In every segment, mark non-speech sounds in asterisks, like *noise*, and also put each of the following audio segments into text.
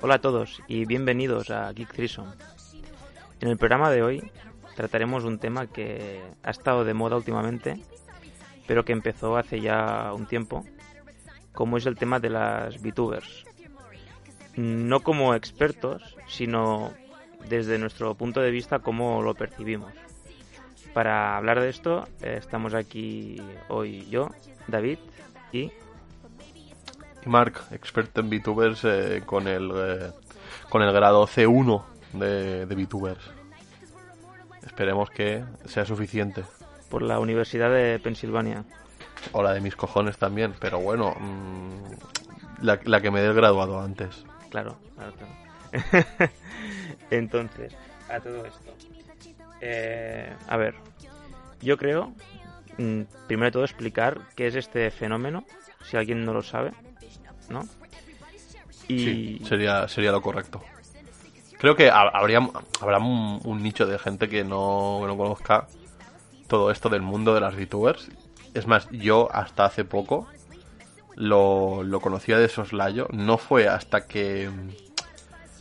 Hola a todos y bienvenidos a Geek Threesome. En el programa de hoy trataremos un tema que ha estado de moda últimamente, pero que empezó hace ya un tiempo, como es el tema de las VTubers. No como expertos, sino desde nuestro punto de vista cómo lo percibimos. Para hablar de esto eh, estamos aquí hoy yo, David y... Mark, experto en VTubers eh, con, el, eh, con el grado C1 de, de VTubers. Esperemos que sea suficiente. por la Universidad de Pensilvania. O la de mis cojones también, pero bueno, mm, la, la que me dé el graduado antes. Claro, claro, claro. *laughs* Entonces, a todo esto. Eh, a ver, yo creo, mm, primero de todo, explicar qué es este fenómeno, si alguien no lo sabe, ¿no? Y Sí, sería, sería lo correcto. Creo que ha- habría, habrá un, un nicho de gente que no, no conozca todo esto del mundo de las VTubers. Es más, yo hasta hace poco lo, lo conocía de soslayo. No fue hasta que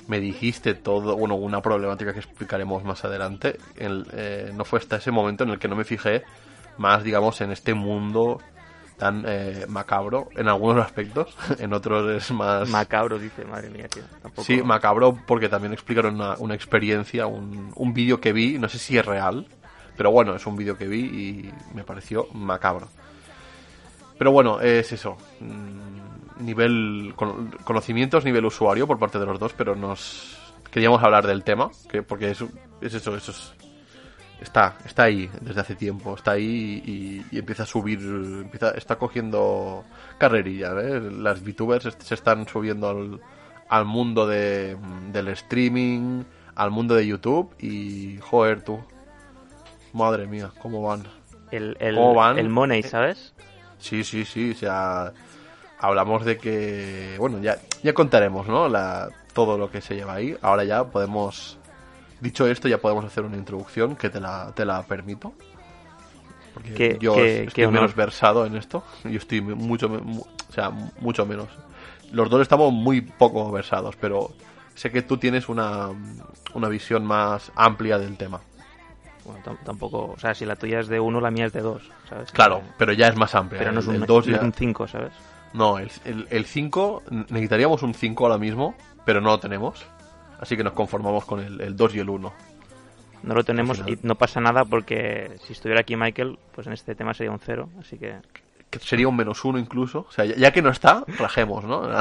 me dijiste todo, bueno, una problemática que explicaremos más adelante. El, eh, no fue hasta ese momento en el que no me fijé más, digamos, en este mundo tan eh, macabro en algunos *laughs* aspectos, en otros es más... macabro, dice, madre mía, tío. Tampoco... Sí, macabro porque también explicaron una, una experiencia, un, un vídeo que vi, no sé si es real, pero bueno, es un vídeo que vi y me pareció macabro. Pero bueno, es eso. mm, Nivel con- conocimientos, nivel usuario por parte de los dos, pero nos queríamos hablar del tema, que porque es, es eso, eso es, está, está ahí desde hace tiempo, está ahí y, y empieza a subir, empieza, está cogiendo carrerilla, ¿eh? Las VTubers se están subiendo al, al mundo de, del streaming, al mundo de YouTube y joder tú, madre mía, cómo van. El, el, ¿Cómo van? el money, ¿sabes? Sí, sí, sí, o sea, hablamos de que, bueno, ya, ya contaremos, ¿no? La, todo lo que se lleva ahí. Ahora ya podemos, dicho esto, ya podemos hacer una introducción que te la, te la permito. Porque Qué- yo qué- estoy qué menos versado en esto. Yo estoy mucho, mu- o sea, mucho menos. Los dos estamos muy poco versados, pero sé que tú tienes una, una visión más amplia del tema. Bueno, tam- tampoco, o sea, si la tuya es de uno, la mía es de dos, ¿sabes? Claro, pero ya es más amplia. pero no es El- un, el dos no es ya- un 5, ¿sabes? No, el, el, el 5, necesitaríamos un 5 ahora mismo, pero no lo tenemos. Así que nos conformamos con el, el 2 y el 1. No lo tenemos y no pasa nada porque si estuviera aquí Michael, pues en este tema sería un cero, así que... Que sería un menos 1 incluso. O sea, ya, ya que no está, rajemos, ¿no? *laughs*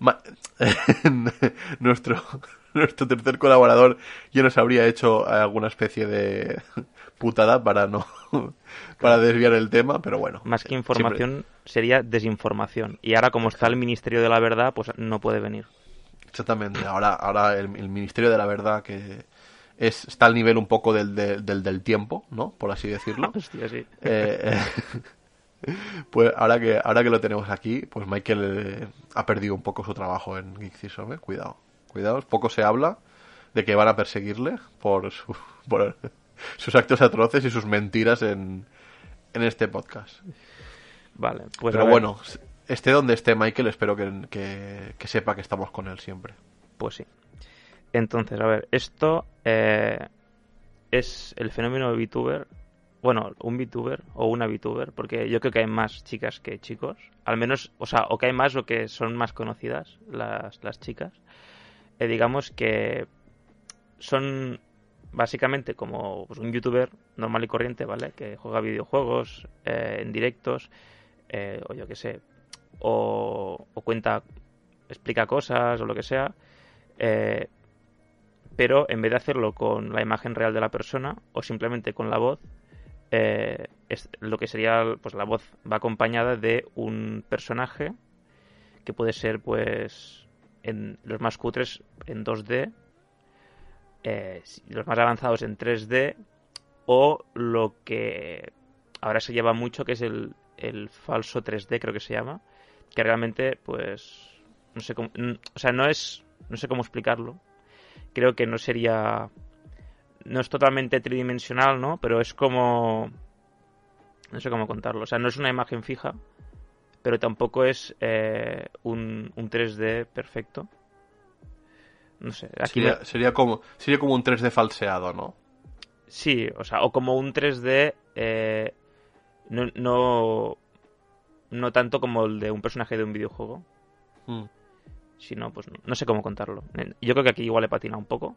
*laughs* Nuestro, nuestro tercer colaborador ya nos habría hecho alguna especie de putada para no *laughs* para desviar el tema, pero bueno. Más que siempre- información sería desinformación. Y ahora como está el Ministerio de la Verdad, pues no puede venir. Exactamente. Ahora, ahora el, el Ministerio de la Verdad que es, está al nivel un poco del, del, del, del tiempo, ¿no? Por así decirlo. *laughs* Hostia, sí. Eh, eh, *laughs* pues ahora que, ahora que lo tenemos aquí, pues Michael eh, ha perdido un poco su trabajo en Geek Season, ¿eh? Cuidado. Cuidado, poco se habla de que van a perseguirle por, su- por *laughs* sus actos atroces y sus mentiras en, en este podcast. Vale, pues Pero bueno, esté donde esté Michael, espero que, sepa que estamos con él siempre. Pues sí. Entonces, a ver, esto eh, es el fenómeno de VTuber. Bueno, un VTuber o una VTuber, porque yo creo que hay más chicas que chicos. Al menos, o sea, o que hay más o que son más conocidas las, las chicas. Eh, digamos que son básicamente como pues, un youtuber normal y corriente, ¿vale? Que juega videojuegos eh, en directos, eh, o yo qué sé, o, o cuenta, explica cosas o lo que sea, eh, pero en vez de hacerlo con la imagen real de la persona o simplemente con la voz, eh, es, lo que sería, pues la voz va acompañada de un personaje que puede ser, pues, en los más cutres en 2D, eh, los más avanzados en 3D o lo que ahora se lleva mucho que es el, el falso 3D creo que se llama que realmente pues no sé cómo o sea no es no sé cómo explicarlo creo que no sería no es totalmente tridimensional no pero es como no sé cómo contarlo o sea no es una imagen fija pero tampoco es eh, un, un 3D perfecto. No sé, aquí Sería, me- sería como, sería como un 3D falseado, ¿no? Sí, o sea, o como un 3D eh, no, no, no tanto como el de un personaje de un videojuego, Mm. sino, pues no, no sé cómo contarlo. Yo creo que aquí igual he patinado un poco,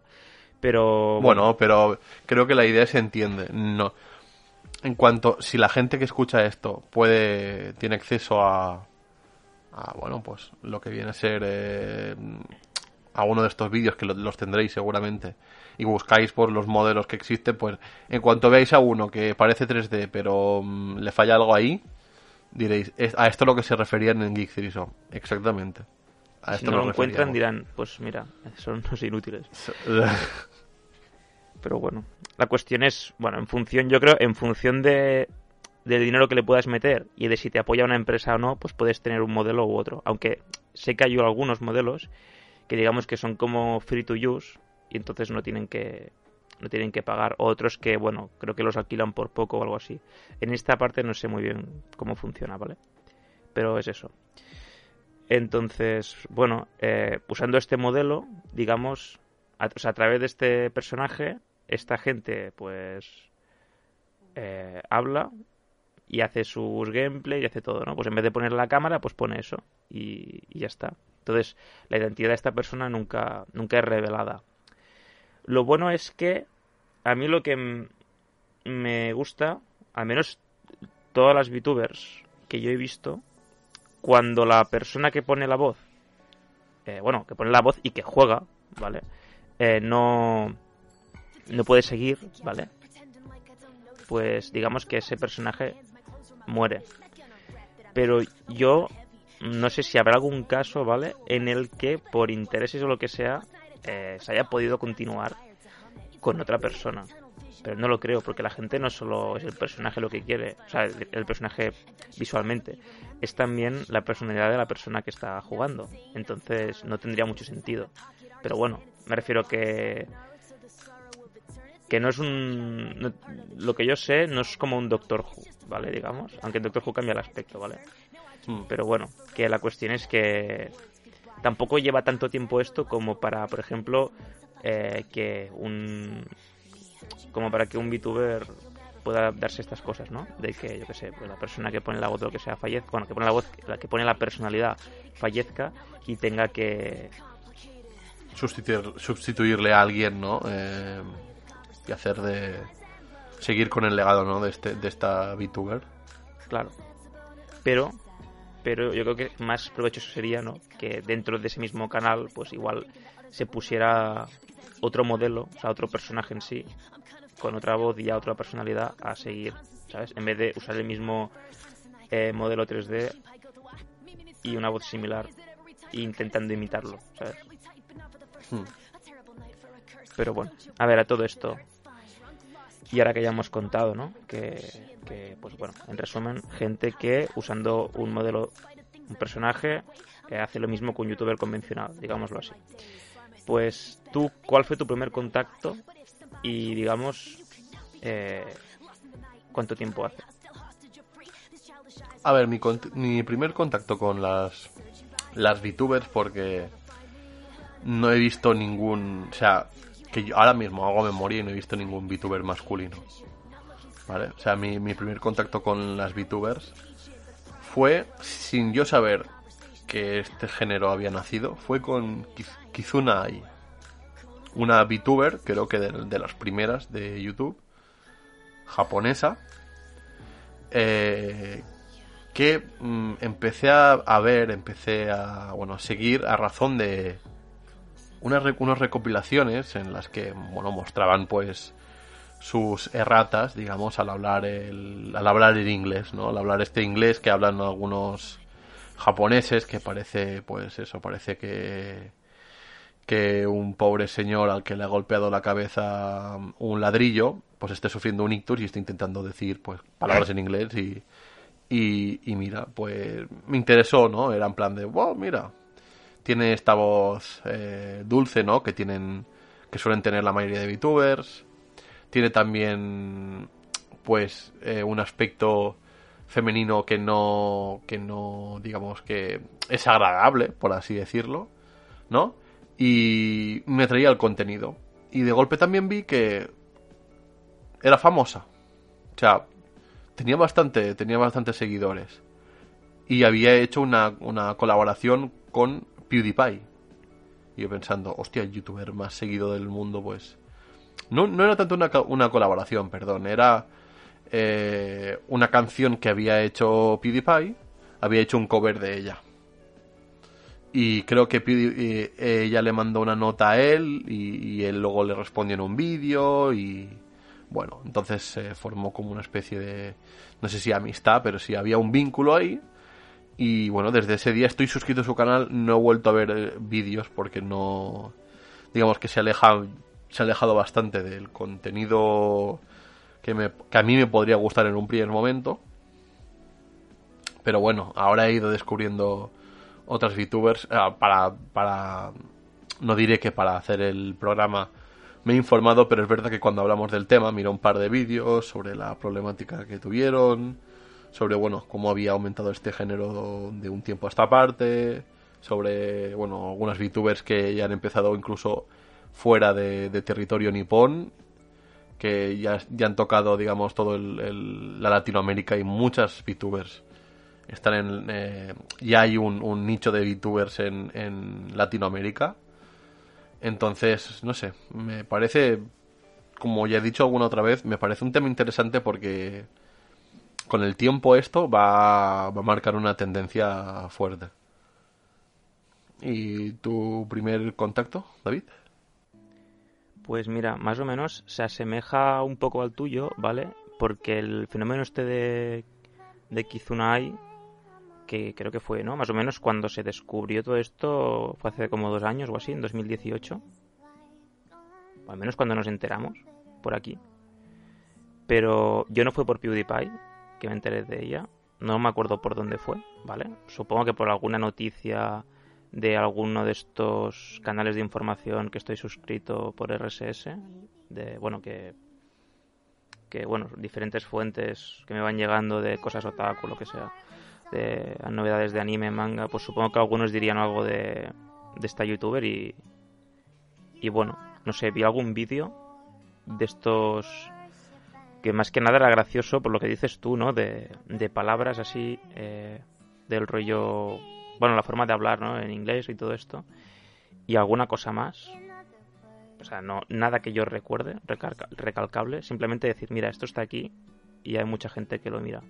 pero Bueno, pero creo que la idea se entiende. No. En cuanto, si la gente que escucha esto puede, tiene acceso a, a bueno, pues lo que viene a ser eh, a uno de estos vídeos que lo- los tendréis seguramente y buscáis por los modelos que existen, pues en cuanto veáis a uno que parece 3D pero mm, le falla algo ahí, diréis, "Es- a esto es lo que se referían en Geek Threesome. Exactamente. A si no lo encuentran dirán, pues mira, son unos inútiles. *laughs* Pero bueno, la cuestión es, bueno, en función, yo creo, en función de del dinero que le puedas meter y de si te apoya una empresa o no, pues puedes tener un modelo u otro. Aunque sé que hay algunos modelos que digamos que son como free to use y entonces no tienen que no tienen que pagar. O otros que, bueno, creo que los alquilan por poco o algo así. En esta parte no sé muy bien cómo funciona, ¿vale? Pero es eso. Entonces, bueno, eh, usando este modelo, digamos, a, través de este personaje, esta gente, pues, eh, habla y hace sus gameplay y hace todo, ¿no? Pues en vez de poner la cámara, pues pone eso y, y ya está. Entonces, la identidad de esta persona nunca, nunca es revelada. Lo bueno es que a mí lo que me gusta, al menos todas las VTubers que yo he visto, cuando la persona que pone la voz, eh, bueno, que pone la voz y que juega, ¿vale? Eh, no, no puede seguir, ¿vale? Pues digamos que ese personaje muere. Pero yo no sé si habrá algún caso, ¿vale? En el que por intereses o lo que sea eh, se haya podido continuar con otra persona. Pero no lo creo, porque la gente no solo es el personaje lo que quiere, o sea, el, el personaje visualmente, es también la personalidad de la persona que está jugando. Entonces no tendría mucho sentido. Pero bueno, me refiero que que no es un no- lo que yo sé no es como un Doctor Who, ¿vale? Digamos, aunque en Doctor Who cambia el aspecto, ¿vale? Mm. Pero bueno, que la cuestión es que tampoco lleva tanto tiempo esto como para, por ejemplo, eh, que un como para que un VTuber pueda darse estas cosas, ¿no? De que, yo qué sé, pues la persona que pone la voz o lo que sea fallezca, bueno, que pone la voz, la que pone la personalidad fallezca y tenga que, sustituir, sustituirle a alguien, ¿no? Eh, y hacer de... Seguir con el legado, ¿no? De, este, de esta VTuber. claro. Pero, pero yo creo que más provechoso sería, ¿no? Que dentro de ese mismo canal, pues igual se pusiera otro modelo, o sea, otro personaje en sí, con otra voz y ya otra personalidad a seguir, ¿sabes? En vez de usar el mismo eh, modelo 3D y una voz similar e intentando imitarlo, ¿sabes? Hmm. Pero bueno, a ver, a todo esto. Y ahora que ya hemos contado, ¿no? Que, pues bueno, en resumen, gente que usando un modelo, un personaje, eh, hace lo mismo que un youtuber convencional, digámoslo así. Pues tú, ¿cuál fue tu primer contacto? Y digamos, eh, ¿cuánto tiempo hace? A ver, mi, mi primer contacto con las, las VTubers porque no he visto ningún... O sea, que yo ahora mismo hago memoria y no he visto ningún VTuber masculino. ¿Vale? O sea, mi, mi primer contacto con las VTubers fue, sin yo saber que este género había nacido, fue con Kiz- Kizuna Ai. Una VTuber, creo que de, las primeras de YouTube, japonesa, eh, que mm, empecé a ver, empecé a, bueno, a seguir a razón de unas, unas recopilaciones en las que, bueno, mostraban pues sus erratas, digamos, al hablar el, al hablar el inglés, ¿no? Al hablar este inglés que hablan algunos japoneses que parece, pues eso, parece que que un pobre señor al que le ha golpeado la cabeza un ladrillo, pues esté sufriendo un ictus y esté intentando decir pues palabras en inglés y, y, y mira, pues me interesó, ¿no? Era en plan de, wow, mira, tiene esta voz eh, dulce, ¿no? Que tienen, que suelen tener la mayoría de VTubers. Tiene también, pues, eh, un aspecto femenino que no, que no, digamos que es agradable, por así decirlo, ¿no? Y me traía el contenido. Y de golpe también vi que era famosa. O sea, tenía bastante, tenía bastantes seguidores. Y había hecho una, una colaboración con PewDiePie. Y yo pensando, hostia, el youtuber más seguido del mundo, pues... No, no era tanto una, colaboración, perdón, era eh, una canción que había hecho PewDiePie, había hecho un cover de ella. Y creo que PewDiePie, ella le mandó una nota a él y, y él luego le respondió en un vídeo y bueno, entonces se formó como una especie de, no sé si amistad, pero sí había un vínculo ahí. Y bueno, desde ese día estoy suscrito a su canal, no he vuelto a ver eh, vídeos porque no, digamos que se aleja, se ha alejado bastante del contenido que, me, que a mí me podría gustar en un primer momento. Pero bueno, ahora he ido descubriendo otras VTubers eh, para, para, no diré que para hacer el programa me he informado, pero es verdad que cuando hablamos del tema miro un par de vídeos sobre la problemática que tuvieron, sobre bueno, cómo había aumentado este género de un tiempo a esta parte, sobre bueno, algunas VTubers que ya han empezado incluso fuera de, territorio nipón, que ya, ya, han tocado, digamos, todo el, el, la Latinoamérica y muchas VTubers están en eh, ya hay un, un, nicho de VTubers en, en Latinoamérica. Entonces, no sé, me parece, como ya he dicho alguna otra vez, me parece un tema interesante porque con el tiempo esto va, va a marcar una tendencia fuerte. ¿Y tu primer contacto, David? Pues mira, más o menos se asemeja un poco al tuyo, ¿vale? Porque el fenómeno este de, de Kizunai que creo que fue, ¿no? Más o menos cuando se descubrió todo esto, fue hace como dos años o así, en 2018. O al menos cuando nos enteramos, por aquí. Pero yo no fue por PewDiePie, que me enteré de ella. No me acuerdo por dónde fue, ¿vale? Supongo que por alguna noticia de alguno de estos canales de información que estoy suscrito por RSS. De, bueno, que que bueno, diferentes fuentes que me van llegando de cosas otaku, lo que sea de novedades de anime, manga, pues supongo que algunos dirían algo de, de esta youtuber y, y bueno, no sé, vi algún vídeo de estos que más que nada era gracioso por lo que dices tú, ¿no? De, de palabras así, eh, del rollo, bueno, la forma de hablar, ¿no? En inglés y todo esto. Y alguna cosa más. O sea, no, nada que yo recuerde, recalcable. Simplemente decir, mira, esto está aquí y hay mucha gente que lo mira.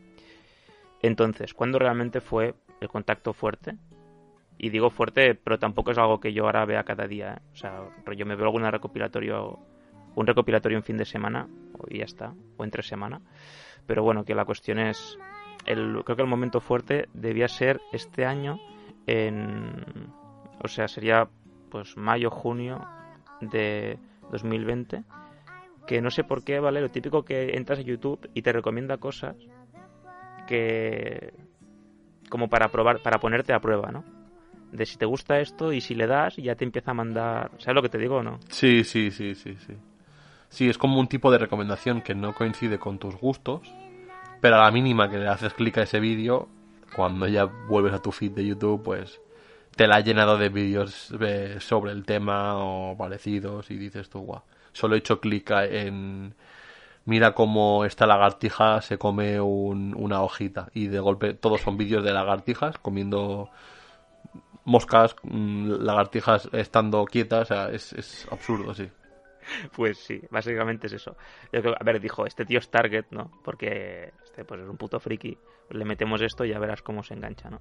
Entonces, ¿cuándo realmente fue el contacto fuerte? Y digo fuerte, pero tampoco es algo que yo ahora vea cada día. ¿eh? O sea, yo me veo algún recopilatorio, un recopilatorio en fin de semana, y ya está, o entre semana. Pero bueno, que la cuestión es, el, creo que el momento fuerte debía ser este año, en, o sea, sería pues mayo, junio de 2020, que no sé por qué, ¿vale? Lo típico que entras a YouTube y te recomienda cosas que como para probar, para ponerte a prueba, ¿no? De si te gusta esto y si le das ya te empieza a mandar, ¿sabes lo que te digo o no? Sí, sí, sí, sí, sí. Sí, es como un tipo de recomendación que no coincide con tus gustos, pero a la mínima que le haces clic a ese vídeo, cuando ya vuelves a tu feed de YouTube, pues te la ha llenado de vídeos eh, sobre el tema o parecidos y dices tú, guau, solo he hecho clic en mira cómo esta lagartija se come un, una hojita y de golpe todos son vídeos de lagartijas comiendo moscas, mm, lagartijas estando quietas, o sea, es, es absurdo, sí. *laughs* Pues sí, básicamente es eso. a ver, dijo, este tío es target, ¿no? Porque este pues es un puto friki. Le metemos esto y ya verás cómo se engancha, ¿no?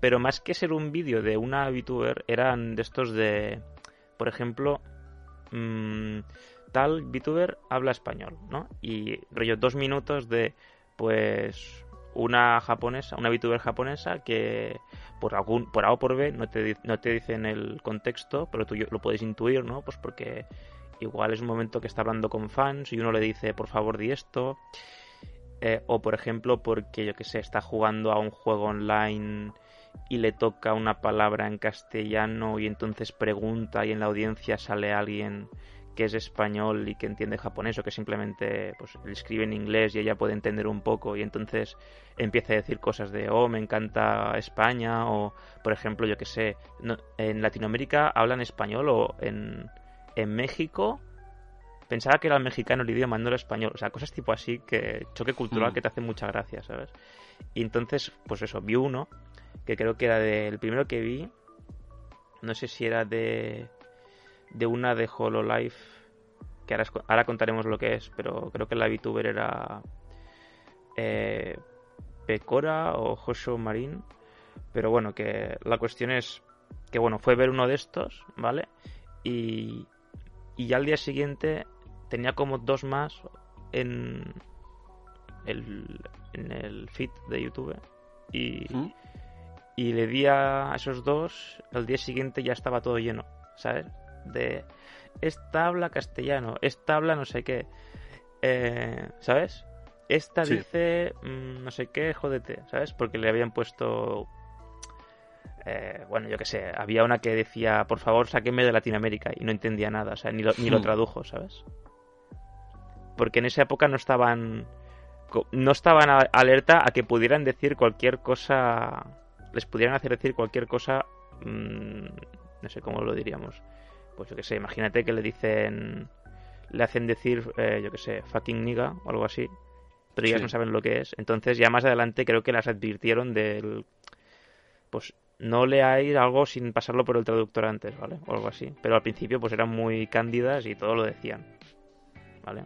Pero más que ser un vídeo de una VTuber, eran de estos de, por ejemplo, mmm, tal VTuber habla español, ¿no? Y rollo dos minutos de, pues, una japonesa, una VTuber japonesa que por algún, por A o por B no te, no te dicen el contexto, pero tú lo puedes intuir, ¿no? Pues porque igual es un momento que está hablando con fans y uno le dice, por favor, di esto. Eh, o por ejemplo, porque yo que sé, está jugando a un juego online y le toca una palabra en castellano y entonces pregunta y en la audiencia sale alguien que es español y que entiende japonés o que simplemente pues le escribe en inglés y ella puede entender un poco y entonces empieza a decir cosas de oh me encanta España o por ejemplo yo que sé en Latinoamérica hablan español o en, en México pensaba que era el mexicano el idioma no era español o sea cosas tipo así que choque cultural mm. que te hace mucha gracia sabes y entonces pues eso vi uno que creo que era del primero que vi no sé si era de de una de Hololive, que ahora, contaremos lo que es, pero creo que la VTuber era eh, Pecora o Josho Marín. Pero bueno, que la cuestión es que bueno, fue ver uno de estos, ¿vale? Y, y ya al día siguiente tenía como dos más en el, en el feed de YouTube. Y, ¿Mm? y le di a esos dos, al día siguiente ya estaba todo lleno, ¿sabes? de esta habla castellano, esta habla no sé qué, eh, ¿sabes? Esta dice mm, no sé qué, jódete, ¿sabes? Porque le habían puesto... Eh, bueno, yo qué sé, había una que decía, por favor, sáquenme de Latinoamérica y no entendía nada, o sea, ni lo, ni lo hmm. tradujo, ¿sabes? Porque en esa época no estaban no estaban alerta a que pudieran decir cualquier cosa, les pudieran hacer decir cualquier cosa, mm, no sé cómo lo diríamos, pues yo que sé, imagínate que le dicen, le hacen decir, eh, yo que sé, fucking nigga o algo así, pero ellas no saben lo que es. Entonces ya más adelante creo que las advirtieron del, pues no leáis algo sin pasarlo por el traductor antes, ¿vale? O algo así. Pero al principio pues eran muy cándidas y todo lo decían, ¿vale?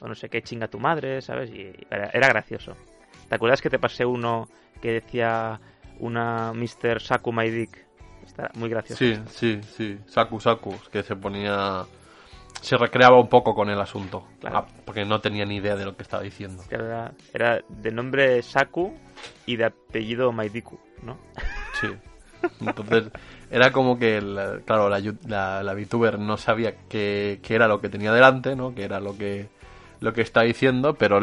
O no sé qué chinga tu madre, ¿sabes? Y era, era gracioso. ¿Te acuerdas que te pasé uno que decía una Mr. Saku My Dick? Está muy gracioso. Sí, sí, sí. Saku Saku, que se ponía. Se recreaba un poco con el asunto. Claro. Ah, porque no tenía ni idea de lo que estaba diciendo. Era, era de nombre Saku y de apellido Maidiku, ¿no? Sí. Entonces, era como que, claro, la, la, VTuber no sabía qué, era lo que tenía delante, ¿no? Que era lo que, lo que está diciendo, pero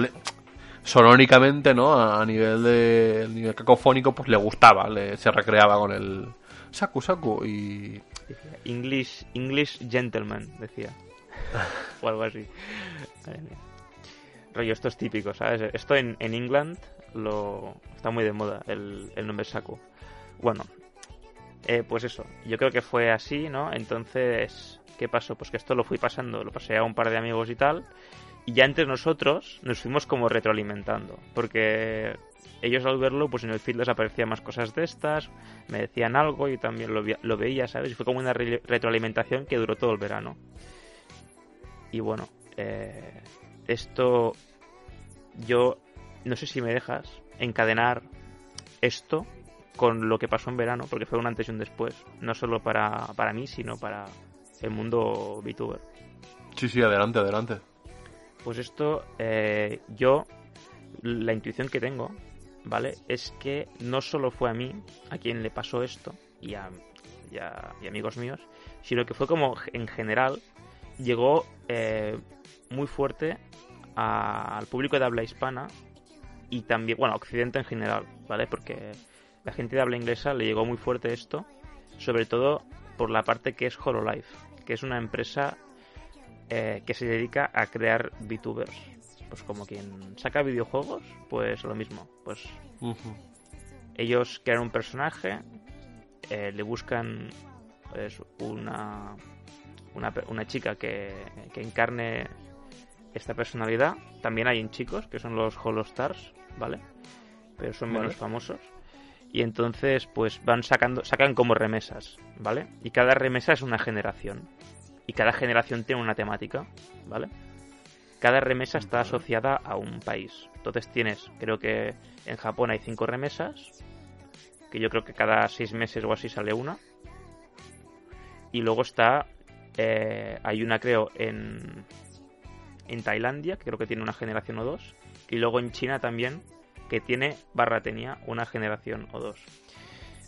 sonóricamente, ¿no? A, nivel de nivel cacofónico, pues le gustaba, le, se recreaba con el, Saku Saku y... English, English Gentleman, decía. *laughs* o algo así. Rollo, esto es típico, ¿sabes? Esto en, en England lo está muy de moda, el, el nombre Saku. Bueno, eh, pues eso, yo creo que fue así, ¿no? Entonces, ¿qué pasó? Pues que esto lo fui pasando, lo pasé a un par de amigos y tal. Y ya entre nosotros nos fuimos como retroalimentando. Porque ellos al verlo, pues en el feed les aparecían más cosas de estas, me decían algo y también lo, lo veía, ¿sabes? Y fue como una retroalimentación que duró todo el verano. Y bueno, eh, esto yo no sé si me dejas encadenar esto con lo que pasó en verano, porque fue un antes y un después, no solo para, para mí, sino para el mundo VTuber. Sí, sí, adelante, adelante. Pues esto, eh, yo, la intuición que tengo ¿vale? Es que no solo fue a mí a quien le pasó esto y a, y amigos míos, sino que fue como en general llegó eh, muy fuerte al público de habla hispana y también, bueno, Occidente en general, ¿vale? Porque la gente de habla inglesa le llegó muy fuerte esto, sobre todo por la parte que es Hololive, que es una empresa eh, que se dedica a crear VTubers, pues como quien saca videojuegos, pues lo mismo. Pues ellos crean un personaje, eh, le buscan pues, una, una, chica que, que, encarne esta personalidad. También hay en chicos, que son los Holostars, ¿vale? Pero son menos famosos. Y entonces, pues van sacando, sacan como remesas, ¿vale? Y cada remesa es una generación. Y cada generación tiene una temática, ¿vale? cada remesa está asociada a un país. Entonces tienes, creo que en Japón hay cinco remesas, que yo creo que cada seis meses o así sale una. Y luego está, eh, hay una creo en, en Tailandia, que creo que tiene una generación o dos. Y luego en China también, que tiene, barra tenía, una generación o dos.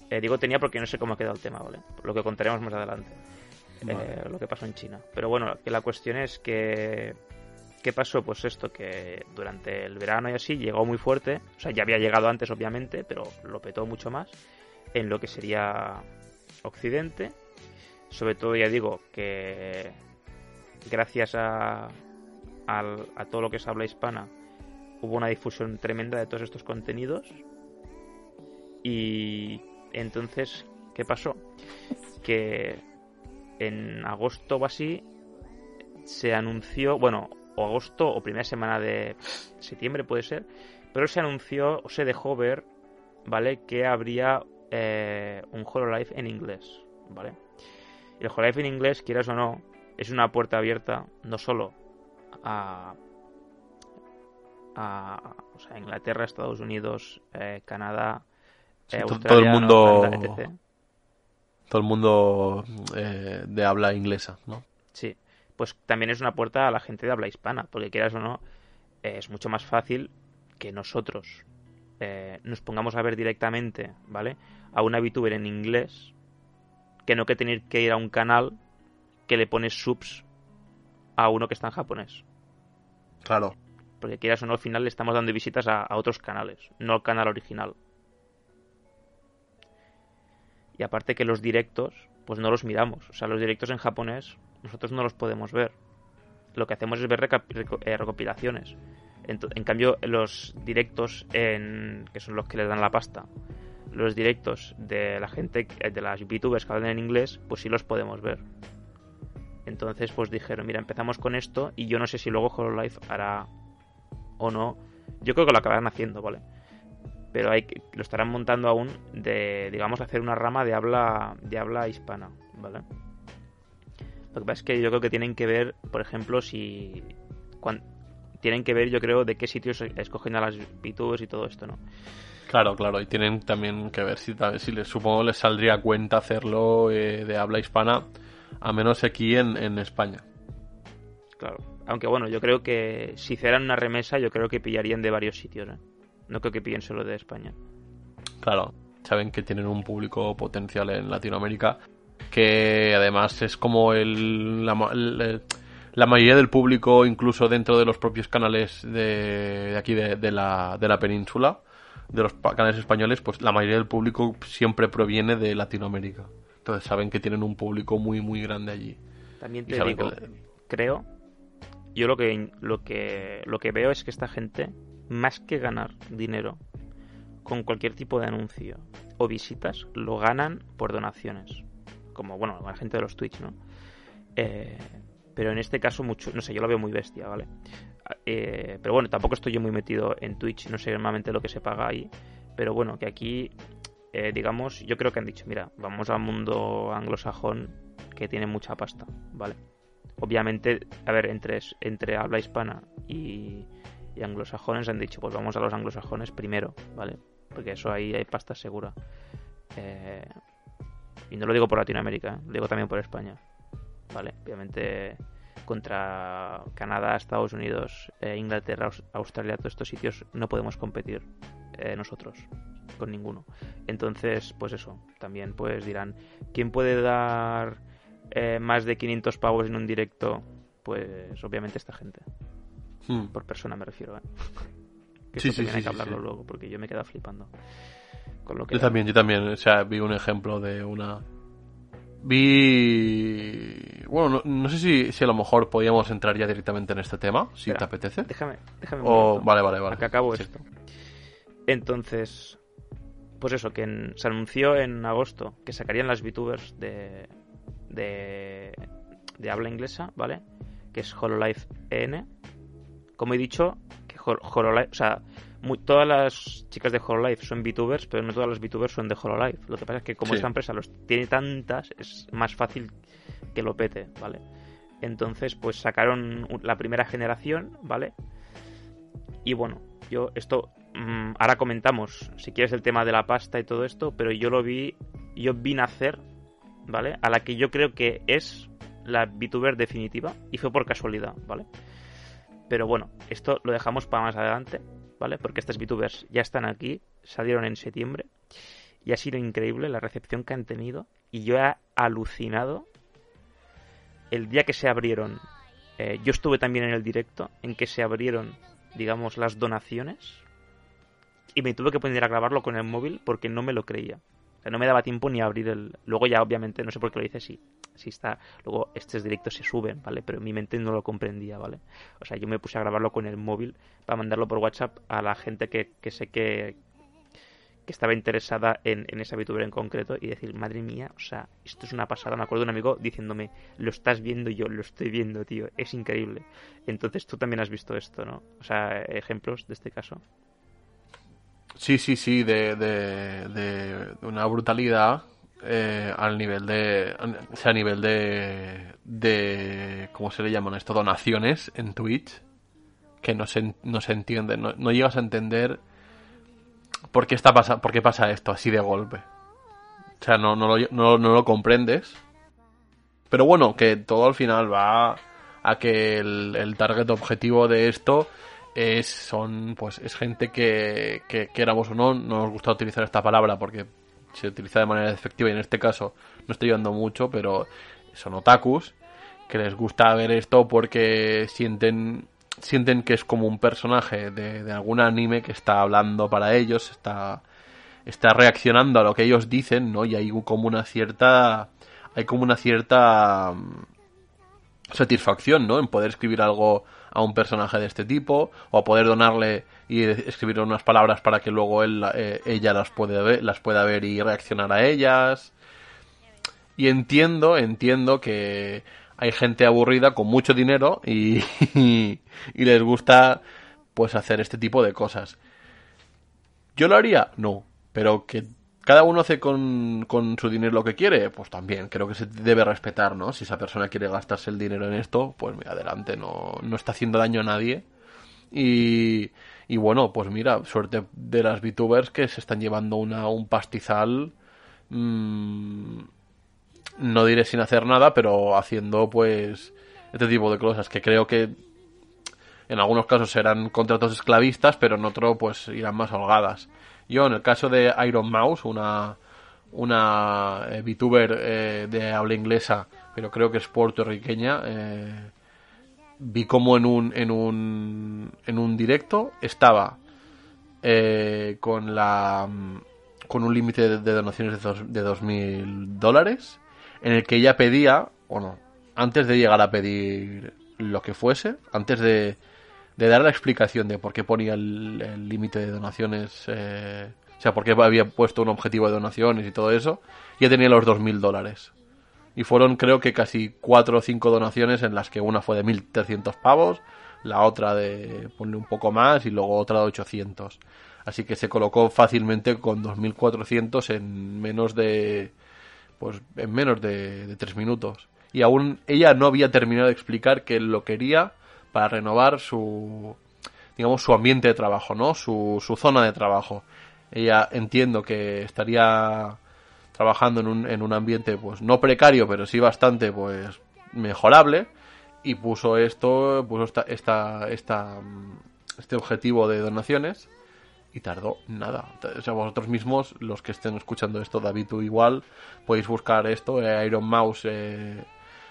Eh, digo tenía porque no sé cómo ha quedado el tema, ¿vale? Lo que contaremos más adelante. Eh, lo que pasó en China. Pero bueno, que la cuestión es que ¿Qué pasó? Pues esto, que durante el verano y así llegó muy fuerte, o sea, ya había llegado antes obviamente, pero lo petó mucho más en lo que sería Occidente. Sobre todo, ya digo, que gracias a, a todo lo que es habla hispana, hubo una difusión tremenda de todos estos contenidos. Y entonces, ¿qué pasó? Que en agosto o así se anunció, bueno, o agosto o primera semana de septiembre puede ser, pero se anunció o se dejó ver, ¿vale? Que habría eh, un HoloLive en inglés, ¿vale? El HoloLive en inglés, quieras o no, es una puerta abierta no solo a, a o sea, Inglaterra, Estados Unidos, eh, Canadá, eh, todo el mundo, todo el mundo de habla inglesa, ¿no? Sí, pues también es una puerta a la gente de habla hispana, porque quieras o no, es mucho más fácil que nosotros eh, nos pongamos a ver directamente, ¿vale? A una VTuber en inglés, que no que tener que ir a un canal que le pone subs a uno que está en japonés. Claro. Porque quieras o no, al final le estamos dando visitas a, otros canales, no al canal original. Y aparte que los directos, pues no los miramos. O sea, los directos en japonés, nosotros no los podemos ver. Lo que hacemos es ver eh, recopilaciones. En, cambio, los directos, en, que son los que les dan la pasta, los directos de la gente, de las VTubers que hablan en inglés, pues sí los podemos ver. Entonces, pues dijeron, mira, empezamos con esto y yo no sé si luego HoloLive hará o no. Yo creo que lo acabarán haciendo, ¿vale? Pero hay que, lo estarán montando aún de, digamos, hacer una rama de habla, de habla hispana, ¿vale? Lo que pasa es que yo creo que tienen que ver, por ejemplo, si tienen que ver, yo creo, de qué sitios escogen a las VTubers y todo esto, ¿no? Claro, claro, y tienen también que ver si, si les, supongo les saldría cuenta hacerlo eh, de habla hispana, a menos aquí en, en España. Claro, aunque bueno, yo creo que si hicieran una remesa, yo creo que pillarían de varios sitios, ¿eh? No creo que pillen solo de España. Claro, saben que tienen un público potencial en Latinoamérica, que además es como el, el la mayoría del público, incluso dentro de los propios canales de, aquí de, la, de la península, de los canales españoles, pues la mayoría del público siempre proviene de Latinoamérica. Entonces saben que tienen un público muy, muy grande allí. También te digo, creo, yo lo que, lo, que, lo que veo es que esta gente, más que ganar dinero con cualquier tipo de anuncio o visitas, lo ganan por donaciones. Como, bueno, la gente de los Twitch, ¿no? Eh, pero en este caso mucho, no sé, yo lo veo muy bestia, ¿vale? Eh, pero bueno, tampoco estoy yo muy metido en Twitch, no sé normalmente lo que se paga ahí, pero bueno, que aquí, eh, digamos, yo creo que han dicho, mira, vamos al mundo anglosajón que tiene mucha pasta, ¿vale? Obviamente, a ver, entre, entre habla hispana y, anglosajones han dicho, pues vamos a los anglosajones primero, ¿vale? Porque eso ahí hay pasta segura. Eh, y no lo digo por Latinoamérica, lo digo también por España. ¿vale? Obviamente contra Canadá, Estados Unidos, eh, Inglaterra, Australia, todos estos sitios no podemos competir eh, nosotros con ninguno. Entonces, pues eso, también pues dirán, ¿quién puede dar eh, más de 500 pavos en un directo? Pues obviamente esta gente. Hmm. Por persona me refiero, ¿eh? que sí, sí, hay que hablarlo luego, porque yo me he quedado flipando. Con lo que yo también, yo también, o sea, vi un ejemplo de una Vi. Bueno, no, sé si, si, a lo mejor podíamos entrar ya directamente en este tema, si te apetece. Déjame, déjame. Un Vale, vale, vale. Que acabo esto. Entonces, pues eso, que se anunció en agosto que sacarían las VTubers de, de, de habla inglesa, ¿vale? Que es HoloLive EN. Como he dicho, que HoloLive, o sea, todas las chicas de Hololive son VTubers, pero no todas las VTubers son de Hololive. Lo que pasa es que como esta empresa los tiene tantas, es más fácil que lo pete, ¿vale? Entonces, pues sacaron la primera generación, ¿vale? Y bueno, yo esto mm, ahora comentamos, si quieres el tema de la pasta y todo esto, pero yo lo vi, yo vi nacer, ¿vale? A la que yo creo que es la VTuber definitiva y fue por casualidad, ¿vale? Pero bueno, esto lo dejamos para más adelante. ¿vale? Porque estas VTubers ya están aquí, salieron en septiembre y ha sido increíble la recepción que han tenido y yo he alucinado el día que se abrieron. Eh, yo estuve también en el directo en que se abrieron, digamos, las donaciones y me tuve que poner a grabarlo con el móvil porque no me lo creía. No me daba tiempo ni a abrir el... Luego ya, obviamente, no sé por qué lo hice, sí, sí está... Luego estos directos se suben, ¿vale? Pero mi mente no lo comprendía, ¿vale? O sea, yo me puse a grabarlo con el móvil para mandarlo por WhatsApp a la gente que, que sé que, que estaba interesada en, en esa VTuber en concreto y decir, madre mía, o sea, esto es una pasada. Me acuerdo de un amigo diciéndome, lo estás viendo yo, lo estoy viendo, tío, es increíble. Entonces tú también has visto esto, ¿no? O sea, ejemplos de este caso. Sí, sí, sí, de, de, de una brutalidad eh, al nivel de. O sea, a nivel de. de ¿Cómo se le llaman esto? Donaciones en Twitch. Que no se, no se entiende. No, no llegas a entender por qué, está pasa, por qué pasa esto así de golpe. O sea, no, no, lo, no, no lo comprendes. Pero bueno, que todo al final va a que el, el target objetivo de esto es son pues es gente que, que queramos o no no nos gusta utilizar esta palabra porque se utiliza de manera efectiva y en este caso no estoy ayudando mucho pero son otakus que les gusta ver esto porque sienten sienten que es como un personaje de, de algún anime que está hablando para ellos está está reaccionando a lo que ellos dicen no y hay como una cierta hay como una cierta mm, satisfacción no en poder escribir algo a un personaje de este tipo o poder donarle y escribir unas palabras para que luego él, eh, ella las, ver, las pueda ver y reaccionar a ellas. Y entiendo, entiendo que hay gente aburrida con mucho dinero y, *laughs* y, les gusta pues hacer este tipo de cosas. ¿Yo lo haría? No. Pero que cada uno hace con, con, su dinero lo que quiere, pues también creo que se debe respetar, ¿no? Si esa persona quiere gastarse el dinero en esto, pues mira, adelante, no, no está haciendo daño a nadie. Y, y bueno, pues mira, suerte de las VTubers que se están llevando una, un pastizal, mmm, no diré sin hacer nada, pero haciendo pues este tipo de cosas que creo que en algunos casos serán contratos esclavistas, pero en otro pues irán más holgadas. Yo, en el caso de Iron Mouse, una, una eh, VTuber eh, de habla inglesa, pero creo que es puertorriqueña, eh, vi como en un, en un, en un directo estaba eh, con la con un límite de, donaciones de, dos, de 2.000 dólares, en el que ella pedía, bueno, antes de llegar a pedir lo que fuese, antes de, de dar la explicación de por qué ponía el límite de donaciones, eh, o sea, por qué había puesto un objetivo de donaciones y todo eso, ya tenía los 2.000 dólares. Y fueron creo que casi 4 o 5 donaciones en las que una fue de 1.300 pavos, la otra de ponle un poco más y luego otra de 800. Así que se colocó fácilmente con 2.400 en menos de pues en menos de, de 3 minutos. Y aún ella no había terminado de explicar que lo quería para renovar su digamos su ambiente de trabajo, ¿no? Su, su zona de trabajo. Ella entiendo que estaría trabajando en un, en un ambiente pues no precario, pero sí bastante pues mejorable y puso esto, puso esta, esta, esta este objetivo de donaciones y tardó nada. O sea, vosotros mismos, los que estén escuchando esto, David, tú igual, podéis buscar esto, eh, Iron Mouse, eh,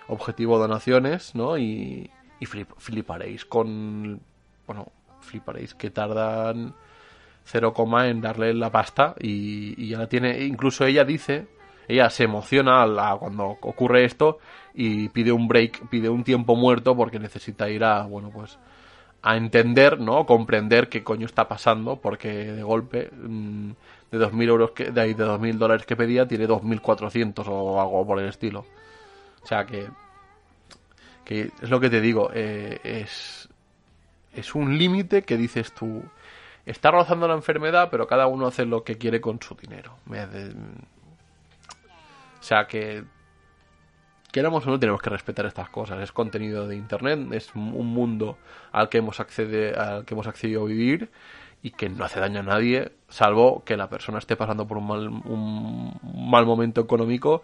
objetivo donaciones, ¿no? Y, y flip, fliparéis con bueno fliparéis que tardan 0, en darle la pasta y, ya la tiene. Incluso ella dice ella se emociona la, cuando ocurre esto y pide un break pide un tiempo muerto porque necesita ir a bueno pues a entender no comprender qué coño está pasando porque de golpe mmm, de 2.000 euros que de ahí de 2.000 dólares que pedía tiene 2.400 o algo por el estilo. O sea que es lo que te digo, eh, es, es un límite que dices tú, está rozando la enfermedad, pero cada uno hace lo que quiere con su dinero. O sea que, queramos o no, tenemos que respetar estas cosas. Es contenido de Internet, es un mundo al que hemos, accede, al que hemos accedido a vivir y que no hace daño a nadie, salvo que la persona esté pasando por un mal, un mal momento económico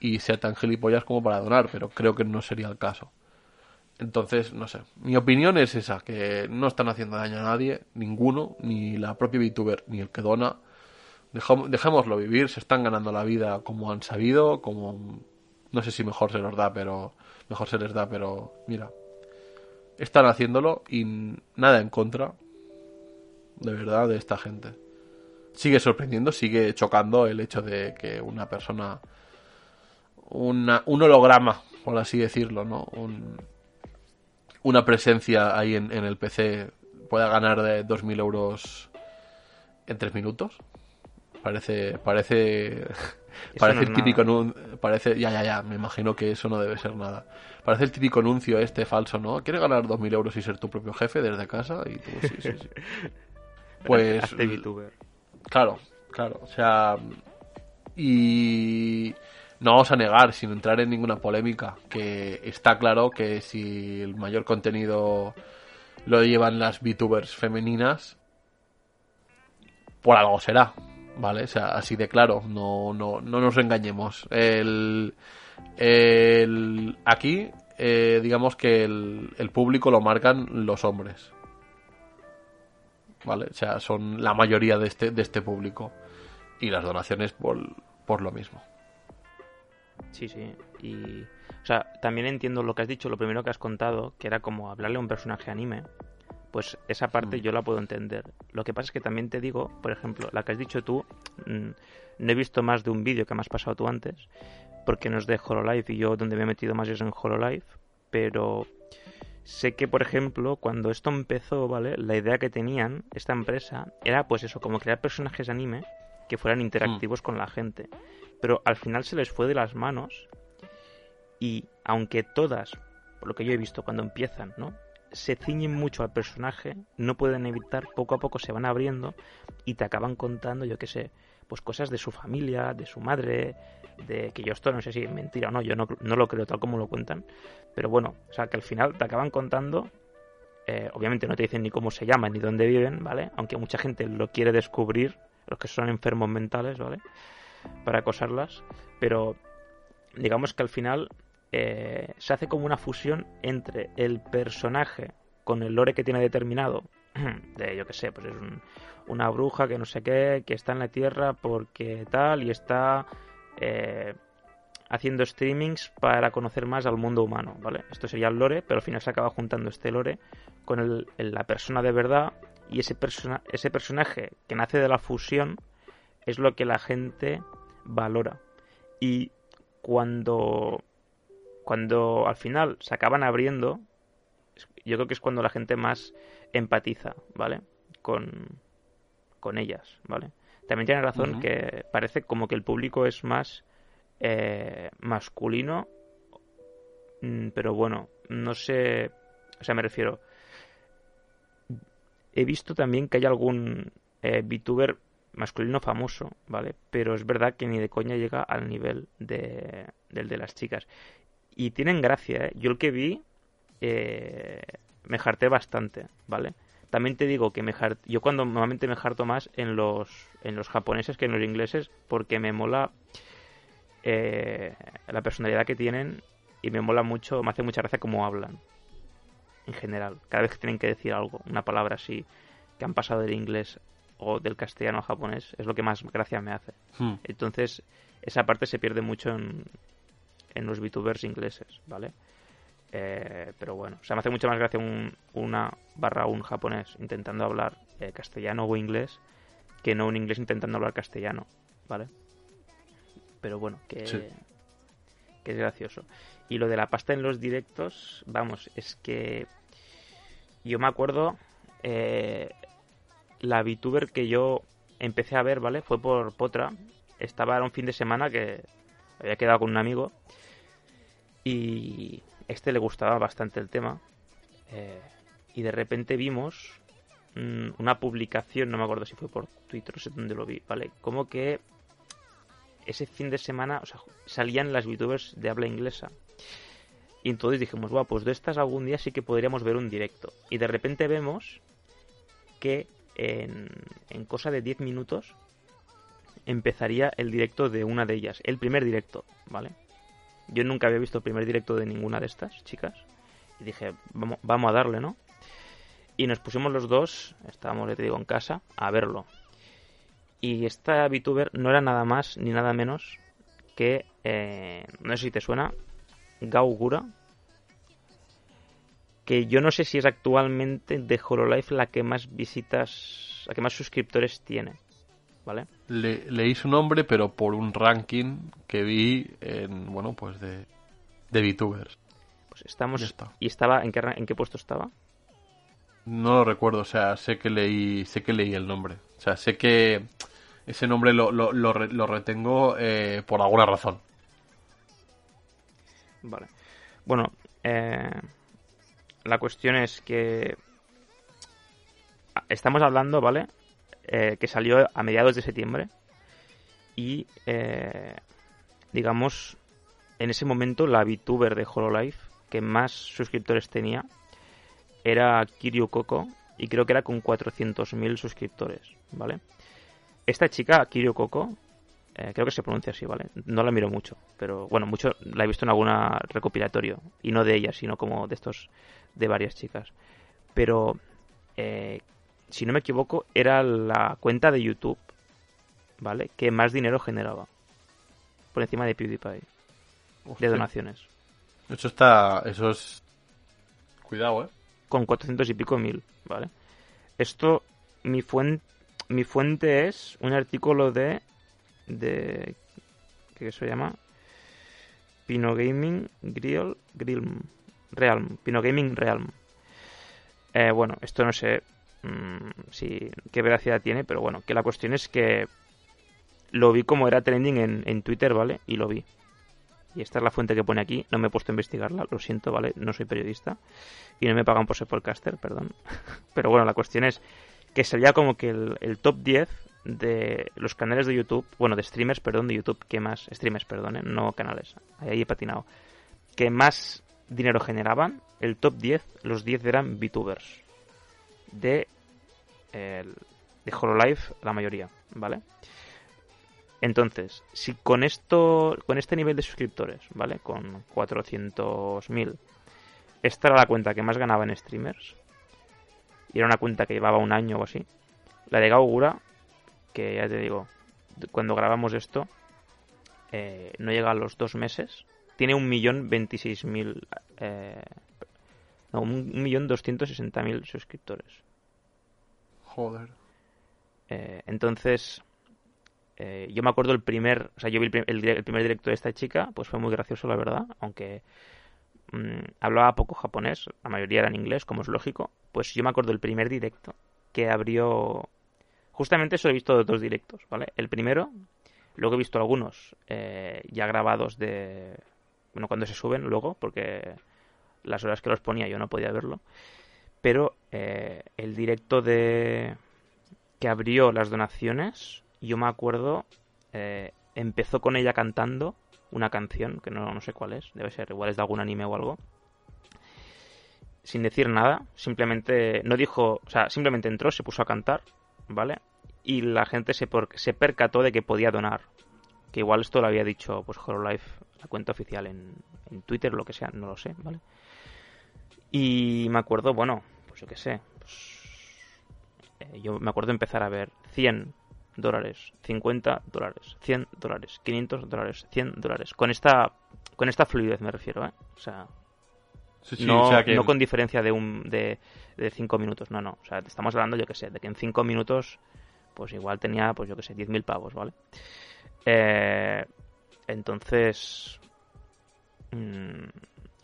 y sea tan gilipollas como para donar, pero creo que no sería el caso. Entonces, no sé. Mi opinión es esa, que no están haciendo daño a nadie, ninguno, ni la propia VTuber, ni el que dona. Dejémoslo vivir, se están ganando la vida como han sabido, como... No sé si mejor se los da, pero... Mejor se les da, pero... Mira. Están haciéndolo y nada en contra. De verdad, de esta gente. sigue sorprendiendo, sigue chocando el hecho de que una persona, una, un holograma, por así decirlo, ¿no? Un, una presencia ahí en, el PC pueda ganar de 2.000 euros en 3 minutos. Parece, parece, parece el típico parece, ya, ya, ya, me imagino que eso no debe ser nada. Parece el típico anuncio este falso, ¿no? ¿Quieres ganar 2.000 euros y ser tu propio jefe desde casa? Y tú, sí, sí, sí. *laughs* Pues... Claro, claro, o sea... Y no vamos a negar, sin entrar en ninguna polémica, que está claro que si el mayor contenido lo llevan las VTubers femeninas, por algo será, ¿vale? O sea, así de claro, no, no, no nos engañemos. El, aquí, eh, digamos que el, el público lo marcan los hombres. ¿Vale? O sea, son la mayoría de este, de este público. Y las donaciones por, por lo mismo. Sí, sí. Y, o sea, también entiendo lo que has dicho, lo primero que has contado, que era como hablarle a un personaje anime. Pues esa parte mm. yo la puedo entender. Lo que pasa es que también te digo, por ejemplo, la que has dicho tú, mm, no he visto más de un vídeo que me has pasado tú antes, porque no es de Hololive y yo donde me he metido más es en Hololive, pero sé que, por ejemplo, cuando esto empezó, ¿vale? La idea que tenían esta empresa era, pues eso, como crear personajes anime que fueran interactivos mm. con la gente pero al final se les fue de las manos y aunque todas, por lo que yo he visto cuando empiezan, ¿no? se ciñen mucho al personaje, no pueden evitar, poco a poco se van abriendo y te acaban contando, yo qué sé, pues cosas de su familia, de su madre, de que yo esto no sé si es mentira o no, yo no, no lo creo tal como lo cuentan, pero bueno, o sea que al final te acaban contando, eh, obviamente no te dicen ni cómo se llaman ni dónde viven, ¿vale? Aunque mucha gente lo quiere descubrir, los que son enfermos mentales, ¿vale? Para acosarlas, pero digamos que al final eh, se hace como una fusión entre el personaje con el lore que tiene determinado, *clears throat* de yo que sé, pues es una bruja que no sé qué, que está en la tierra porque tal y está eh, haciendo streamings para conocer más al mundo humano, ¿vale? Esto sería el lore, pero al final se acaba juntando este lore con la persona de verdad y ese, ese personaje que nace de la fusión es lo que la gente valora. Y cuando, cuando al final se acaban abriendo, yo creo que es cuando la gente más empatiza, ¿vale? Con, con ellas, ¿vale? También tiene razón que parece como que el público es más eh, masculino, mm, pero bueno, no sé, o sea, me refiero, he visto también que hay algún eh, VTuber masculino famoso, ¿vale? Pero es verdad que ni de coña llega al nivel de, del de las chicas. Y tienen gracia, ¿eh? Yo el que vi eh, me jarté bastante, ¿vale? También te digo que me yo cuando normalmente me jarto más en los, en los japoneses que en los ingleses porque me mola eh, la personalidad que tienen y me mola mucho, me hace mucha gracia cómo hablan en general. Cada vez que tienen que decir algo, una palabra así, que han pasado del inglés o del castellano a japonés es lo que más gracia me hace. Hmm. Entonces, esa parte se pierde mucho en, en los VTubers ingleses, ¿vale? Eh, pero bueno, o sea, me hace mucha más gracia un, una barra un japonés intentando hablar eh, castellano o inglés que no un inglés intentando hablar castellano, ¿vale? Pero bueno, que, que es gracioso. Y lo de la pasta en los directos, vamos, es que yo me acuerdo eh, la VTuber que yo empecé a ver, ¿vale? Fue por Potra. Estaba, era un fin de semana que había quedado con un amigo y este le gustaba bastante el tema. Eh, y de repente vimos mm, una publicación, no me acuerdo si fue por Twitter, no sé dónde lo vi, ¿vale? Como que ese fin de semana, o sea, salían las VTubers de habla inglesa. Y entonces dijimos, bueno, pues de estas algún día sí que podríamos ver un directo. Y de repente vemos que en, cosa de 10 minutos empezaría el directo de una de ellas, el primer directo, ¿vale? Yo nunca había visto el primer directo de ninguna de estas chicas y dije, vamos, vamos a darle, ¿no? Y nos pusimos los dos, estábamos, te digo, en casa, a verlo. Y esta VTuber no era nada más ni nada menos que, eh, no sé si te suena, Gaugura, que yo no sé si es actualmente de Hololive la que más visitas, la que más suscriptores tiene. ¿vale? leí su nombre, pero por un ranking que vi en, bueno, pues de, de VTubers. Pues estamos... ¿Y estaba en qué, en qué puesto estaba? No lo recuerdo, o sea, sé que leí, sé que leí el nombre. O sea, sé que ese nombre lo, lo, lo, retengo eh, por alguna razón. Vale. Bueno, eh, la cuestión es que estamos hablando, ¿vale? Eh, que salió a mediados de septiembre y, digamos, en ese momento la VTuber de Hololive que más suscriptores tenía era Kiryu Coco y creo que era con 400.000 suscriptores, ¿vale? Esta chica, Kiryu Coco, eh, creo que se pronuncia así, ¿vale? No la miro mucho, pero bueno, mucho la he visto en alguna recopilatorio, y no de ella, sino como de estos, de varias chicas. Pero, eh, si no me equivoco, era la cuenta de YouTube, ¿vale? Que más dinero generaba, por encima de PewDiePie, de donaciones. Eso está, eso es... Cuidado, ¿eh? con 400 y pico mil, ¿vale? Esto, mi fuente, mi fuente es un artículo de, de, ¿qué se llama? Pino Gaming Grill, Grill Realm, Pino Gaming Realm. Eh, bueno, esto no sé mmm, si qué veracidad tiene, pero bueno, que la cuestión es que lo vi como era trending en, en Twitter, ¿vale? Y lo vi. Y esta es la fuente que pone aquí. No me he puesto a investigarla, lo siento, ¿vale? No soy periodista. Y no me pagan por ser podcaster, perdón. *laughs* Pero bueno, la cuestión es que sería como que el, top 10 de los canales de YouTube, bueno, de streamers, perdón, de YouTube, que más, streamers, perdón, ¿eh? no canales, ahí he patinado, que más dinero generaban, el top 10, los 10 eran VTubers. De, el, de Hololive, la mayoría, ¿vale? Entonces, si con esto, con este nivel de suscriptores, ¿vale? Con 400.000, esta era la cuenta que más ganaba en streamers, y era una cuenta que llevaba un año o así, la de Gaugura, que ya te digo, cuando grabamos esto, eh, no llega a los dos meses, tiene un millón veintiséis mil, eh, no, un millón doscientos sesenta mil suscriptores. Joder. Eh, entonces, eh, yo me acuerdo el primer, o sea, yo vi el, primer directo de esta chica, pues fue muy gracioso, la verdad, aunque mm, hablaba poco japonés, la mayoría era en inglés, como es lógico, pues yo me acuerdo el primer directo que abrió, justamente eso he visto dos directos, ¿vale? El primero, luego he visto algunos eh, ya grabados de, bueno, cuando se suben luego, porque las horas que los ponía yo no podía verlo, pero eh, el directo de que abrió las donaciones yo me acuerdo, eh, empezó con ella cantando una canción, que no, no sé cuál es, debe ser, igual es de algún anime o algo. Sin decir nada, simplemente no dijo, o sea, simplemente entró, se puso a cantar, ¿vale? Y la gente se, se percató de que podía donar. Que igual esto lo había dicho, pues, Life la cuenta oficial en, en Twitter lo que sea, no lo sé, ¿vale? Y me acuerdo, bueno, pues yo qué sé, pues, eh, yo me acuerdo empezar a ver 100, dólares, 50 dólares, 100 dólares, 500 dólares, 100 dólares. Con esta, con esta fluidez me refiero, ¿eh? O sea, no, no, con diferencia de un de, de 5 minutos, no, no. O sea, estamos hablando, yo que sé, de que en 5 minutos, pues igual tenía, pues yo que sé, 10.000 pavos, ¿vale? Eh, entonces, mmm,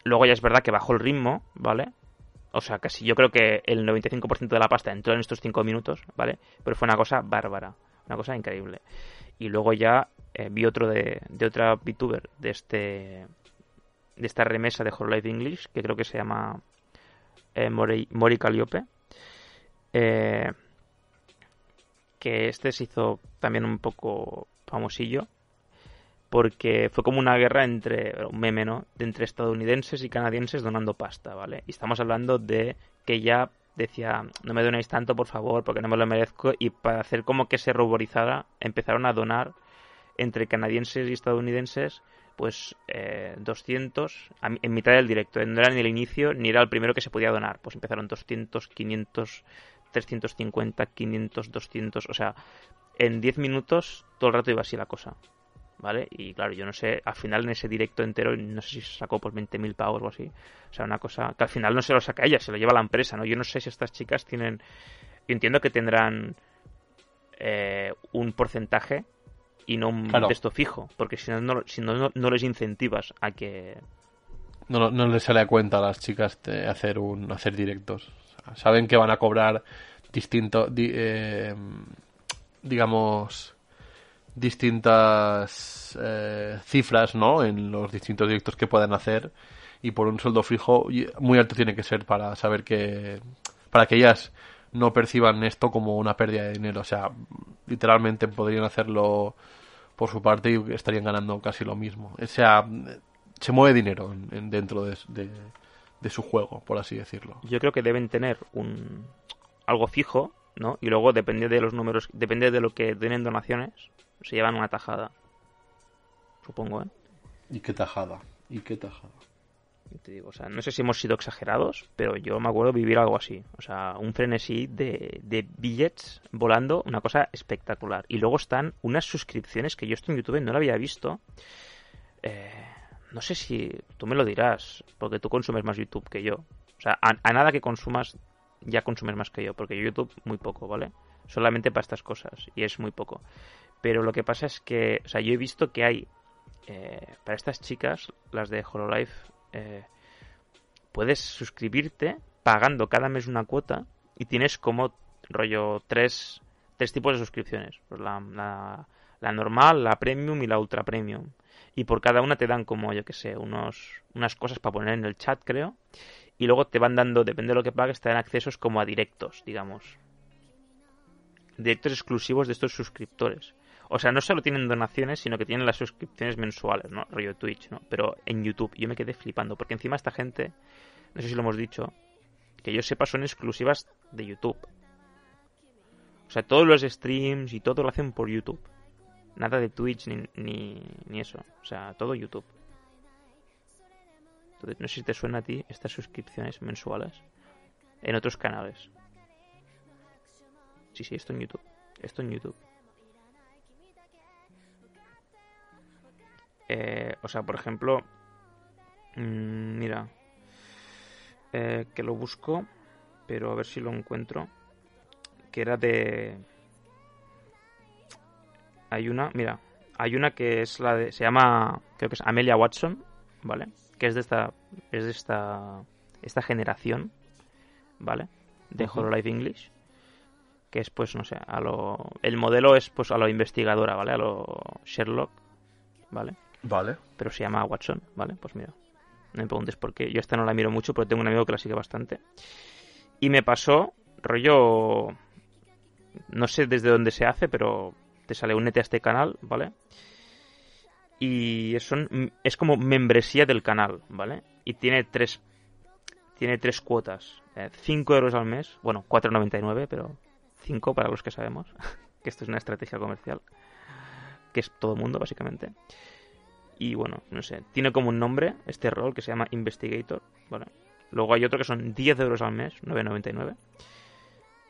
luego ya es verdad que bajó el ritmo, ¿vale? O sea, casi yo creo que el 95% de la pasta entró en estos 5 minutos, ¿vale? Pero fue una cosa bárbara. Una cosa increíble. Y luego ya eh, vi otro de, de otra VTuber de este de esta remesa de Life English, que creo que se llama eh, Mori, Mori Calliope. Eh, que este se hizo también un poco famosillo porque fue como una guerra entre un meme, ¿no? entre estadounidenses y canadienses donando pasta, ¿vale? Y estamos hablando de que ya decía, no me donéis tanto, por favor, porque no me lo merezco. Y para hacer como que se ruborizara, empezaron a donar entre canadienses y estadounidenses, pues eh, 200 en mitad del directo. No era ni el inicio ni era el primero que se podía donar. Pues empezaron 200, 500, 350, 500, 200. O sea, en 10 minutos todo el rato iba así la cosa. ¿vale? Y claro, yo no sé, al final en ese directo entero, no sé si se sacó por 20.000 pavos o así. O sea, una cosa que al final no se lo saca ella, se lo lleva la empresa, ¿no? Yo no sé si estas chicas tienen... Yo entiendo que tendrán eh, un porcentaje y no un Claro. texto fijo, porque si no, no, si no, no, les incentivas a que... No, no les sale a cuenta a las chicas de hacer un hacer directos. Saben que van a cobrar distinto, di- eh, digamos, distintas eh, cifras, ¿no? En los distintos directos que puedan hacer y por un sueldo fijo muy alto tiene que ser para saber que para que ellas no perciban esto como una pérdida de dinero. O sea, literalmente podrían hacerlo por su parte y estarían ganando casi lo mismo. O sea, se mueve dinero en- en- dentro de, de- de su juego, por así decirlo. Yo creo que deben tener un algo fijo, ¿no? Y luego depende de los números, depende de lo que den en donaciones, se llevan una tajada. Supongo, ¿eh? Y qué tajada, y qué tajada. Te digo, o sea, no sé si hemos sido exagerados, pero yo me acuerdo vivir algo así. O sea, un frenesí de, de billets volando, una cosa espectacular. Y luego están unas suscripciones que yo esto en YouTube no lo había visto. Eh, no sé si tú me lo dirás, porque tú consumes más YouTube que yo. O sea, a, nada que consumas, ya consumes más que yo, porque yo YouTube muy poco, ¿vale? Solamente para estas cosas, y es muy poco. Pero lo que pasa es que, o sea, yo he visto que hay, eh, para estas chicas, las de Hololive, eh, puedes suscribirte pagando cada mes una cuota y tienes como rollo tres, tres tipos de suscripciones. Pues la, la, normal, la premium y la ultra premium. Y por cada una te dan como, yo que sé, unos, unas cosas para poner en el chat, creo. Y luego te van dando, depende de lo que pagues, te dan accesos como a directos, digamos. Directos exclusivos de estos suscriptores. O sea, no solo tienen donaciones, sino que tienen las suscripciones mensuales, ¿no? Rollo Twitch, ¿no? Pero en YouTube. Yo me quedé flipando, porque encima esta gente, no sé si lo hemos dicho, que yo sepa son exclusivas de YouTube. O sea, todos los streams y todo lo hacen por YouTube. Nada de Twitch ni, ni, ni eso. O sea, todo YouTube. Entonces, no sé si te suena a ti estas suscripciones mensuales en otros canales. Sí, sí, esto en YouTube. Esto en YouTube. Eh, o sea, por ejemplo, mm, mira, eh, que lo busco, pero a ver si lo encuentro. Que era de. Hay una, mira, hay una que es la de. Se llama, creo que es Amelia Watson, ¿vale? Que es de esta. Es de esta. Esta generación, ¿vale? De Ujú. Hololive English. Que es, pues, no sé, a lo. El modelo es, pues, a lo investigadora, ¿vale? A lo Sherlock, ¿vale? Vale. pero se llama Watson, ¿vale? Pues mira, no me preguntes por qué. Yo esta no la miro mucho, pero tengo un amigo que la sigue bastante. Y me pasó, rollo, no sé desde dónde se hace, pero te sale únete a este canal, ¿vale? Y son, es como membresía del canal, ¿vale? Y tiene tres, tiene tres cuotas. 5 euros al mes, bueno, 4,99, pero 5 para los que sabemos, *laughs* que esto es una estrategia comercial, que es todo el mundo, básicamente. Y bueno, no sé, tiene como un nombre este rol que se llama Investigator, ¿vale? Luego hay otro que son 10 euros al mes, 9,99,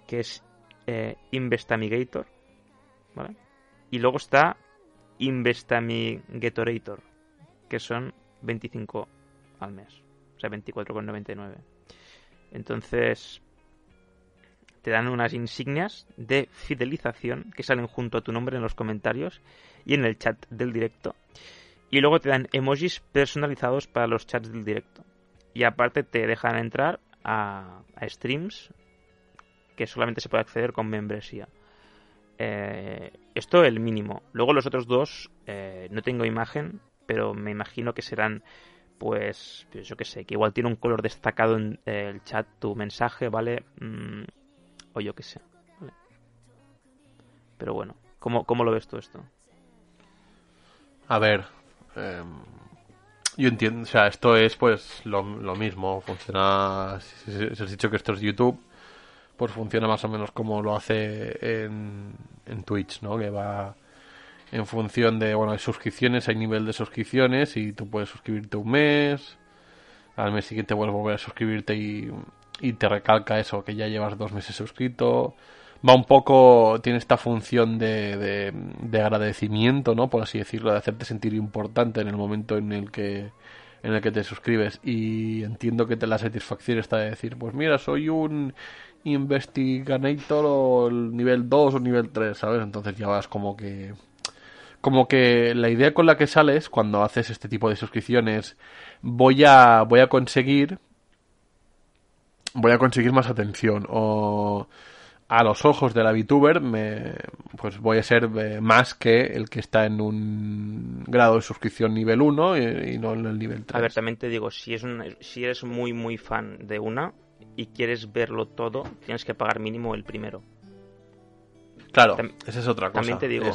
que es eh, Investigator, ¿vale? Y luego está Investigatorator, que son 25 al mes, o sea, 24,99. Entonces, te dan unas insignias de fidelización que salen junto a tu nombre en los comentarios y en el chat del directo. Y luego te dan emojis personalizados para los chats del directo. Y aparte te dejan entrar a, streams que solamente se puede acceder con membresía. Eh, esto el mínimo. Luego los otros dos eh, no tengo imagen, pero me imagino que serán, pues, pues yo qué sé, que igual tiene un color destacado en eh, el chat tu mensaje, ¿vale? Mm, o yo qué sé. Pero bueno, ¿cómo, ¿cómo lo ves tú esto? A ver, eh, yo entiendo, o sea, esto es pues lo, mismo, funciona, si, si- has dicho que esto es YouTube, pues funciona más o menos como lo hace en, en Twitch, ¿no? Que va en función de, bueno, hay suscripciones, hay nivel de suscripciones y tú puedes suscribirte un mes, al mes siguiente vuelves a volver a suscribirte y te recalca eso, que ya llevas dos meses suscrito. Va un poco, tiene esta función de, de, de agradecimiento, ¿no? Por así decirlo, de hacerte sentir importante en el momento en el que en el que te suscribes y entiendo que te la satisfacción está de decir, pues mira, soy un Investigator o el nivel 2 o nivel 3, ¿sabes? Entonces ya vas como que... Como que la idea con la que sales cuando haces este tipo de suscripciones, voy a, voy a conseguir... Voy a conseguir más atención o a los ojos de la VTuber me, pues voy a ser eh, más que el que está en un grado de suscripción nivel 1 y, no en el nivel 3. A ver, también te digo, si, es un, si eres muy, muy fan de una y quieres verlo todo, tienes que pagar mínimo el primero. Claro, esa es otra cosa. También te digo,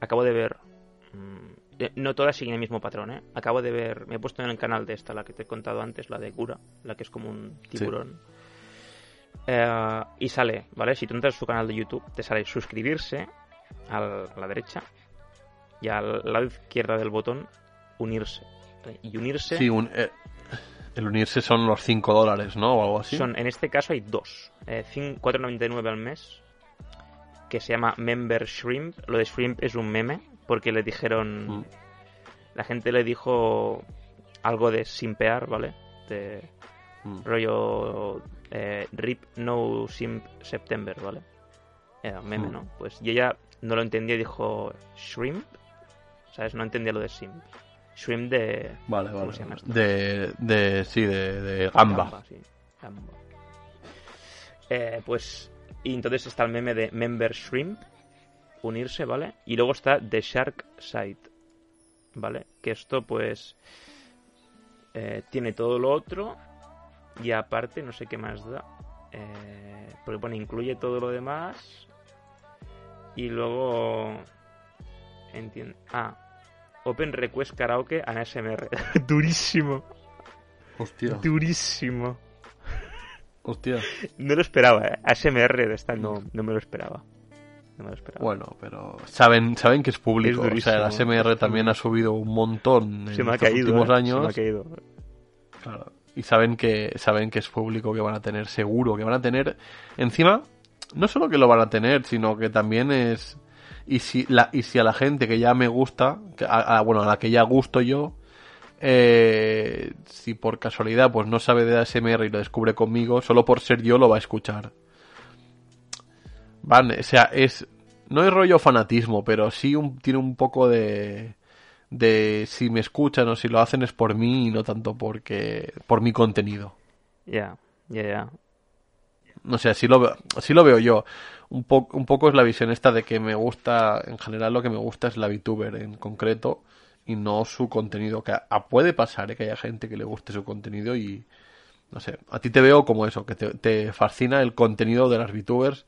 acabo de ver... Mm, eh, no todas siguen el mismo patrón, ¿eh? Acabo de ver... Me he puesto en el canal de esta, la que te he contado antes, la de Cura, la que es como un tiburón. Eh, y sale, ¿vale? Si tú entras a su canal de YouTube, te sale suscribirse a la derecha y al lado izquierda del botón unirse. Y unirse. Sí, eh, el unirse son los 5 dólares, ¿no? O algo así. Son, en este caso hay dos: eh, 4,99 al mes, que se llama Member Shrimp. Lo de Shrimp es un meme, porque le dijeron. Mm. La gente le dijo algo de simpear, ¿vale? De mm. rollo eh, RIP No Simp September, ¿vale? Era un meme, hmm. ¿no? Pues y ella no lo entendía y dijo Shrimp, ¿sabes? No entendía lo de Simp. Shrimp de... Vale, vale. De, de, sí, de, de gamba. sí. Eh, pues, y entonces está el meme de Member Shrimp, unirse, ¿vale? Y luego está The Shark Side, ¿vale? Que esto, pues, eh, tiene todo lo otro y aparte, no sé qué más da. Eh, porque pone, incluye todo lo demás. Y luego... Entiendo. Ah. Open Request Karaoke en ASMR. *laughs* Durísimo. Hostia. Durísimo. Hostia. No lo esperaba, ¿eh? ASMR de esta no, no me lo esperaba. No me lo esperaba. Bueno, pero saben, saben que es público. o sea, el ASMR también ha subido un montón en los últimos años. ¿eh? Se me ha caído. Claro y saben que saben que es público que van a tener seguro que van a tener. Encima no solo que lo van a tener sino que también es y si la y si a la gente que ya me gusta bueno a la que ya gusto yo eh, si por casualidad pues no sabe de ASMR y lo descubre conmigo solo por ser yo lo va a escuchar. Van o sea es no es rollo fanatismo pero sí un, tiene un poco de de si me escuchan o si lo hacen es por mí y no tanto porque por mi contenido. Ya, ya, ya. No sé, así lo, así lo veo yo. Un, un poco es la visión esta de que me gusta, en general lo que me gusta es la VTuber en concreto y no su contenido. Que puede pasar ¿eh? que haya gente que le guste su contenido y no sé, a ti te veo como eso, que te, te fascina el contenido de las VTubers,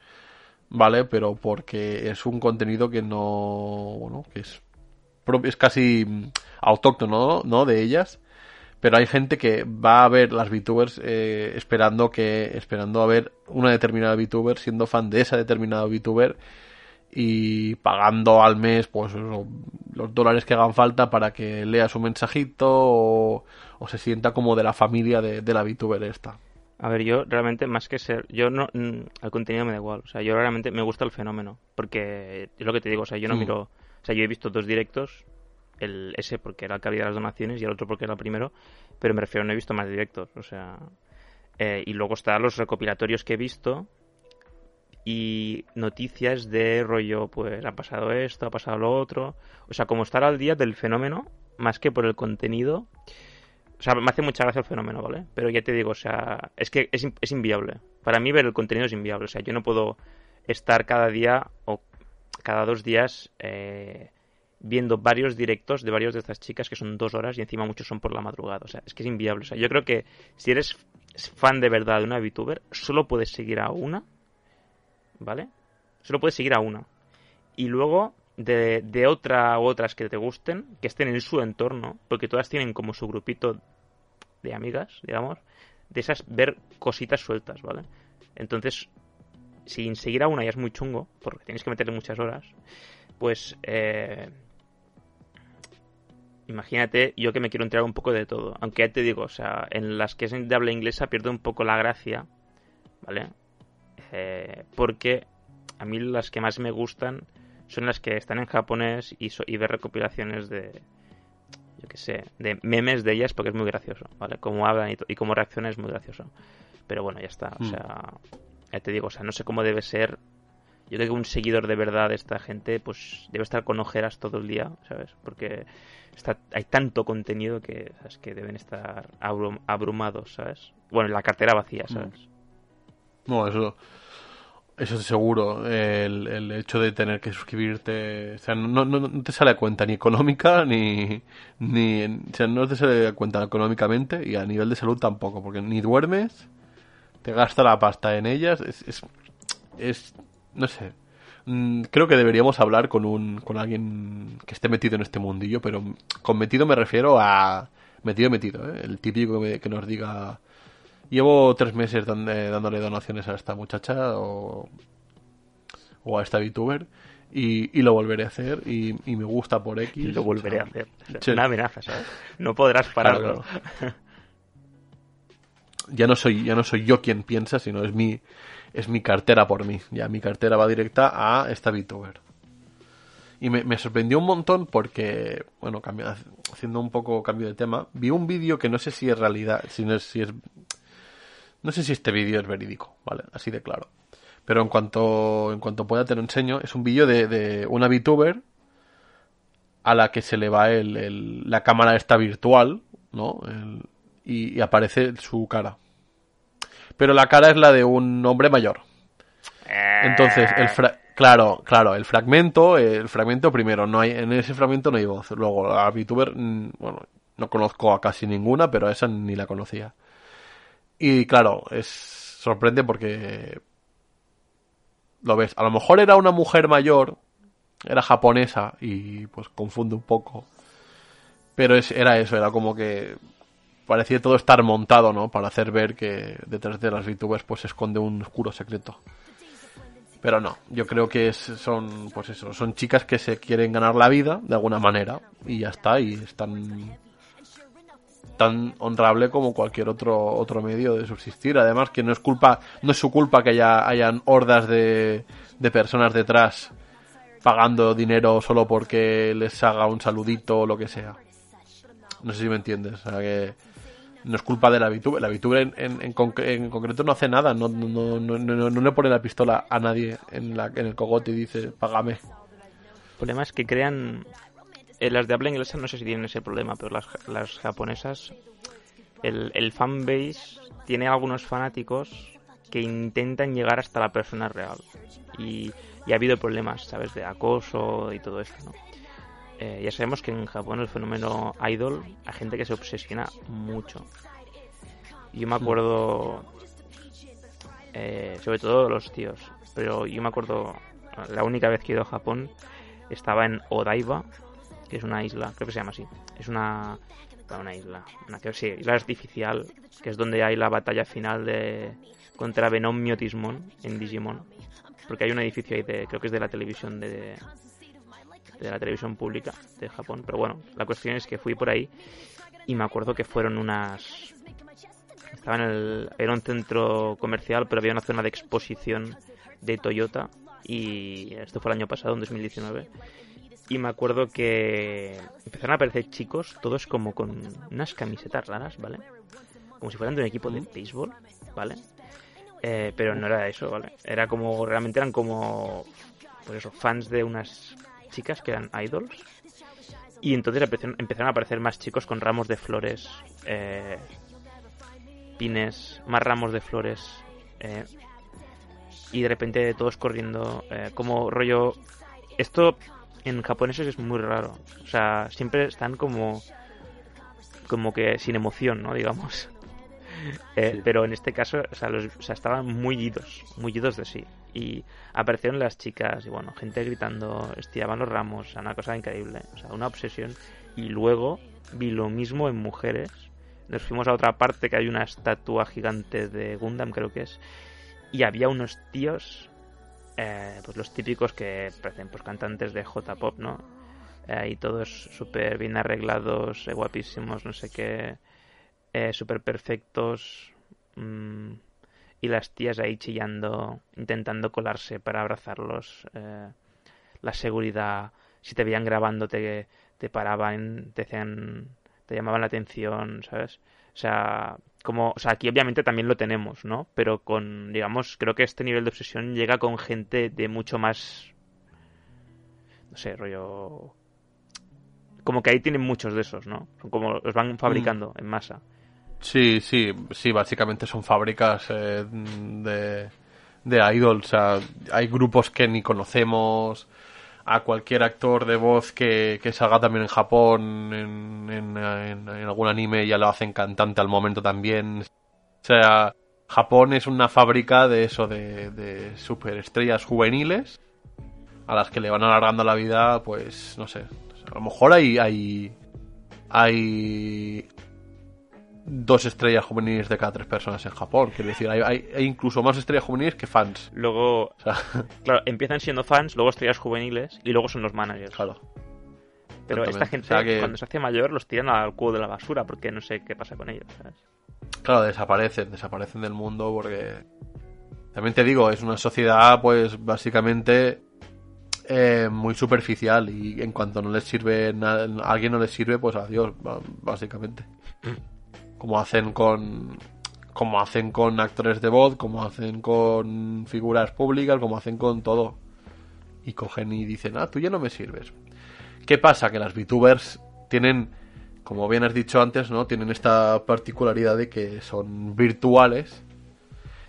¿vale? Pero porque es un contenido que no, bueno, que es es casi mm, autóctono, ¿no? De ellas. Pero hay gente que va a ver las VTubers eh, esperando que esperando a ver una determinada VTuber, siendo fan de esa determinada VTuber y pagando al mes pues los dólares que hagan falta para que lea su mensajito o, se sienta como de la familia de, la VTuber esta. A ver, yo realmente más que ser, yo no, mm, el contenido me da igual, o sea, yo realmente me gusta el fenómeno, porque es lo que te digo, o sea, yo no mm. miro o sea, yo he visto dos directos, el ese porque era el que había las donaciones y el otro porque era el primero, pero me refiero, no he visto más directos, o sea... Eh, y luego están los recopilatorios que he visto y noticias de rollo, pues ha pasado esto, ha pasado lo otro. O sea, como estar al día del fenómeno, más que por el contenido. O sea, me hace mucha gracia el fenómeno, ¿vale? Pero ya te digo, o sea, es que es, es inviable. Para mí ver el contenido es inviable. O sea, yo no puedo estar cada día o cada dos días eh, viendo varios directos de varios de estas chicas que son dos horas y encima muchos son por la madrugada. O sea, es que es inviable. O sea, yo creo que si eres fan de verdad de una VTuber, solo puedes seguir a una. ¿Vale? Solo puedes seguir a una. Y luego de, de otra u otras que te gusten, que estén en su entorno, porque todas tienen como su grupito de amigas, digamos, de esas ver cositas sueltas, ¿vale? Entonces, sin seguir a una ya es muy chungo, porque tienes que meterle muchas horas, pues eh, imagínate yo que me quiero entregar un poco de todo. Aunque ya te digo, o sea, en las que es de habla inglesa pierdo un poco la gracia, ¿vale? Eh, porque a mí las que más me gustan son las que están en japonés y, y ver recopilaciones de, yo qué sé, de memes de ellas porque es muy gracioso, ¿vale? Cómo hablan y, y cómo reaccionan es muy gracioso. Pero bueno, ya está, o hmm. sea ya te digo, o sea, no sé cómo debe ser. Yo creo que un seguidor de verdad de esta gente, pues debe estar con ojeras todo el día, ¿sabes? Porque está, hay tanto contenido que, ¿sabes? que deben estar abrum- abrumados, ¿sabes? Bueno, la cartera vacía, ¿sabes? No, eso, eso es seguro. El, el hecho de tener que suscribirte, o sea, no, no, no te sale a cuenta ni económica ni, ni, o sea, no te sale a cuenta económicamente y a nivel de salud tampoco, porque ni duermes, te gasta la pasta en ellas, es, es, es no sé. Mm, Creo que deberíamos hablar con un, con alguien que esté metido en este mundillo, pero con metido me refiero a metido metido, ¿eh? el típico que, nos diga Llevo tres meses dándole donaciones a esta muchacha o, o a esta VTuber y, y lo volveré a hacer y, y me gusta por X. Y lo volveré a o sea, hacer. Sí. Una amenaza, ¿sabes? No podrás pararlo. Claro, Ya no soy ya no soy yo quien piensa, sino es mi es mi cartera por mí. Ya mi cartera va directa a esta VTuber. Y me, me sorprendió un montón porque, bueno, cambia- haciendo un poco cambio de tema, vi un vídeo que no sé si es realidad, si no es, si es no sé si este vídeo es verídico, ¿vale? Así de claro. Pero en cuanto, en cuanto pueda te lo enseño. Es un vídeo de, de una VTuber a la que se le va el, el- la cámara esta virtual, ¿no? El- y, aparece su cara. Pero la cara es la de un hombre mayor. Entonces, el fra- claro, claro, el fragmento, el fragmento primero, no hay, en ese fragmento no hay voz. Luego, la VTuber, mm, bueno, no conozco a casi ninguna, pero a esa ni la conocía. Y claro, es sorprende porque lo ves. A lo mejor era una mujer mayor, era japonesa y pues confunde un poco. Pero es, era eso, era como que parecía todo estar montado, ¿no? Para hacer ver que detrás de las VTubers pues se esconde un oscuro secreto. Pero no, yo creo que son, pues eso, son chicas que se quieren ganar la vida de alguna manera y ya está, y están tan honrable como cualquier otro otro medio de subsistir. Además que no es culpa, no es su culpa que haya hayan hordas de, de personas detrás pagando dinero solo porque les haga un saludito o lo que sea. No sé si me entiendes. O sea que no es culpa de la VTuber. La VTuber en, en, en concre- en concreto no hace nada. No, no, no, no, le pone la pistola a nadie en, la, en el cogote y dice, págame. El problema es que crean. eh, las de habla inglesa no sé si tienen ese problema, pero las, las japonesas. El, el fanbase tiene algunos fanáticos que intentan llegar hasta la persona real. Y, y ha habido problemas, ¿sabes? De acoso y todo esto, ¿no? Eh, ya sabemos que en Japón el fenómeno idol hay gente que se obsesiona mucho. Yo me acuerdo, eh, sobre todo los tíos, pero yo me acuerdo, la única vez que he ido a Japón estaba en Odaiba, que es una isla, creo que se llama así. Es una, una isla, una que sí, isla artificial, que es donde hay la batalla final de contra Venom Miotismon en Digimon. Porque hay un edificio ahí de, creo que es de la televisión de, de la televisión pública de Japón. Pero bueno, la cuestión es que fui por ahí y me acuerdo que fueron unas... Estaba en el... Era un centro comercial, pero había una zona de exposición de Toyota y esto fue el año pasado, en 2019. Y me acuerdo que empezaron a aparecer chicos, todos como con unas camisetas raras, ¿vale? Como si fueran de un equipo de béisbol, ¿vale? Eh, pero no era eso, ¿vale? Era como, realmente eran como, pues eso, fans de unas chicas que eran idols. Y entonces empezaron, a aparecer más chicos con ramos de flores, eh, pines, más ramos de flores. eh, y de repente todos corriendo, eh, como rollo... Esto en japoneses es muy raro. O sea, siempre están como... Como que sin emoción, ¿no? Digamos. *laughs* Sí. Pero en este caso, o sea, los- o sea, estaban muy idos, muy idos de sí. Y aparecieron las chicas y bueno, gente gritando, estiraban los ramos, una cosa increíble. O sea, una obsesión. Y luego vi lo mismo en mujeres. Nos fuimos a otra parte que hay una estatua gigante de Gundam, creo que es. Y había unos tíos, eh, pues los típicos que parecen pues cantantes de J-pop, ¿no? Eh, y todos súper bien arreglados, eh, guapísimos, no sé qué, eh, súper perfectos. mm, y las tías ahí chillando, intentando colarse para abrazarlos. eh, la seguridad, si te veían grabando, te, te paraban, te hacían, te llamaban la atención, ¿sabes? O sea, como, o sea, aquí obviamente también lo tenemos, ¿no? Pero con, digamos, creo que este nivel de obsesión llega con gente de mucho más, no sé, rollo, como que ahí tienen muchos de esos, ¿no? Son como los van fabricando en masa. Sí, sí, sí, básicamente son fábricas eh, de, de idols. O sea, hay grupos que ni conocemos. A cualquier actor de voz que, que salga también en Japón, en, en, en- en algún anime, ya lo hacen cantante al momento también. O sea, Japón es una fábrica de eso, de, de superestrellas juveniles a las que le van alargando la vida, pues, no sé. A lo mejor hay, hay, hay dos estrellas juveniles de cada tres personas en Japón. Quiero decir, hay, hay- hay incluso más estrellas juveniles que fans. Luego, O sea, *laughs* claro, empiezan siendo fans, luego estrellas juveniles y luego son los managers. claro. Pero esta gente, O sea que- cuando se hace mayor, los tiran al cubo de la basura porque no sé qué pasa con ellos, ¿sabes? Claro, desaparecen, desaparecen del mundo porque... También te digo, es una sociedad pues básicamente eh, muy superficial y en cuanto no les sirve nada, a alguien no les sirve, pues adiós, básicamente. Como hacen con como hacen con actores de voz, como hacen con figuras públicas, como hacen con todo. Y cogen y dicen, ah, tú ya no me sirves. ¿Qué pasa? Que las VTubers tienen, como bien has dicho antes, ¿no? Tienen esta particularidad de que son virtuales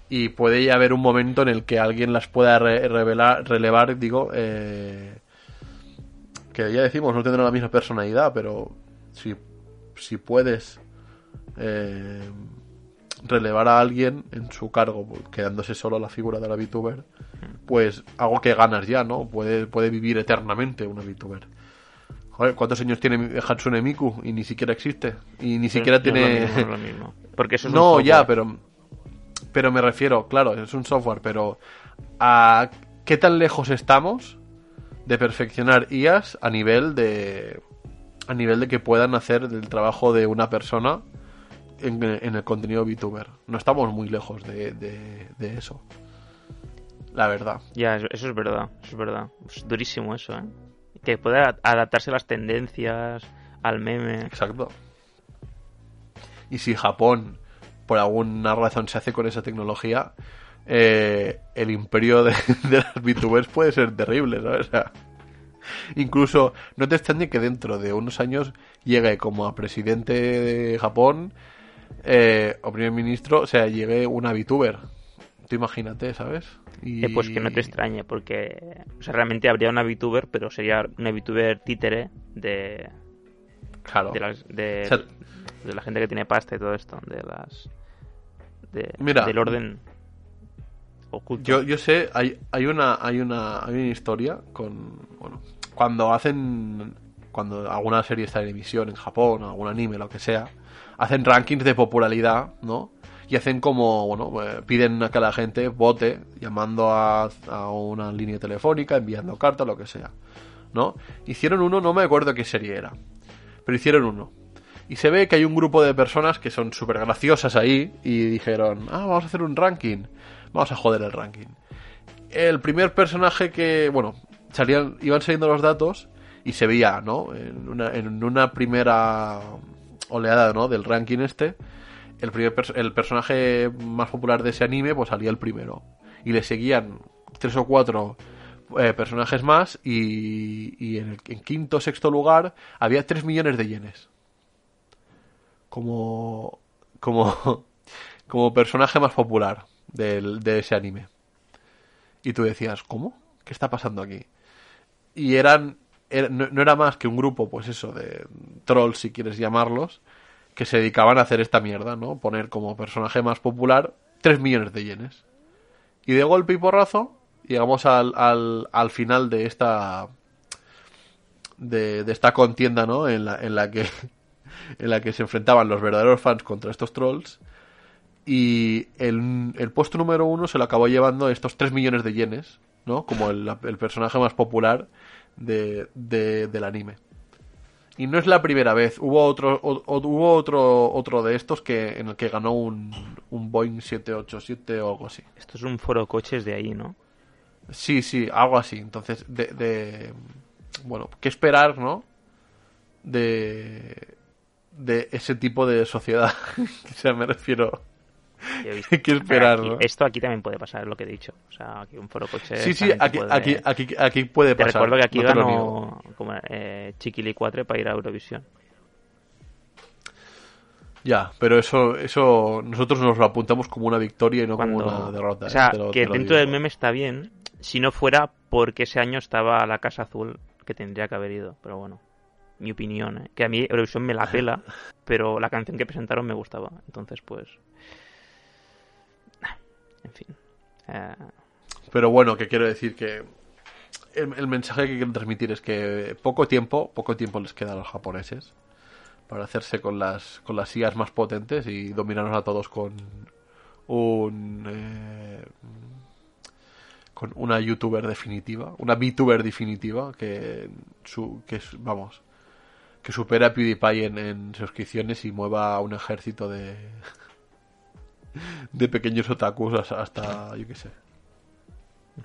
y puede ya haber un momento en el que alguien las pueda re- revelar, relevar, digo, eh, que ya decimos, no tendrán la misma personalidad, pero si, si puedes eh, relevar a alguien en su cargo, pues, quedándose solo la figura de la VTuber, pues algo que ganas ya, ¿no? Puede, puede vivir eternamente una VTuber. Joder, ¿cuántos años tiene Hatsune Miku? Y ni siquiera existe. Y ni siquiera No es lo tiene... mismo, no es lo *laughs* mismo. Porque eso es un No, ya, pero pero me refiero, claro, es un software, pero a qué tan lejos estamos de perfeccionar IAs a nivel de a nivel de que puedan hacer el trabajo de una persona en, en el contenido VTuber. No estamos muy lejos de, de- de eso. La verdad. Ya, eso eso es verdad, eso es verdad. Es durísimo eso, ¿eh? Que pueda adaptarse a las tendencias, al meme. Exacto. Y si Japón, por alguna razón, se hace con esa tecnología, eh, el imperio de, *laughs* de las VTubers puede ser terrible, ¿sabes? O sea, incluso, no te extrañe que dentro de unos años llegue como a presidente de Japón eh, o primer ministro, o sea, llegue una VTuber. Tú imagínate, ¿sabes? Y... Eh, pues que no te extrañe, porque o sea, realmente habría una VTuber, pero sería una VTuber títere de, Claro. de, las- de, O sea- de la gente que tiene pasta y todo esto, de las de- Mira. del orden oculto. Yo, yo sé, hay, hay una, hay una, hay una historia con, bueno, cuando hacen, cuando alguna serie está en emisión en Japón, algún anime, lo que sea, hacen rankings de popularidad, ¿no? Y hacen como, bueno, eh, piden a que la gente vote llamando a, a una línea telefónica, enviando cartas, lo que sea, ¿no? Hicieron uno, no me acuerdo qué serie era, pero hicieron uno. Y se ve que hay un grupo de personas que son súper graciosas ahí y dijeron, ah, vamos a hacer un ranking, vamos a joder el ranking. El primer personaje que, bueno, salían, iban saliendo los datos y se veía, ¿no? En una, en una primera oleada, ¿no? Del ranking este, el, primer el personaje más popular de ese anime, pues salía el primero. Y le seguían tres o cuatro eh, personajes más y, y en el quinto o sexto lugar había 3 millones de yenes. Como, como, *laughs* como personaje más popular del, de ese anime. Y tú decías, ¿cómo? ¿Qué está pasando aquí? Y eran, no era más que un grupo, pues eso, de trolls, si quieres llamarlos, que se dedicaban a hacer esta mierda, ¿no? Poner como personaje más popular 3 millones de yenes. Y de golpe y porrazo, llegamos al, al, al final de esta de, de esta contienda, ¿no? En la, en la que *laughs* en la que se enfrentaban los verdaderos fans contra estos trolls. Y el, el puesto número uno se lo acabó llevando estos 3 millones de yenes, ¿no? Como el, el personaje más popular de, de- del anime. Y no es la primera vez. Hubo otro, o- hubo otro, otro de estos que, en el que ganó un, un Boeing 787 o algo así. Esto es un foro coches de ahí, ¿no? Sí, sí, algo así. Entonces, de, de- bueno, ¿qué esperar, no? De, de ese tipo de sociedad. *laughs* o sea, me refiero. *laughs* Hay que esperar, Aquí- ¿no? Esto aquí también puede pasar, es lo que he dicho. O sea, aquí un foro coche. Sí, sí, aquí, puede- aquí, aquí, aquí puede Te pasar. recuerdo que aquí no ganó como, eh, Chiquili 4 para ir a Eurovisión. Ya, pero eso, eso nosotros nos lo apuntamos como una victoria y no como Cuando- una derrota. o sea, ¿eh? Te lo- que dentro del meme está bien, si no fuera porque ese año estaba la Casa Azul, que tendría que haber ido. Pero bueno, mi opinión, ¿eh? que a mí Eurovisión me la pela, *laughs* pero la canción que presentaron me gustaba. Entonces, pues. En fin. Eh, Pero bueno, que quiero decir que el, mensaje que quieren transmitir es que poco tiempo, poco tiempo les queda a los japoneses para hacerse con las con las IAs más potentes y dominarnos a todos con un eh, con una youtuber definitiva, una VTuber definitiva que su que vamos que supera a PewDiePie en, en suscripciones y mueva a un ejército de de pequeños otakus hasta, hasta yo qué sé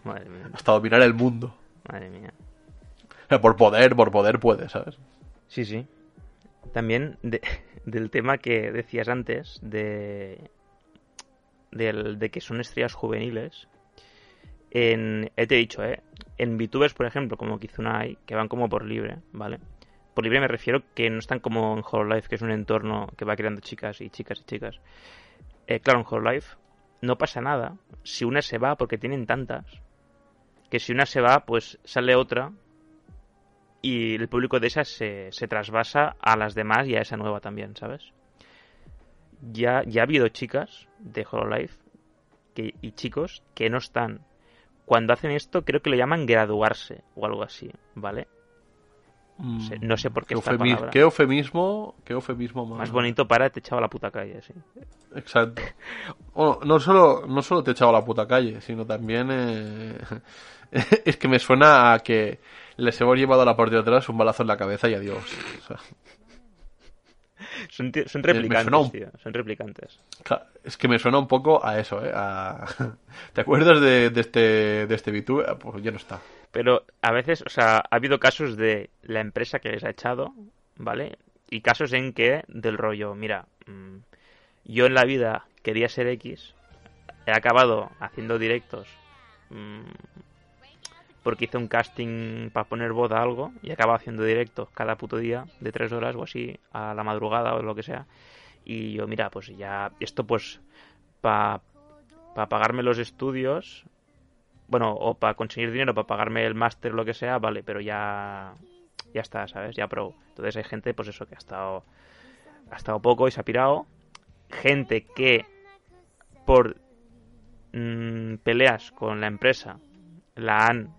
madre mía, hasta dominar el mundo. madre mía. O sea, por poder, por poder puede, ¿sabes? Sí, sí. También de- del tema que decías antes, de, del, de que son estrellas juveniles. En, eh, te he dicho, ¿eh? En VTubers, por ejemplo, como Kizunai, que van como por libre, ¿vale? Por libre me refiero que no están como en Hololive, que es un entorno que va creando chicas y chicas y chicas. Eh, claro, en Hololive no pasa nada si una se va porque tienen tantas. Que si una se va, pues sale otra y el público de esas se, se trasvasa a las demás y a esa nueva también, ¿sabes? Ya, ya ha habido chicas de Hololive que, y chicos que no están. Cuando hacen esto, creo que lo llaman graduarse o algo así, ¿vale? Sé- no sé por qué esta Eufemi- palabra. ¿Qué eufemismo? ¿Qué eufemismo más? Más bonito para te echaba a la puta calle, sí. Exacto. Bueno, no solo, no solo te he echado a la puta calle, sino también eh, *laughs* es que me suena a que les hemos llevado a la parte de atrás un balazo en la cabeza y adiós. O sea, Son, ti- son replicantes, suena un- tío. Son replicantes. Ca- Es que me suena un poco a eso, ¿eh? A- *laughs* ¿Te acuerdas de, de este de este VTuber? Pues ya no está. Pero a veces, o sea, ha habido casos de la empresa que les ha echado, ¿vale? Y casos en que, del rollo, mira, mm, yo en la vida quería ser X, he acabado haciendo directos mm, porque hice un casting para poner voz a algo y he acabado haciendo directos cada puto día de tres horas o así, a la madrugada o lo que sea. Y yo, mira, pues ya, esto pues, para pagarme los estudios, bueno, o para conseguir dinero, para pagarme el máster lo que sea, vale, pero ya ya está, ¿sabes? Ya pro. Entonces hay gente, pues eso, que ha estado ha estado poco y se ha pirado. Gente que por mm, peleas con la empresa la han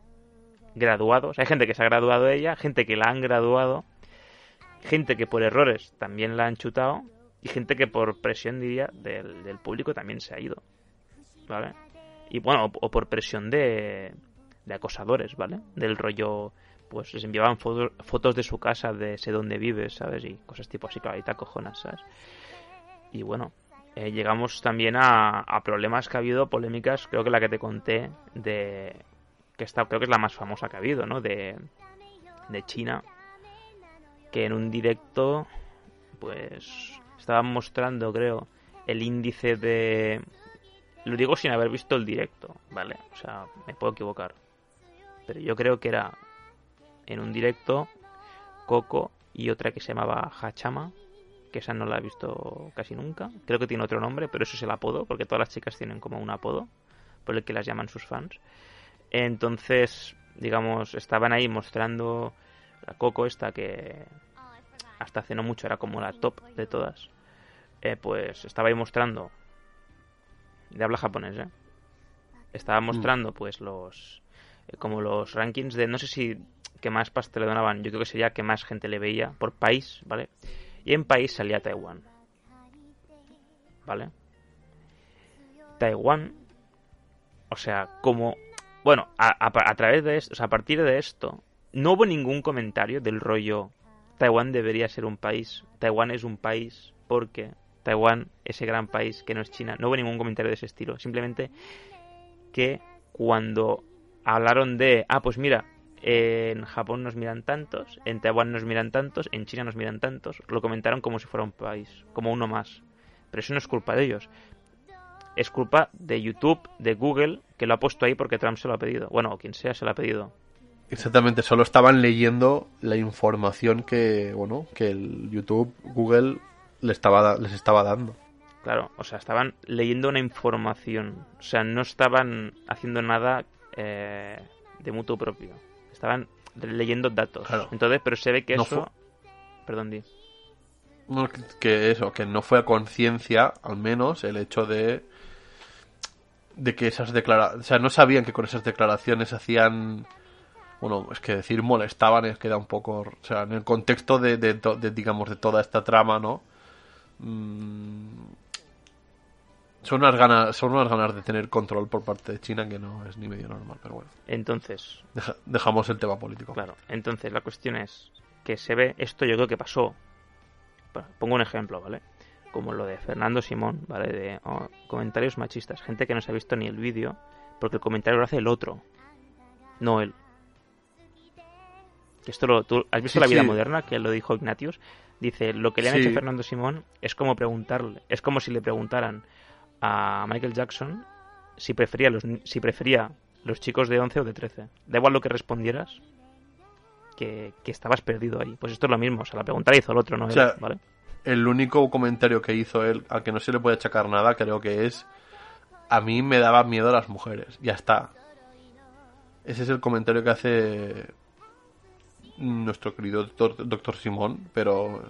graduado. O sea, hay gente que se ha graduado de ella, gente que la han graduado, gente que por errores también la han chutado y gente que por presión, diría, del, del público también se ha ido. ¿Vale? Y bueno, o, por presión de, de acosadores, ¿vale? Del rollo, pues les enviaban fotos, fotos de su casa, de sé dónde vives, ¿sabes? Y cosas tipo así, claro, ahí te acojonas, ¿sabes? Y bueno, eh, llegamos también a, a problemas que ha habido, polémicas, creo que la que te conté, de que esta, creo que es la más famosa que ha habido, ¿no? De, de China, que en un directo, pues, estaban mostrando, creo, el índice de... Lo digo sin haber visto el directo, ¿vale? O sea, me puedo equivocar. Pero yo creo que era en un directo Coco y otra que se llamaba Hachama, que esa no la he visto casi nunca. Creo que tiene otro nombre, pero eso es el apodo, porque todas las chicas tienen como un apodo por el que las llaman sus fans. Entonces, digamos, estaban ahí mostrando la Coco esta que hasta hace no mucho era como la top de todas. Eh, pues estaba ahí mostrando de habla japonés, ¿eh? Estaba mostrando pues los eh, como los rankings de no sé si que más pasta le donaban, yo creo que sería que más gente le veía por país, ¿vale? Y en país salía Taiwán. ¿Vale? Taiwán o sea, como bueno, a, a, a través de esto, o sea, a partir de esto no hubo ningún comentario del rollo Taiwán debería ser un país, Taiwán es un país porque Taiwán, ese gran país que no es China, no hubo ningún comentario de ese estilo. Simplemente que cuando hablaron de, ah, pues mira, en Japón nos miran tantos, en Taiwán nos miran tantos, en China nos miran tantos. Lo comentaron como si fuera un país, como uno más. Pero eso no es culpa de ellos. Es culpa de YouTube, de Google, que lo ha puesto ahí porque Trump se lo ha pedido. Bueno, o quien sea se lo ha pedido. Exactamente, solo estaban leyendo la información que, bueno, que el YouTube, Google les estaba, les estaba dando. Claro, o sea, estaban leyendo una información. O sea, no estaban haciendo nada eh, de mutuo propio. Estaban leyendo datos. Claro. Entonces, pero se ve que No eso... Perdón, di. No, que- eso, que no fue a conciencia, al menos, el hecho de de que esas declaraciones, o sea, no sabían que con esas declaraciones hacían, bueno, es que decir molestaban es que da un poco, o sea, en el contexto de, de, digamos, de toda esta trama, ¿no? Mm, son unas ganas, son unas ganas de tener control por parte de China que no es ni medio normal, pero bueno, Entonces, deja- dejamos el tema político. Claro, entonces la cuestión es que se ve, esto yo creo que pasó. Bueno, Pongo un ejemplo, ¿vale? Como lo de Fernando Simón, ¿vale? De oh, comentarios machistas, gente que no se ha visto ni el vídeo, porque el comentario lo hace el otro, no él. Que esto lo, ¿tú has visto Sí, la vida sí. moderna? Que lo dijo Ignatius. Dice, lo que le han Sí. hecho a Fernando Simón es como preguntarle, es como si le preguntaran a Michael Jackson si prefería los, si prefería los chicos de 11 o de 13. Da igual lo que respondieras, que, que estabas perdido ahí. Pues esto es lo mismo, o sea, la pregunta la hizo el otro, no sea, ¿vale? El único comentario que hizo él, al que no se le puede achacar nada, creo que es a mí me daba miedo las mujeres. Ya está. Ese es el comentario que hace nuestro querido doctor, doctor Simón, pero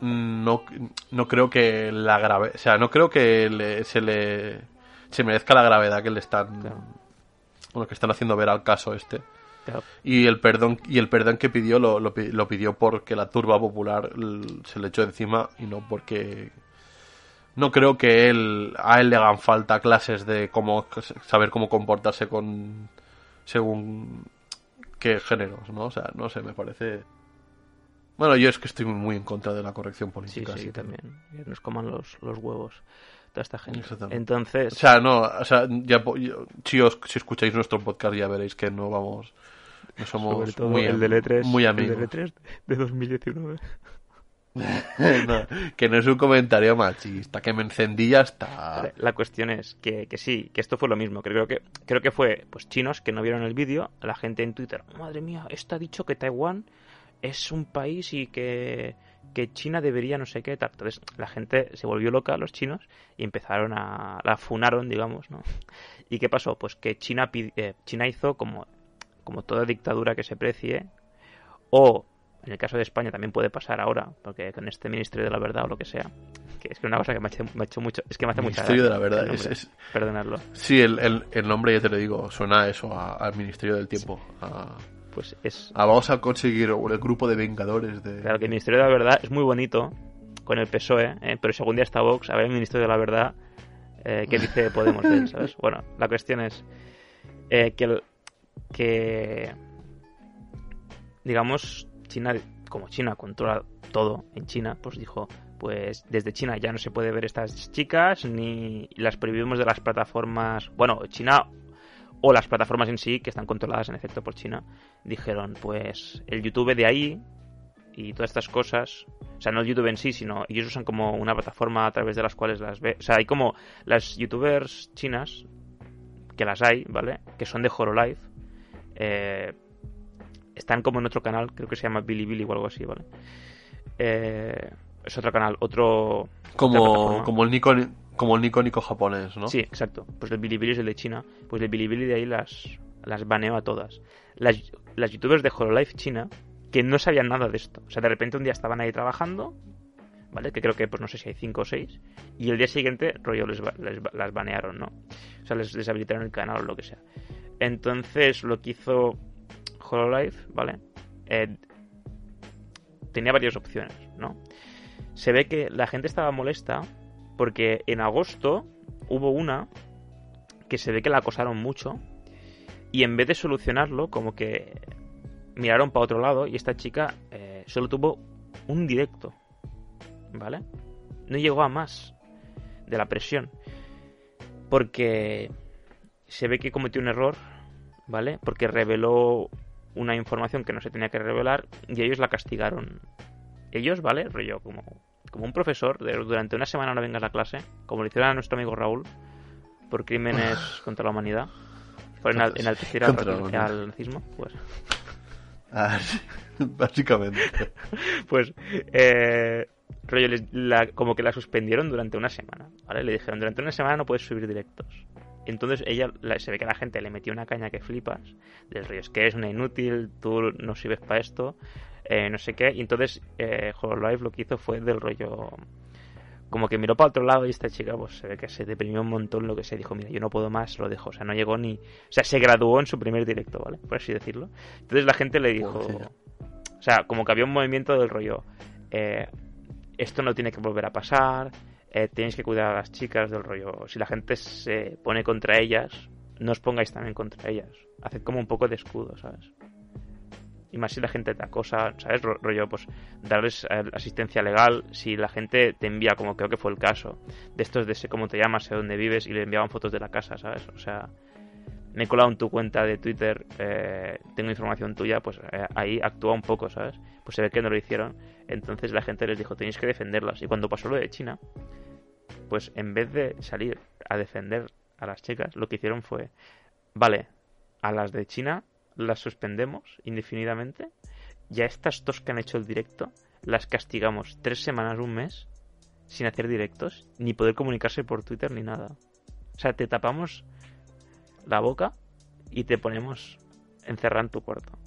no, no creo que la grave, o sea, no creo que le- se le se merezca la gravedad que le están Claro. bueno, que están haciendo ver al caso este. Claro. Y el perdón y el perdón que pidió lo, lo, lo pidió porque la turba popular se le echó encima y no porque no creo que él a él le hagan falta clases de cómo saber cómo comportarse con según qué géneros, ¿no? O sea, no sé, me parece bueno, yo es que estoy muy en contra de la corrección Sí, política. sí, que- también. Que nos coman los, los huevos toda esta gente. Exactamente. Entonces, O sea, no, o sea, ya, si, os, si escucháis nuestro podcast ya veréis que no vamos, no somos sobre todo muy, el de E3, muy el amigos. de E3 de 2019. *laughs* Que no es un comentario machista, que me encendí ya está. La cuestión es que, que sí, que esto fue lo mismo. Creo que creo que fue pues chinos que no vieron el vídeo, la gente en Twitter, madre mía, esto ha dicho que Taiwán es un país y que, que China debería no sé qué tal. Entonces la gente se volvió loca, los chinos, y empezaron a... la funaron, digamos, ¿no? *laughs* ¿Y qué pasó? Pues que China, eh, China hizo como, como toda dictadura que se precie, o en el caso de España también puede pasar ahora, porque con este Ministerio de la Verdad o lo que sea, que es que una cosa que me ha hecho, me ha hecho mucho, es que me hace mucha Ministerio de la verdad. Es, perdonadlo. sí, el, el, el nombre ya te lo digo, suena a eso, a- al Ministerio del Tiempo. A, Pues es a vamos a conseguir el grupo de Vengadores de... claro que el Ministerio de la Verdad es muy bonito con el PSOE, ¿eh? pero según día está Vox, a ver el Ministerio de la Verdad eh, qué dice Podemos de él, ¿sabes? *laughs* Bueno, la cuestión es eh, que el- que digamos China como China controla todo en China, pues dijo, pues desde China ya no se puede ver estas chicas ni las prohibimos de las plataformas, bueno, China o las plataformas en sí que están controladas en efecto por China, dijeron, pues el YouTube de ahí y todas estas cosas, o sea, no el YouTube en sí, sino ellos usan como una plataforma a través de las cuales las ve, o sea, hay como las youtubers chinas que las hay, ¿vale? Que son de Hololive, eh, están como en otro canal, creo que se llama Bilibili o algo así, ¿vale? Eh, es otro canal, otro... como, como el Nico, como el Nico Nico japonés, ¿no? Sí, exacto. Pues el Bilibili es el de China. Pues el Bilibili de ahí las, las baneó a todas. Las, las youtubers de Hololive China, que no sabían nada de esto. O sea, de repente un día estaban ahí trabajando, ¿vale? Que creo que, pues no sé si hay cinco o seis. Y el día siguiente, rollo, les, las banearon, ¿no? O sea, les deshabilitaron el canal o lo que sea. Entonces, lo que hizo Hololive, ¿vale? Eh, tenía varias opciones, ¿no? Se ve que la gente estaba molesta porque en agosto hubo una que se ve que la acosaron mucho y en vez de solucionarlo, como que miraron para otro lado y esta chica eh, solo tuvo un directo, ¿vale? No llegó a más de la presión porque se ve que cometió un error ¿vale? Porque reveló una información que no se tenía que revelar y ellos la castigaron. Ellos, ¿vale? Rollo, como, como un profesor, de, durante una semana no vengas a clase, como le hicieron a nuestro amigo Raúl, por crímenes *laughs* contra la humanidad, por enal- enaltecer al, la humanidad. al nazismo, pues Ah, sí, *laughs* básicamente. *laughs* pues eh, rollo, les- la- como que la suspendieron durante una semana, ¿vale? Le dijeron, durante una semana no puedes subir directos. Entonces ella, la- se ve que la gente le metió una caña que flipas, del rollo, es que eres una inútil, tú no sirves para esto, eh, no sé qué. Y entonces eh, Hololive lo que hizo fue del rollo, como que miró para otro lado y esta chica pues se ve que se deprimió un montón lo que se dijo, mira, yo no puedo más, lo dejo. O sea, no llegó ni... O sea, se graduó en su primer directo, ¿vale? Por así decirlo. Entonces la gente le dijo... O sea, como que había un movimiento del rollo. eh, esto no tiene que volver a pasar. Eh, tenéis que cuidar a las chicas del rollo. Si la gente se pone contra ellas, no os pongáis también contra ellas. Haced como un poco de escudo, ¿sabes? Y más si la gente te acosa, ¿sabes? Ro- Rollo, pues darles eh, asistencia legal. Si la gente te envía, como creo que fue el caso, de estos de sé cómo te llamas, sé dónde vives, y le enviaban fotos de la casa, ¿sabes? O sea, me he colado en tu cuenta de Twitter, eh, tengo información tuya, pues eh, ahí actúa un poco, ¿sabes? Pues se ve que no lo hicieron. Entonces la gente les dijo, tenéis que defenderlas. Y cuando pasó lo de China, pues en vez de salir a defender a las chicas, lo que hicieron fue, vale, a las de China las suspendemos indefinidamente y a estas dos que han hecho el directo las castigamos tres semanas, un mes, sin hacer directos, ni poder comunicarse por Twitter ni nada. O sea, te tapamos la boca y te ponemos encerrado en tu cuarto.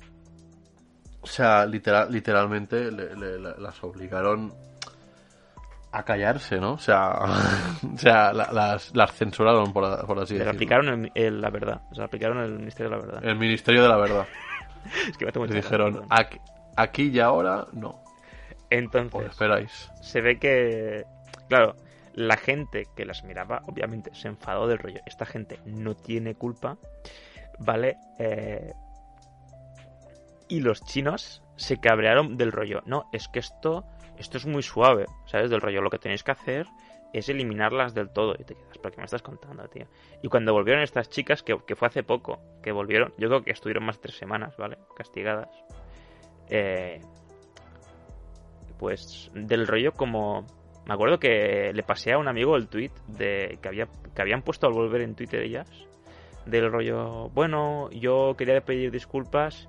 O sea, literal, literalmente las obligaron a callarse, ¿no? O sea, *laughs* o sea la- las, las censuraron, por, por así decirlo. aplicaron el, el- la verdad. Les aplicaron el Ministerio de la Verdad. El Ministerio de la Verdad. *laughs* es que me gracia, dijeron, aquí, aquí y ahora, no. Os Entonces, esperáis. se ve que, claro, la gente que las miraba, obviamente, se enfadó del rollo. Esta gente no tiene culpa, ¿vale? Eh, y los chinos se cabrearon del rollo. No, es que esto, esto es muy suave, ¿sabes? Del rollo. Lo que tenéis que hacer es eliminarlas del todo. Y te quedas, ¿pero qué me estás contando, tío? Y cuando volvieron estas chicas, que, fue hace poco, que volvieron, yo creo que estuvieron más de tres semanas, ¿vale? Castigadas. Eh, pues del rollo como me acuerdo que le pasé a un amigo el tweet de que había que habían puesto al volver en Twitter ellas del rollo bueno yo quería pedir disculpas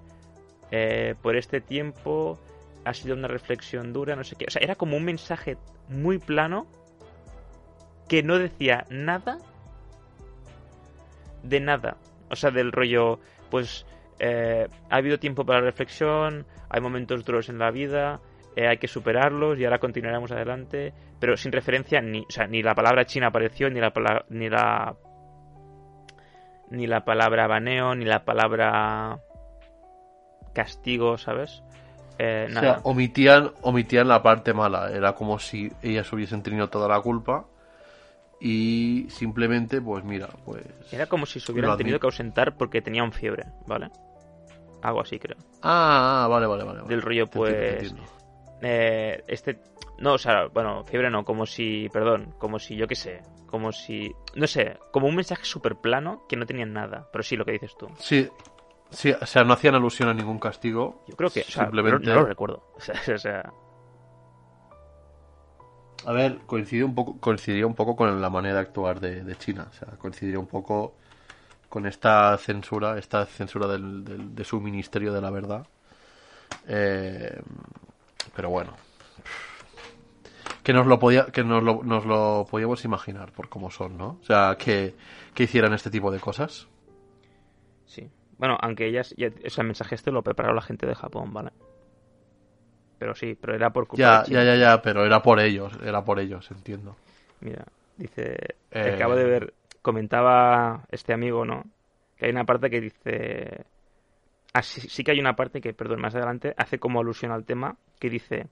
eh, por este tiempo ha sido una reflexión dura no sé qué. O sea era como un mensaje muy plano que no decía nada de nada. O sea del rollo pues eh, ha habido tiempo para reflexión hay momentos duros en la vida eh, hay que superarlos y ahora continuaremos adelante, pero sin referencia ni, o sea, ni la palabra China apareció, ni la pala- ni la ni la palabra baneo, ni la palabra castigo, ¿sabes? Eh, O nada. sea, omitían, omitían la parte mala. Era como si ellas hubiesen tenido toda la culpa. Y simplemente, pues mira, pues. Era como si se hubieran tenido que ausentar porque tenían fiebre, ¿vale? Algo así, creo. Ah, ah, vale, vale, vale. vale. Del rollo, entiendo, pues, entiendo. eh, este no o sea bueno fiebre no como si perdón como si yo qué sé como si no sé como un mensaje súper plano que no tenían nada pero sí lo que dices tú Sí, sí, o sea, no hacían alusión a ningún castigo. yo creo que o sea, Simplemente- no, no lo recuerdo *laughs* o sea, o sea, A ver, coincide un poco, coincidiría un poco con la manera de actuar de, de China. O sea, coincidiría un poco con esta censura, esta censura del, del- de su Ministerio de la Verdad. Eh, pero bueno. Que nos lo podía, que nos lo, nos lo podíamos imaginar por cómo son, ¿no? O sea, que, que hicieran este tipo de cosas. sí bueno aunque ellas ya, o sea, el mensaje este lo preparó la gente de Japón vale pero sí pero era por culpa Ya, de China. ya, ya, ya, pero era por ellos, era por ellos, entiendo. Mira, dice, Eh. acabo de ver, comentaba este amigo, ¿no? Que hay una parte que dice, ah, sí, sí que hay una parte que, perdón, más adelante hace como alusión al tema, que dice,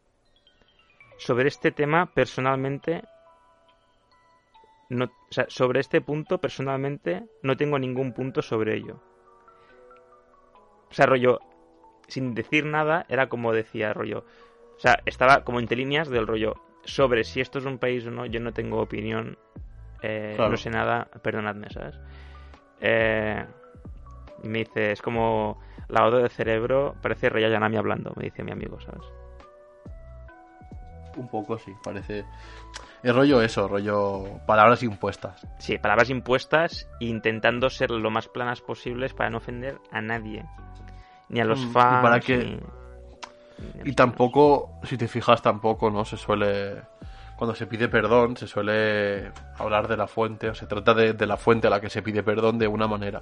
sobre este tema personalmente, no, o sea, sobre este punto personalmente no tengo ningún punto sobre ello. O sea, rollo, sin decir nada, era como decía, rollo, o sea, estaba como entre líneas del rollo, sobre si esto es un país o no, yo no tengo opinión, eh, Claro. no sé nada, perdonadme, ¿sabes? Eh, me dice, es como lavado de cerebro, parece Rey Yanami hablando, me dice mi amigo, ¿sabes? Un poco, sí, parece... Es rollo eso, rollo palabras impuestas. Sí, palabras impuestas intentando ser lo más planas posibles para no ofender a nadie. Ni a los Mm, y fans. para que- ni- Y tampoco, si te fijas, tampoco, ¿no? Se suele... Cuando se pide perdón, se suele hablar de la fuente, o se trata de, de la fuente a la que se pide perdón de una manera.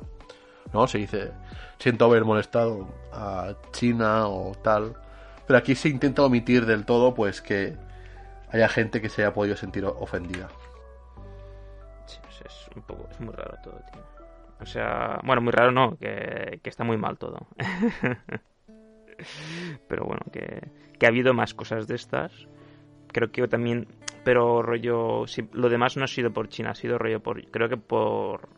¿No? Se dice, siento haber molestado a China o tal. Pero aquí se intenta omitir del todo, pues, que haya gente que se haya podido sentir ofendida. Sí, es, es un poco, es muy raro todo, tío. O sea, bueno, muy raro no, que, que está muy mal todo. *laughs* pero bueno, que, que ha habido más cosas de estas. Creo que también, pero rollo, si, lo demás no ha sido por China, ha sido rollo por, creo que por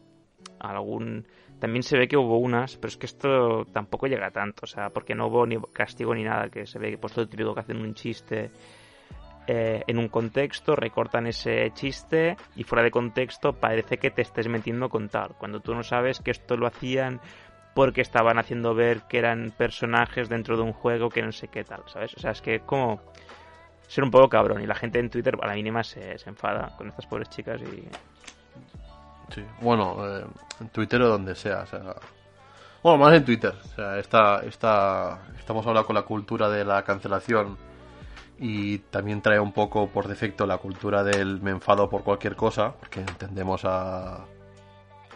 algún, también se ve que hubo unas, pero es que esto tampoco llega a tanto, o sea, porque no hubo ni castigo ni nada, que se ve que pues todo típico que hacen un chiste eh, en un contexto, recortan ese chiste y fuera de contexto parece que te estés metiendo con tal, cuando tú no sabes que esto lo hacían porque estaban haciendo ver que eran personajes dentro de un juego que no sé qué tal, ¿sabes? O sea, es que como ser un poco cabrón y la gente en Twitter a la mínima se, se enfada con estas pobres chicas y... Sí. Bueno, eh, en Twitter o donde sea, o sea... Bueno, más en Twitter. O sea, esta, esta, estamos hablando con la cultura de la cancelación y también trae un poco por defecto la cultura del me enfado por cualquier cosa, porque entendemos a...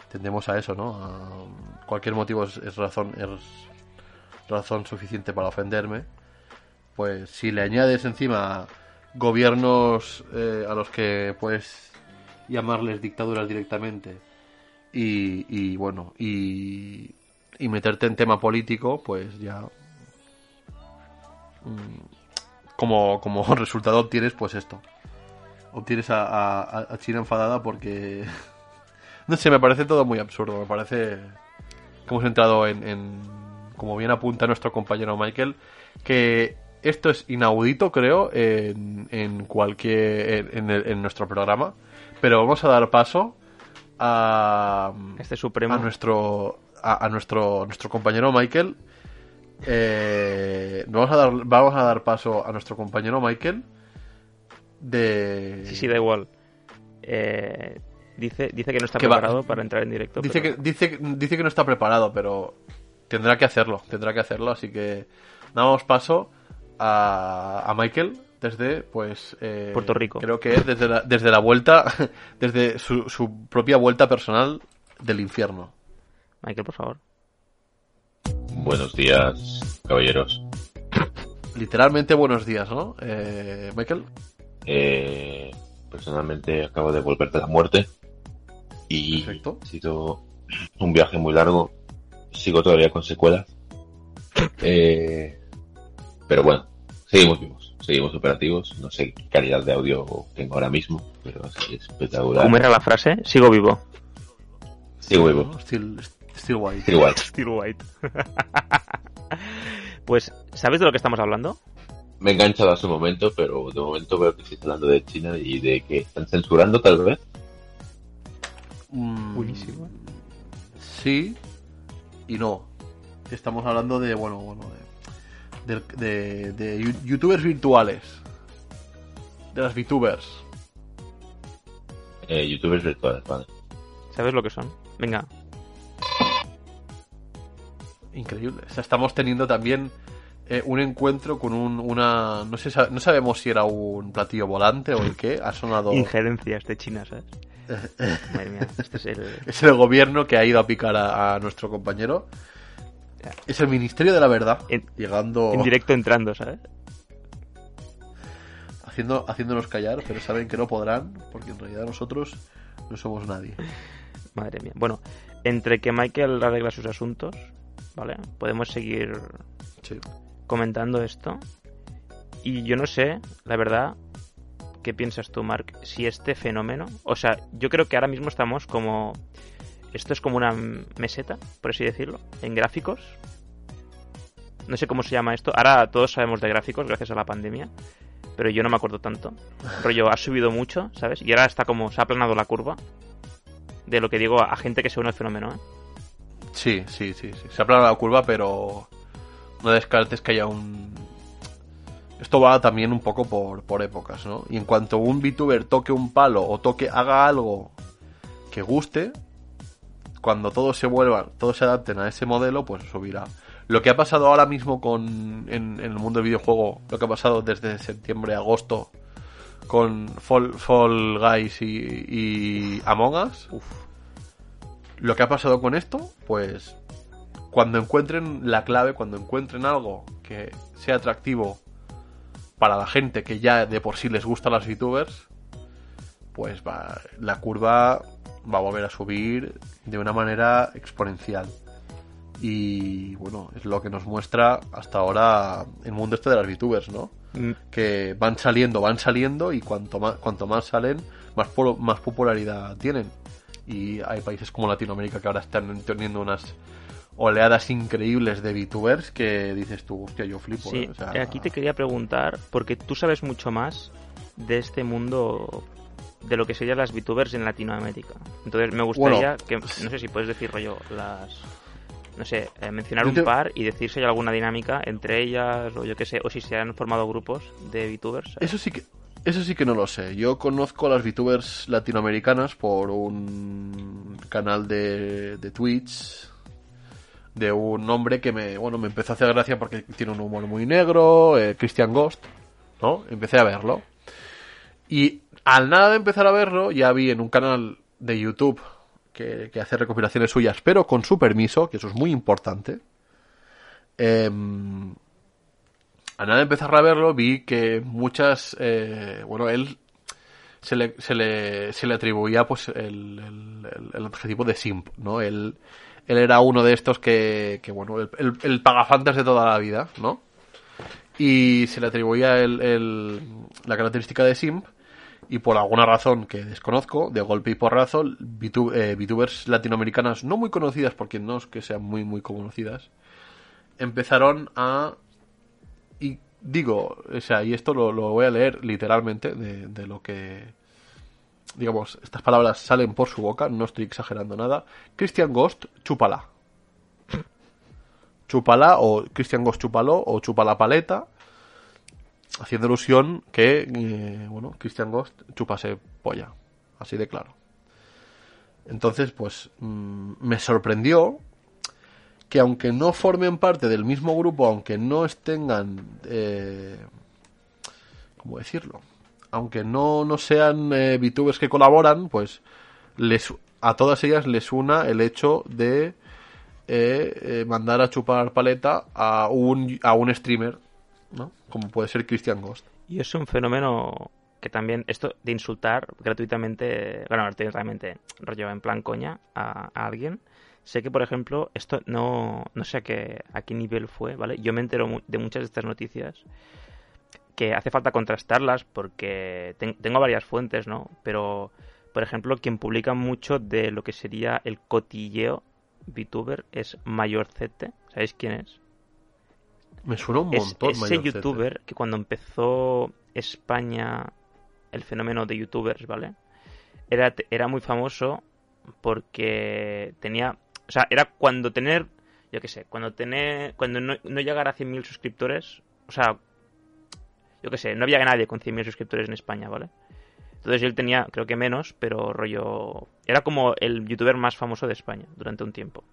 Tendemos a eso, ¿no? Cualquier motivo es, razón es razón suficiente para ofenderme. Pues si le añades encima gobiernos eh, a los que puedes llamarles dictaduras directamente. Y, bueno y, meterte en tema político pues ya mm, como, como *laughs* resultado obtienes pues esto. Obtienes a, a- a China enfadada porque *laughs* no sé me parece todo muy absurdo me parece que hemos entrado en, en como bien apunta nuestro compañero Michael que esto es inaudito creo en, en cualquier en, en en nuestro programa pero vamos a dar paso a, Este supremo... a nuestro a, a nuestro nuestro compañero Michael Eh, vamos a dar vamos a dar paso a nuestro compañero Michael de Sí, sí, da igual. Eh, dice, dice que no está Que va- preparado para entrar en directo. dice pero- que dice dice que no está preparado pero tendrá que hacerlo tendrá que hacerlo así que damos paso a, a Michael desde pues eh, Puerto Rico. creo que es desde la, desde la vuelta *laughs* desde su, su propia vuelta personal del infierno Michael, por favor. Buenos días, caballeros. literalmente buenos días no Eh, Michael Eh, personalmente acabo de volver de la muerte y Perfecto. ha sido un viaje muy largo. Sigo todavía con secuelas. Eh, pero bueno, seguimos vivos, seguimos operativos. No sé qué calidad de audio tengo ahora mismo, pero es espectacular. ¿Cómo era la frase? Sigo vivo. Sigo vivo. ¿no? still, still white Sigo igual. Still white. *laughs* *laughs* pues, ¿sabes de lo que estamos hablando? Me he enganchado a su momento, pero de momento veo que está hablando de China y de que están censurando tal vez. Mm, Buenísimo. Sí y no. Estamos hablando de, bueno, bueno, de, de, de- de yu- youtubers virtuales. De las VTubers. Eh, youtubers virtuales, vale. ¿Sabes lo que son? Venga, Increíble. O sea, estamos teniendo también eh, un encuentro con un, una... No, sé, no sabemos si era un platillo volante o el qué. Ha sonado... injerencias de China, ¿sabes? *laughs* Madre mía, este es el... Es el gobierno que ha ido a picar a, a nuestro compañero. Es el Ministerio de la Verdad. En- llegando... En directo entrando, ¿sabes? haciendo, haciéndonos callar, pero saben que no podrán, porque en realidad nosotros no somos nadie. Madre mía. Bueno, entre que Michael arregla sus asuntos, ¿vale? Podemos seguir Sí. comentando esto. Y yo no sé, la verdad, ¿qué piensas tú, Mark? Si este fenómeno, o sea, yo creo que ahora mismo estamos como, esto es como una meseta, por así decirlo, en gráficos. No sé cómo se llama esto. Ahora todos sabemos de gráficos gracias a la pandemia, pero yo no me acuerdo tanto. Rollo, ha subido mucho, ¿sabes? Y ahora está como, se ha aplanado la curva de lo que digo a gente que se une al fenómeno, ¿eh? Sí, sí, sí, sí. Se aplana la curva, pero no descartes que haya un... Esto va también un poco por, por épocas, ¿no? Y en cuanto un VTuber toque un palo o toque, haga algo que guste, cuando todos se vuelvan, todos se adapten a ese modelo, pues subirá. Lo que ha pasado ahora mismo con en, en el mundo del videojuego, lo que ha pasado desde septiembre, agosto, con Fall, Fall Guys y, y Among Us, lo que ha pasado con esto, pues cuando encuentren la clave, cuando encuentren algo que sea atractivo para la gente que ya de por sí les gustan las VTubers, pues va, la curva va a volver a subir de una manera exponencial. Y bueno, es lo que nos muestra hasta ahora el mundo este de las VTubers, ¿no? Mm, Que van saliendo, van saliendo y cuanto más, cuanto más salen, más, polo- más popularidad tienen. Y hay países como Latinoamérica que ahora están teniendo unas oleadas increíbles de VTubers que dices tú, hostia, yo flipo. Sí, ¿eh? O sea, aquí te quería preguntar, porque tú sabes mucho más de este mundo de lo que serían las VTubers en Latinoamérica. Entonces me gustaría Bueno, que, no sé si puedes decir rollo, las... No sé, eh, mencionar un par y decir si hay alguna dinámica entre ellas o yo qué sé, o si se han formado grupos de VTubers. ¿sabes? Eso sí que eso sí que no lo sé. Yo conozco a las VTubers latinoamericanas por un canal de, de Twitch de un hombre que me bueno me empezó a hacer gracia porque tiene un humor muy negro, eh, Christian Ghost, ¿no? Empecé a verlo. Y al nada de empezar a verlo, ya vi en un canal de YouTube que, hace recopilaciones suyas, pero con su permiso, que eso es muy importante. Em, a nada de empezar a verlo, vi que muchas. eh, bueno, él se le, se le, se le atribuía pues el, el, adjetivo de simp, ¿no? Él, él era uno de estos que, que bueno, el, el, pagafantas de toda la vida, ¿no? Y se le atribuía el- la característica de simp. Y por alguna razón que desconozco, de golpe y porrazo, eh, VTubers latinoamericanas no muy conocidas, porque no es que sean muy, muy conocidas, empezaron a y digo, o sea, y esto lo, lo voy a leer literalmente de, de lo que, digamos, estas palabras salen por su boca, no estoy exagerando nada. Christian Ghost, chúpala. Chúpala, o Christian Ghost, chúpalo, o chupa la paleta, haciendo ilusión que, eh, bueno, Christian Ghost chupase polla, así de claro. Entonces, pues, mm, me sorprendió que aunque no formen parte del mismo grupo, aunque no tengan, eh, ¿cómo decirlo? Aunque no, no sean eh, VTubers que colaboran, pues les, a todas ellas les una el hecho de eh, eh, mandar a chupar paleta a un, a un streamer, ¿no? Como puede ser Christian Ghost. Y es un fenómeno que también, esto de insultar gratuitamente, bueno, gratuitamente, rollo en plan coña a, alguien. Sé que, por ejemplo, esto no, no sé a qué, a qué nivel fue, ¿vale? Yo me entero de muchas de estas noticias que hace falta contrastarlas porque ten- tengo varias fuentes, ¿no? Pero, por ejemplo, quien publica mucho de lo que sería el cotilleo VTuber es Mayor Z. ¿Sabéis quién es? Me suena un es montón. ese Mayor Zete. youtuber que cuando empezó España el fenómeno de youtubers, ¿vale? Era, era muy famoso porque tenía... O sea, era cuando tener... Yo qué sé, cuando tener... Cuando no, no llegar a 100.000 suscriptores... O sea... Yo qué sé, no había nadie con 100.000 suscriptores en España, ¿vale? Entonces él tenía, creo que menos, pero rollo... Era como el youtuber más famoso de España durante un tiempo.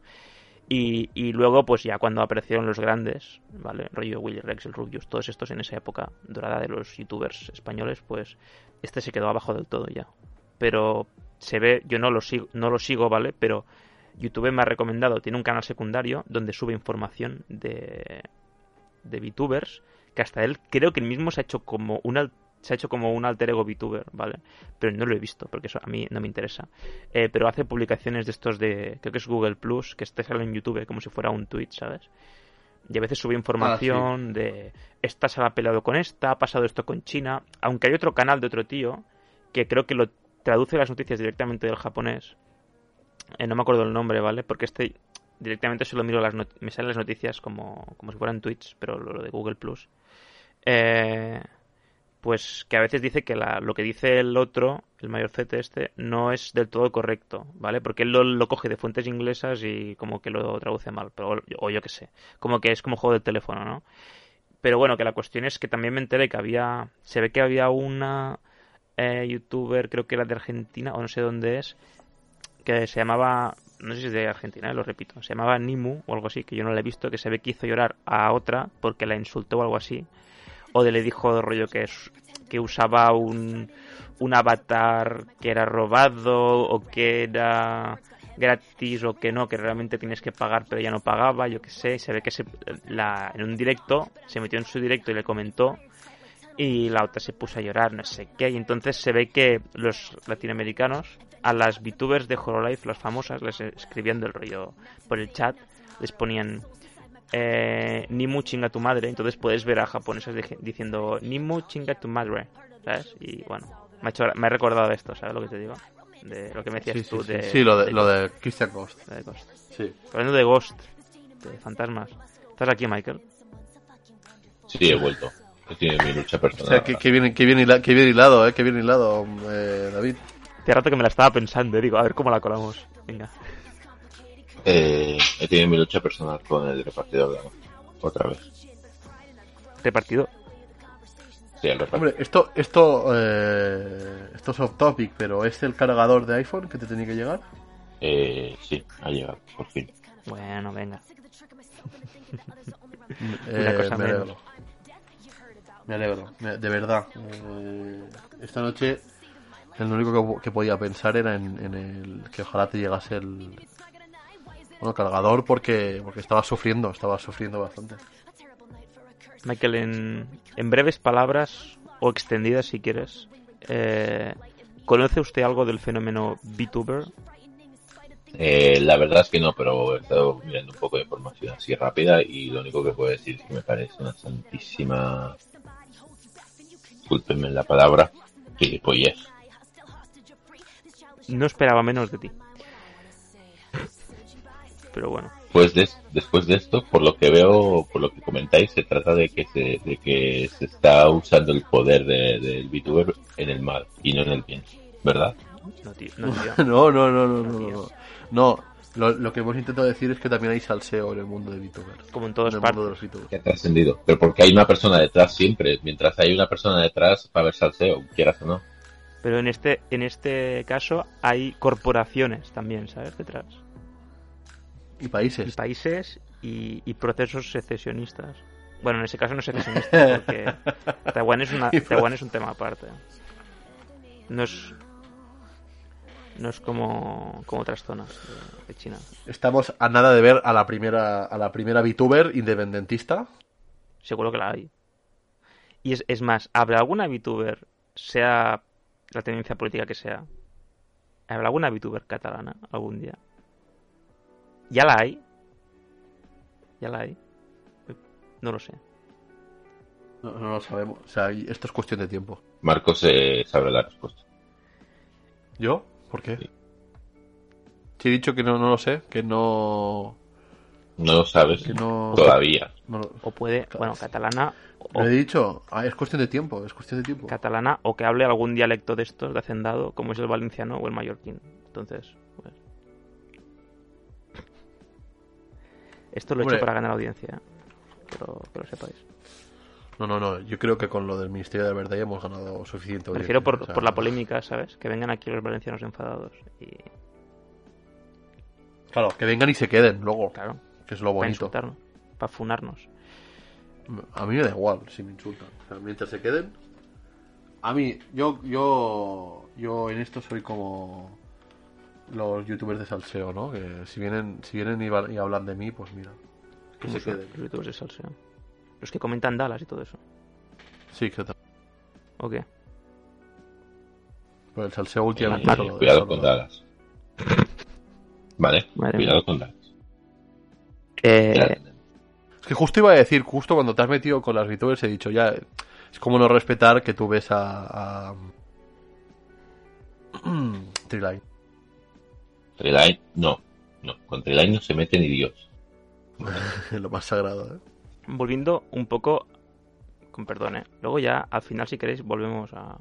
Y, y luego, pues ya cuando aparecieron los grandes, ¿vale? Rollo Willy Rex, el Rubius, todos estos en esa época dorada de los youtubers españoles, pues este se quedó abajo del todo ya. Pero se ve, yo no lo sigo, no lo sigo, ¿vale? Pero YouTube me ha recomendado, tiene un canal secundario donde sube información de, de VTubers, que hasta él creo que él mismo se ha hecho como un al- se ha hecho como un alter ego VTuber, ¿vale? Pero no lo he visto, porque eso a mí no me interesa. Eh, pero hace publicaciones de estos de, creo que es Google Plus, que este sale en YouTube como si fuera un tweet, ¿sabes? Y a veces sube información de esta se ha peleado con esta, ha pasado esto con China, aunque hay otro canal de otro tío que creo que lo traduce las noticias directamente del japonés. Eh, no me acuerdo el nombre, ¿vale? Porque este directamente solo miro las me salen las noticias como, como si fueran tweets, pero lo, lo de Google Plus. Eh, pues que a veces dice que la, lo que dice el otro, el mayor Z este, no es del todo correcto, ¿vale? Porque él lo, coge de fuentes inglesas y como que lo traduce mal, pero, o yo qué sé, como que es como juego de teléfono, ¿no? Pero bueno, que la cuestión es que también me enteré que había, se ve que había una eh, youtuber, creo que era de Argentina, o no sé dónde es, que se llamaba, no sé si es de Argentina, eh, lo repito, se llamaba Nimu o algo así, que yo no la he visto, que se ve que hizo llorar a otra porque la insultó o algo así o de le dijo rollo que, es, que usaba un, un avatar que era robado o que era gratis o que no, que realmente tienes que pagar pero ya no pagaba, yo qué sé, se ve que se, la, en un directo se metió en su directo y le comentó y la otra se puso a llorar, no sé qué, y entonces se ve que los latinoamericanos a las VTubers de Hololive, las famosas, les escribían del rollo por el chat, les ponían eh, Nimu chinga tu madre. Entonces puedes ver a japonesas diciendo Nimu chinga tu madre. ¿Sabes? Y bueno, me ha, hecho, me ha recordado esto, ¿sabes lo que te digo? De lo que me decías tú de. Sí, lo de, lo de Christian Ghost. De Ghost. Sí. Hablando de Ghost, de fantasmas. ¿Estás aquí, Michael? Sí, he vuelto. Que tiene mi lucha personal. O sea, que, bien, que, bien, hilado, que bien hilado, eh, que bien hilado, eh, David. Te rato que me la estaba pensando, digo, a ver cómo la colamos. Venga. Eh, he tenido mi lucha personal con el repartidor de Otra vez. ¿Repartidor? Sí, el repartidor. Hombre, esto, esto, eh, esto es off topic, pero ¿es el cargador de iPhone que te tenía que llegar? Eh, sí, ha llegado, por fin. Bueno, venga. eh, cosa me alegro. Me alegro, de verdad. Eh, esta noche lo único que, podía pensar era en, en, el que ojalá te llegase el, bueno, cargador porque, porque estaba sufriendo, estaba sufriendo bastante. Michael, en, en breves palabras o extendidas si quieres, eh, ¿conoce usted algo del fenómeno VTuber? Eh, la verdad es que no, pero he estado mirando un poco de información así rápida y lo único que puedo decir es que me parece una santísima, discúlpenme la palabra, gilipollez. No esperaba menos de ti pero bueno. Pues después de esto, por lo que veo, por lo que comentáis, se trata de que se, de que se está usando el poder del de, VTuber en el mal y no en el bien, ¿verdad? *laughs* No, no, no, no, no, no, no. Lo, lo, que hemos intentado decir es que también hay salseo en el mundo de VTuber. Como en todos los Que ha trascendido. Pero porque hay una persona detrás siempre. Mientras hay una persona detrás, va a haber salseo, quieras o no. Pero en este, en este caso hay corporaciones también, ¿sabes? Detrás. Y países. Y países y, procesos secesionistas. Bueno, en ese caso no es secesionista, *laughs* porque Taiwán es, una, Taiwán es un tema aparte. No es no es como, como otras zonas de, China. Estamos a nada de ver a la primera a la primera VTuber independentista. Seguro que la hay. Y es, es más, ¿habrá alguna VTuber, sea la tendencia política que sea, ¿habrá alguna VTuber catalana algún día? ¿Ya la hay? ¿Ya la hay? No lo sé. No, no lo sabemos. O sea, esto es cuestión de tiempo. Marcos eh, sabe la respuesta. ¿Yo? ¿Por qué? Sí. he dicho que no, no lo sé, que no... No lo sabes que no... todavía. O puede, bueno, catalana... O... he dicho, ah, es cuestión de tiempo, es cuestión de tiempo. Catalana o que hable algún dialecto de estos de hacendado, como es el valenciano o el mallorquín. Entonces, pues... Esto lo he hecho para ganar audiencia, pero que lo sepáis. No, no, no. Yo creo que con lo del Ministerio de la Verdad ya hemos ganado suficiente audiencia. Prefiero por, por la polémica, ¿sabes? Que vengan aquí los valencianos enfadados y... Claro, que vengan y se queden luego. Claro. Que es lo bonito. Para insultarnos, para funarnos. A mí me da igual si me insultan. O sea, mientras se queden... A mí, yo, yo, yo en esto soy como los youtubers de salseo, ¿no? Que si vienen, si vienen y, hablan de mí, pues mira. Que se queden. Los youtubers de salseo. Los que comentan Dallas y todo eso. Sí, exacto. ¿O qué? Pues el salseo últimamente. cuidado con Dallas. Vale, cuidado con Dallas. Eh... Es que justo iba a decir, justo cuando te has metido con las youtubers he dicho ya. Es como no respetar que tú ves a. a... *clears throat* Triline. No. No, con Treline no se mete ni Dios. *laughs* Lo más sagrado, ¿eh? Volviendo un poco con perdón, ¿eh? Luego ya, al final, si queréis, volvemos a...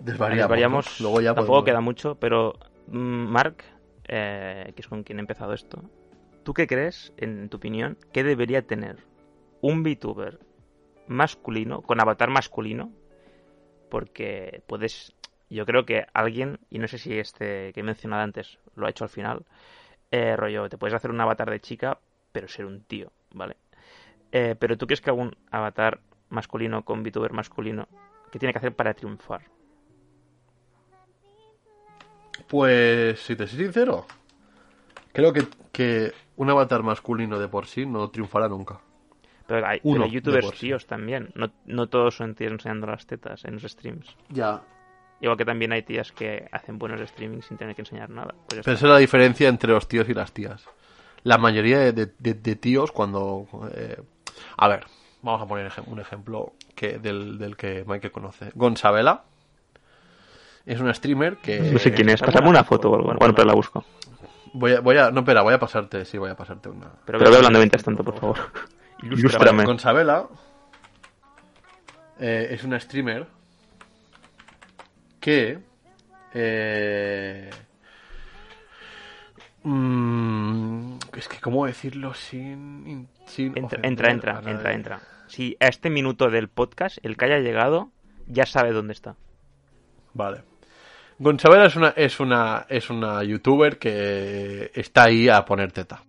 Desvariamos. Variamos, ¿no? Luego ya tampoco podemos- queda mucho, pero mm, Mark, eh, que es con quien he empezado esto, ¿tú qué crees, en tu opinión, que debería tener un VTuber masculino, con avatar masculino? Porque puedes, yo creo que alguien, y no sé si este que he mencionado antes lo ha hecho al final, eh, rollo, te puedes hacer un avatar de chica, pero ser un tío, ¿vale? Eh, pero tú crees que algún avatar masculino con VTuber masculino, ¿qué tiene que hacer para triunfar? Pues, si te soy sincero, creo que, que un avatar masculino de por sí no triunfará nunca. Pero hay, Uno pero hay de youtubers sí. tíos también. No, no todos son tíos enseñando las tetas en los streams. Ya. Igual que también hay tías que hacen buenos streamings sin tener que enseñar nada. Pues Pero esa es la diferencia entre los tíos y las tías. La mayoría de, de- de- de tíos cuando... eh, a ver, vamos a poner un ejemplo que del, del que Mike conoce. Gonzabela es una streamer que... No sé quién es. Pásame una foto o algo. Bueno, pero la busco. Voy a, voy a, no, espera, voy a pasarte, sí, voy a pasarte una. Pero ve hablando mientras tanto, por favor. Ilústrame. Gonzabela eh, es una streamer que eh, mm, es que cómo decirlo sin, sin Entra, entra, entra, entra. Si a este minuto del podcast, el que haya llegado, ya sabe dónde está. Vale. Gonzabela es una, es una, es una youtuber que está ahí a poner teta.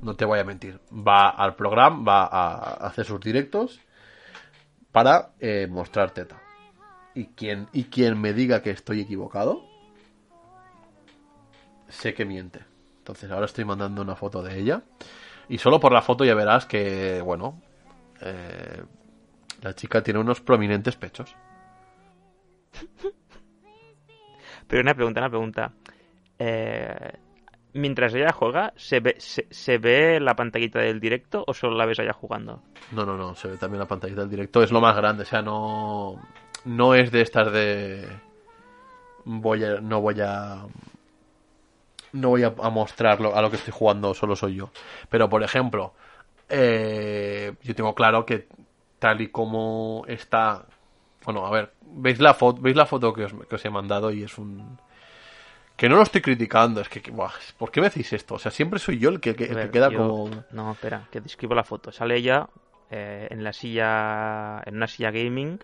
No te voy a mentir. Va al programa, va a hacer sus directos para eh, mostrar teta. Y quien, y quien me diga que estoy equivocado, sé que miente. Entonces ahora estoy mandando una foto de ella. Y solo por la foto ya verás que, bueno, eh, la chica tiene unos prominentes pechos. *laughs* Pero una pregunta, una pregunta. Eh, mientras ella juega, ¿se ve, se, ve la pantallita del directo o solo la ves allá jugando? No, no, no, se ve también la pantallita del directo. Es lo más grande, o sea, no. No es de estas de. Voy a. No voy a. No voy a, a mostrarlo a lo que estoy jugando, solo soy yo. Pero, por ejemplo, eh, yo tengo claro que tal y como está. Bueno, a ver, veis la foto, veis la foto que os, que os he mandado y es un. Que no lo estoy criticando, es que, que, buah, ¿por qué me decís esto? O sea, siempre soy yo el que, que- el A que ver, queda yo- como. No, espera, que describo la foto. Sale ella eh, en la silla, en una silla gaming,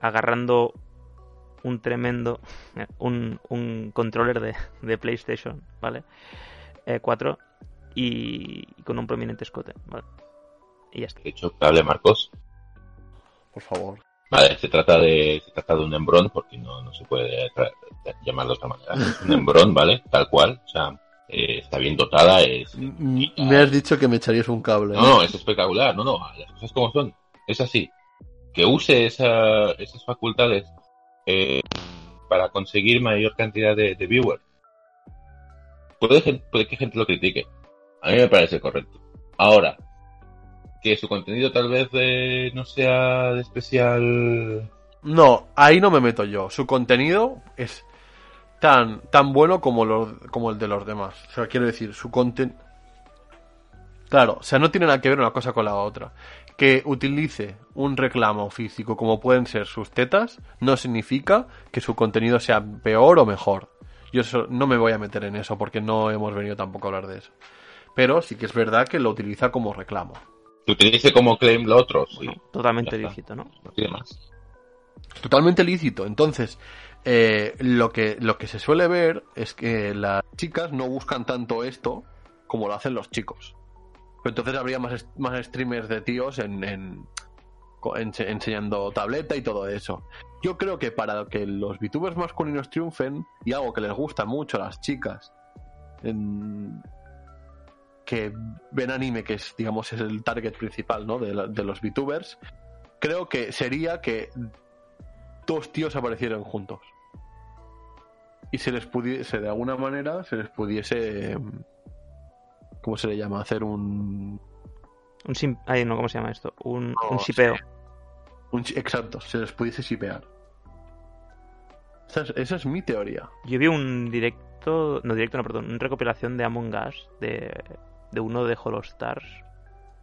agarrando un tremendo, *laughs* un, un controller de, de PlayStation, ¿vale? Eh, 4 y, y con un prominente escote, ¿vale? Y ya está. De hecho, que hable Marcos. Por favor. Vale, se trata de, se trata de un embrón, porque no, no se puede llamarlo de otra manera. *laughs* Un embrón, ¿vale? Tal cual. O sea, eh, está bien dotada, es... M- Me has dicho que me echarías un cable. No, no, es espectacular. No, no, las cosas como son. Es así. Que use esa- esas facultades eh, para conseguir mayor cantidad de, de viewers. Puede, puede que gente lo critique. A mí me parece correcto. Ahora, que su contenido tal vez eh, no sea de especial... No, ahí no me meto yo. Su contenido es tan, tan bueno como, como el de los demás. O sea, quiero decir, su contenido... Claro, o sea, no tiene nada que ver una cosa con la otra. Que utilice un reclamo físico como pueden ser sus tetas, no significa que su contenido sea peor o mejor. Yo eso- no me voy a meter en eso porque no hemos venido tampoco a hablar de eso. Pero sí que es verdad que lo utiliza como reclamo. Que utilice como claim lo otro, sí. Bueno, totalmente lícito, ¿no? No tiene más. Totalmente lícito. Entonces, eh, lo, que, lo que se suele ver es que las chicas no buscan tanto esto como lo hacen los chicos. Pero entonces habría más, más streamers de tíos en, en- co- ense- enseñando tableta y todo eso. Yo creo que para que los VTubers masculinos triunfen, y algo que les gusta mucho a las chicas, en- que ven anime, que es, digamos, es el target principal ¿no? de, la- de los VTubers, creo que sería que dos tíos aparecieran juntos. Y se les pudiese, de alguna manera, se les pudiese. ¿Cómo se le llama? Hacer un. Un sim... Ay, no, ¿cómo se llama esto? Un, No, un shipeo. un exacto, se les pudiese shipear. Esa es, esa es mi teoría. Yo vi un directo, no directo, no, perdón, una recopilación de Among Us de, de uno de Hollow Stars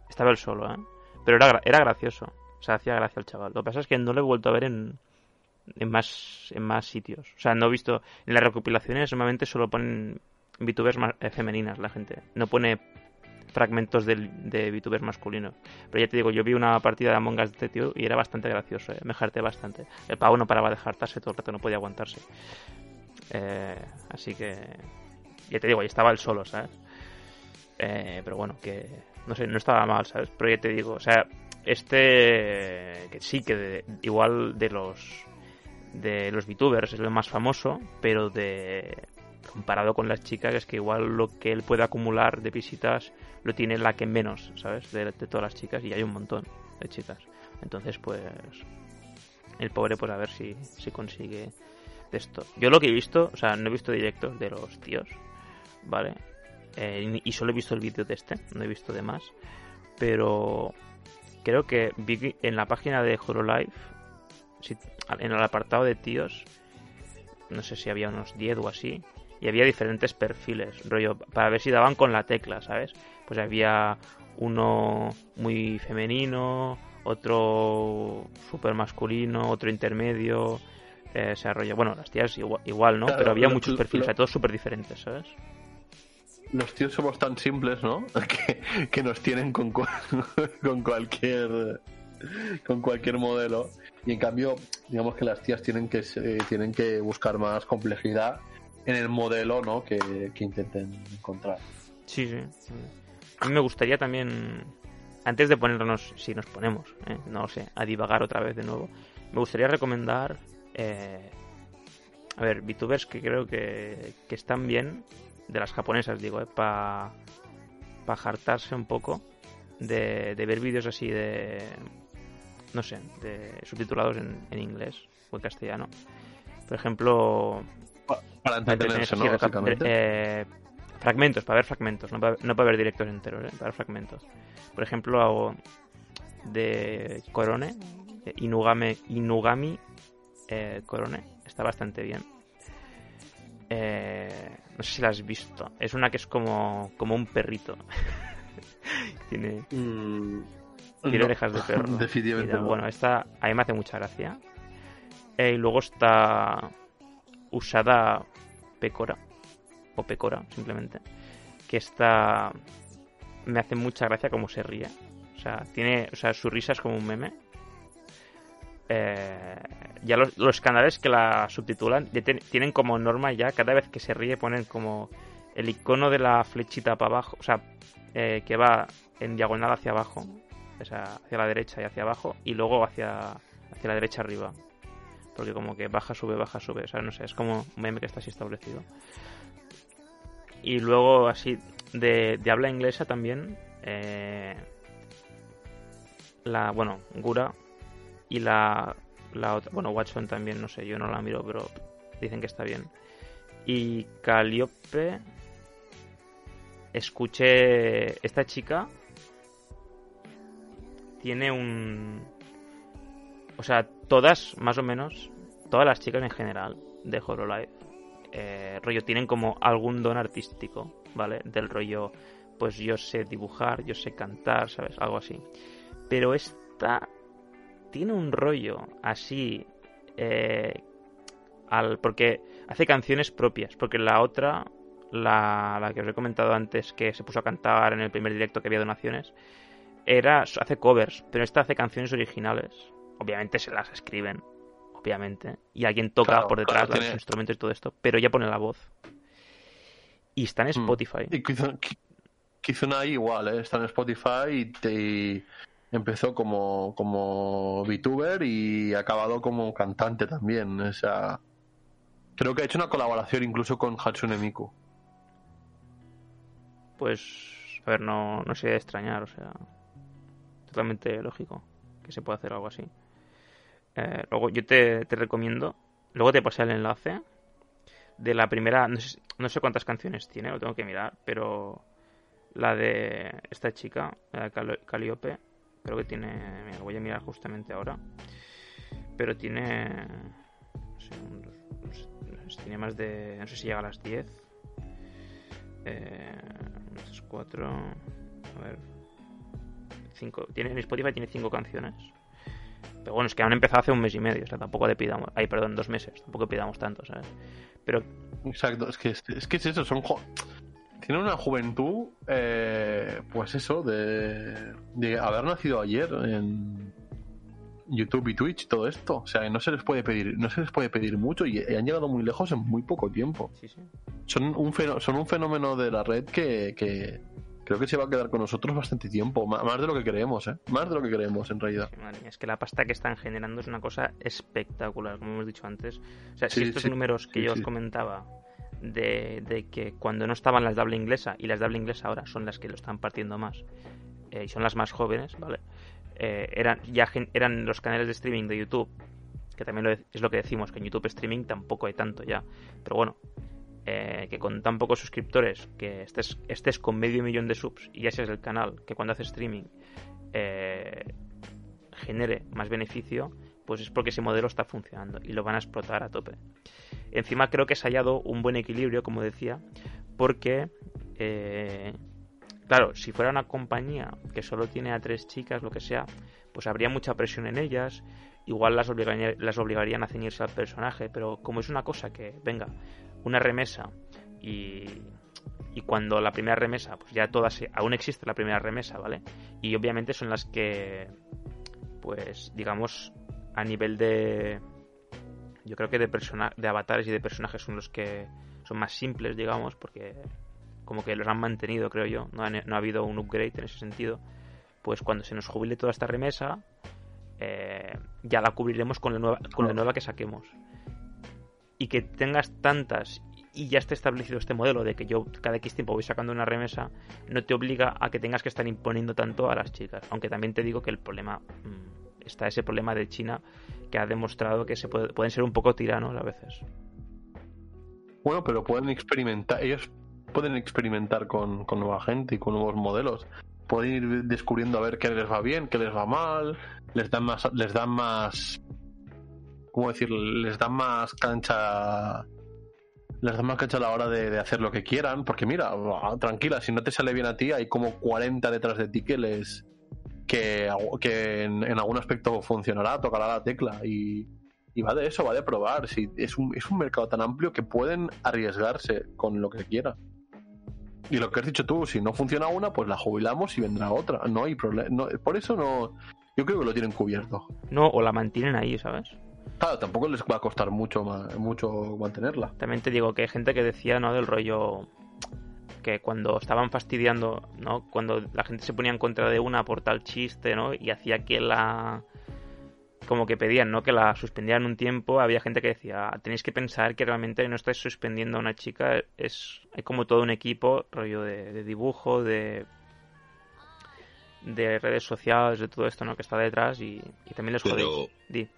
Estaba él solo, ¿eh? Pero era, era gracioso. O sea, hacía gracia al chaval. Lo que pasa es que no lo he vuelto a ver en, en más en más sitios. O sea, no he visto en las recopilaciones normalmente solo ponen VTubers eh, femeninas la gente. No pone fragmentos de, de VTubers masculinos. Pero ya te digo, yo vi una partida de Among Us de este tío y era bastante gracioso, eh. me jarté bastante. El pavo no paraba de jartarse todo el rato, no podía aguantarse. Eh, así que ya te digo, ahí estaba él solo, ¿sabes? Eh, pero bueno, que no sé, no estaba mal, ¿sabes? Pero ya te digo, o sea, este que sí que igual de los de los VTubers es lo más famoso, pero de comparado con las chicas es que igual lo que él puede acumular de visitas lo tiene la que menos, ¿sabes? De, todas las chicas y hay un montón de chicas. Entonces, pues el pobre pues a ver si, si consigue de esto. Yo lo que he visto, o sea, no he visto directos de los tíos, ¿vale? Eh, y solo he visto el vídeo de este, no he visto de más. Pero creo que vi en la página de Horolife, en el apartado de tíos, no sé si había unos 10 o así, y había diferentes perfiles, rollo, para ver si daban con la tecla, ¿sabes? Pues había uno muy femenino, otro super masculino, otro intermedio, eh, se arrolla. Bueno, las tías igual, ¿no? Pero había muchos perfiles, todos súper diferentes, ¿sabes? Los tíos somos tan simples, ¿no? *laughs* Que, nos tienen *laughs* con, cualquier con cualquier modelo y en cambio digamos que las tías tienen que tienen que buscar más complejidad en el modelo ¿no? que, intenten encontrar. Sí, sí. A mí me gustaría también, antes de ponernos, si nos ponemos, ¿eh? no sé, a divagar otra vez de nuevo, me gustaría recomendar, eh, a ver, VTubers que creo que, que están bien, de las japonesas digo, eh, para pa jartarse un poco de, de ver vídeos así de, no sé, de subtitulados en, en inglés o en castellano. Por ejemplo, para entretenerse, ¿no? Eh, fragmentos, para ver fragmentos, no para, no para ver directos enteros, ¿eh? para ver fragmentos. Por ejemplo, hago de Corone, Inugame, Inugami eh, Corone, está bastante bien. Eh, no sé si la has visto. Es una que es como, como un perrito. *laughs* tiene, mm, tiene orejas de perro. *laughs* Definitivamente. Bueno, esta a mí me hace mucha gracia. y luego está usada Pecora, o Pecora simplemente, que está me hace mucha gracia como se ríe. O sea, tiene, o sea, su risa es como un meme. Eh, ya los, canales que la subtitulan tienen como norma ya cada vez que se ríe ponen como el icono de la flechita para abajo, o sea, eh, que va en diagonal hacia abajo, o sea, hacia la derecha y hacia abajo, y luego hacia, hacia la derecha arriba porque como que baja, sube, baja, sube, o sea, no sé, es como un meme que está así establecido. Y luego así, de, habla inglesa también, eh, la, bueno, Gura y la, la otra, bueno, Watson también, no sé, yo no la miro, pero dicen que está bien. Y Calliope, escuché, esta chica tiene un... O sea, todas, más o menos, todas las chicas en general de Hololive, eh, rollo, tienen como algún don artístico, ¿vale? Del rollo, pues yo sé dibujar, yo sé cantar, ¿sabes? Algo así. Pero esta tiene un rollo así, eh, al, porque hace canciones propias, porque la otra, la, la que os he comentado antes, que se puso a cantar en el primer directo que había donaciones, era, hace covers, pero esta hace canciones originales obviamente se las escriben, obviamente, y alguien toca por detrás los instrumentos y todo esto, pero ella pone la voz. Y está en hmm. Spotify. Y Kizuna igual, ¿eh? está en Spotify y, te, empezó como, como VTuber y ha acabado como cantante también. O sea, creo que ha hecho una colaboración incluso con Hatsune Miku. Pues, a ver, no, no sé extrañar, o sea, totalmente lógico que se pueda hacer algo así. Eh, luego yo te, recomiendo, luego te pasé el enlace de la primera, no sé, cuántas canciones tiene, lo tengo que mirar, pero la de esta chica, Caliope, creo que tiene, mira, voy a mirar justamente ahora, pero tiene, no sé, tiene más de, no sé si llega a las 10, eh, 4, a ver, cinco, tiene, en Spotify tiene cinco canciones. Pero bueno, es que han empezado hace un mes y medio, o sea, tampoco le pidamos. Ay, perdón, dos meses, tampoco le pidamos tanto, ¿sabes? Pero. Exacto, es que es, que es eso, son. Tienen una juventud, eh, pues eso, de, de haber nacido ayer en YouTube y Twitch, todo esto. O sea, no se les puede pedir, no se les puede pedir mucho y han llegado muy lejos en muy poco tiempo. Sí, sí. Son un fenómeno, son un fenómeno de la red que, que creo que se va a quedar con nosotros bastante tiempo, más de lo que creemos, ¿eh? Más de lo que creemos en realidad. es que la pasta que están generando es una cosa espectacular, como hemos dicho antes. O sea, si estos números que yo os comentaba de, que cuando no estaban las doble inglesa y las doble inglesa ahora son las que lo están partiendo más eh, y son las más jóvenes, ¿vale? Eh, eran ya eran los canales de streaming de YouTube, que también es lo que decimos, que en YouTube streaming tampoco hay tanto ya, pero bueno, eh, que con tan pocos suscriptores, que estés, estés con medio millón de subs y ya seas el canal que cuando hace streaming genere más beneficio, pues es porque ese modelo está funcionando y lo van a explotar a tope. Encima creo que se ha hallado un buen equilibrio, como decía, porque, eh, claro, si fuera una compañía que solo tiene a tres chicas, lo que sea, pues habría mucha presión en ellas, igual las, las obligarían a ceñirse al personaje, pero como es una cosa que, venga, una remesa y, y cuando la primera remesa, pues ya todas, aún existe la primera remesa, ¿vale? Y obviamente son las que, pues, digamos, a nivel de yo creo que de de avatares y de personajes son los que son más simples digamos porque como que los han mantenido creo yo. No, ha habido un upgrade en ese sentido. Pues cuando se nos jubile toda esta remesa eh, ya la cubriremos con la nueva con la nueva que saquemos. Y que tengas tantas y ya esté establecido este modelo de que yo cada X tiempo voy sacando una remesa, no te obliga a que tengas que estar imponiendo tanto a las chicas. Aunque también te digo que el problema mm, está ese problema de China que ha demostrado que se pueden ser un poco tiranos a veces. Bueno, pero pueden experimentar, ellos pueden experimentar con, nueva gente y con nuevos modelos. Pueden ir descubriendo a ver qué les va bien, qué les va mal, les dan más, les dan más, ¿cómo decir? Les dan más cancha les dan más cancha a la hora de, de, hacer lo que quieran, porque mira, tranquila, si no te sale bien a ti, hay como 40 detrás de ti que les, que, que en, algún aspecto funcionará, tocará la tecla y, va de eso, va de probar. Si es, un, es un mercado tan amplio que pueden arriesgarse con lo que quieran. Y lo que has dicho tú, si no funciona una, pues la jubilamos y vendrá otra. No hay problema. por eso no. Yo creo que lo tienen cubierto. No, o la mantienen ahí, ¿sabes? Claro, tampoco les va a costar mucho, mucho mantenerla. También te digo que hay gente que decía, ¿no? Del rollo que cuando estaban fastidiando, ¿no? Cuando la gente se ponía en contra de una por tal chiste, ¿no? Y hacía que la como que pedían, ¿no? Que la suspendieran un tiempo, había gente que decía, ah, tenéis que pensar que realmente no estáis suspendiendo a una chica, es hay como todo un equipo, rollo de, dibujo, de de redes sociales, de todo esto, ¿no? Que está detrás y, también les jodéis. Di.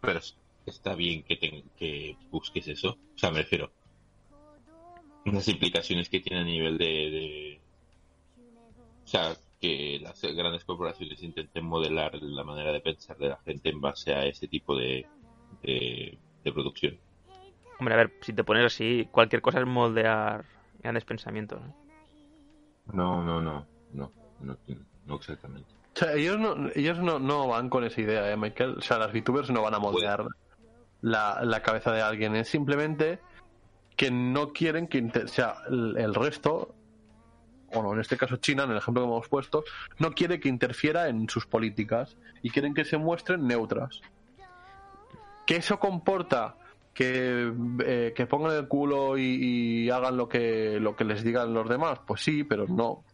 Pero está bien que, que busques eso. O sea, me refiero. Las implicaciones que tiene a nivel de, O sea, que las grandes corporaciones intenten modelar la manera de pensar de la gente en base a ese tipo de, de, producción. Hombre, a ver, si te pones así, cualquier cosa es moldear grandes pensamientos. No, no, no, no, no, no exactamente. O sea, ellos no, ellos no, no van con esa idea, ¿eh, Michael? O sea, las VTubers no van a moldear la, cabeza de alguien, es simplemente que no quieren que o sea, el, resto, bueno, en este caso China, en el ejemplo que hemos puesto, no quiere que interfiera en sus políticas y quieren que se muestren neutras. ¿Que eso comporta que, eh, que pongan el culo y, hagan lo que, lo que les digan los demás? Pues sí, pero no.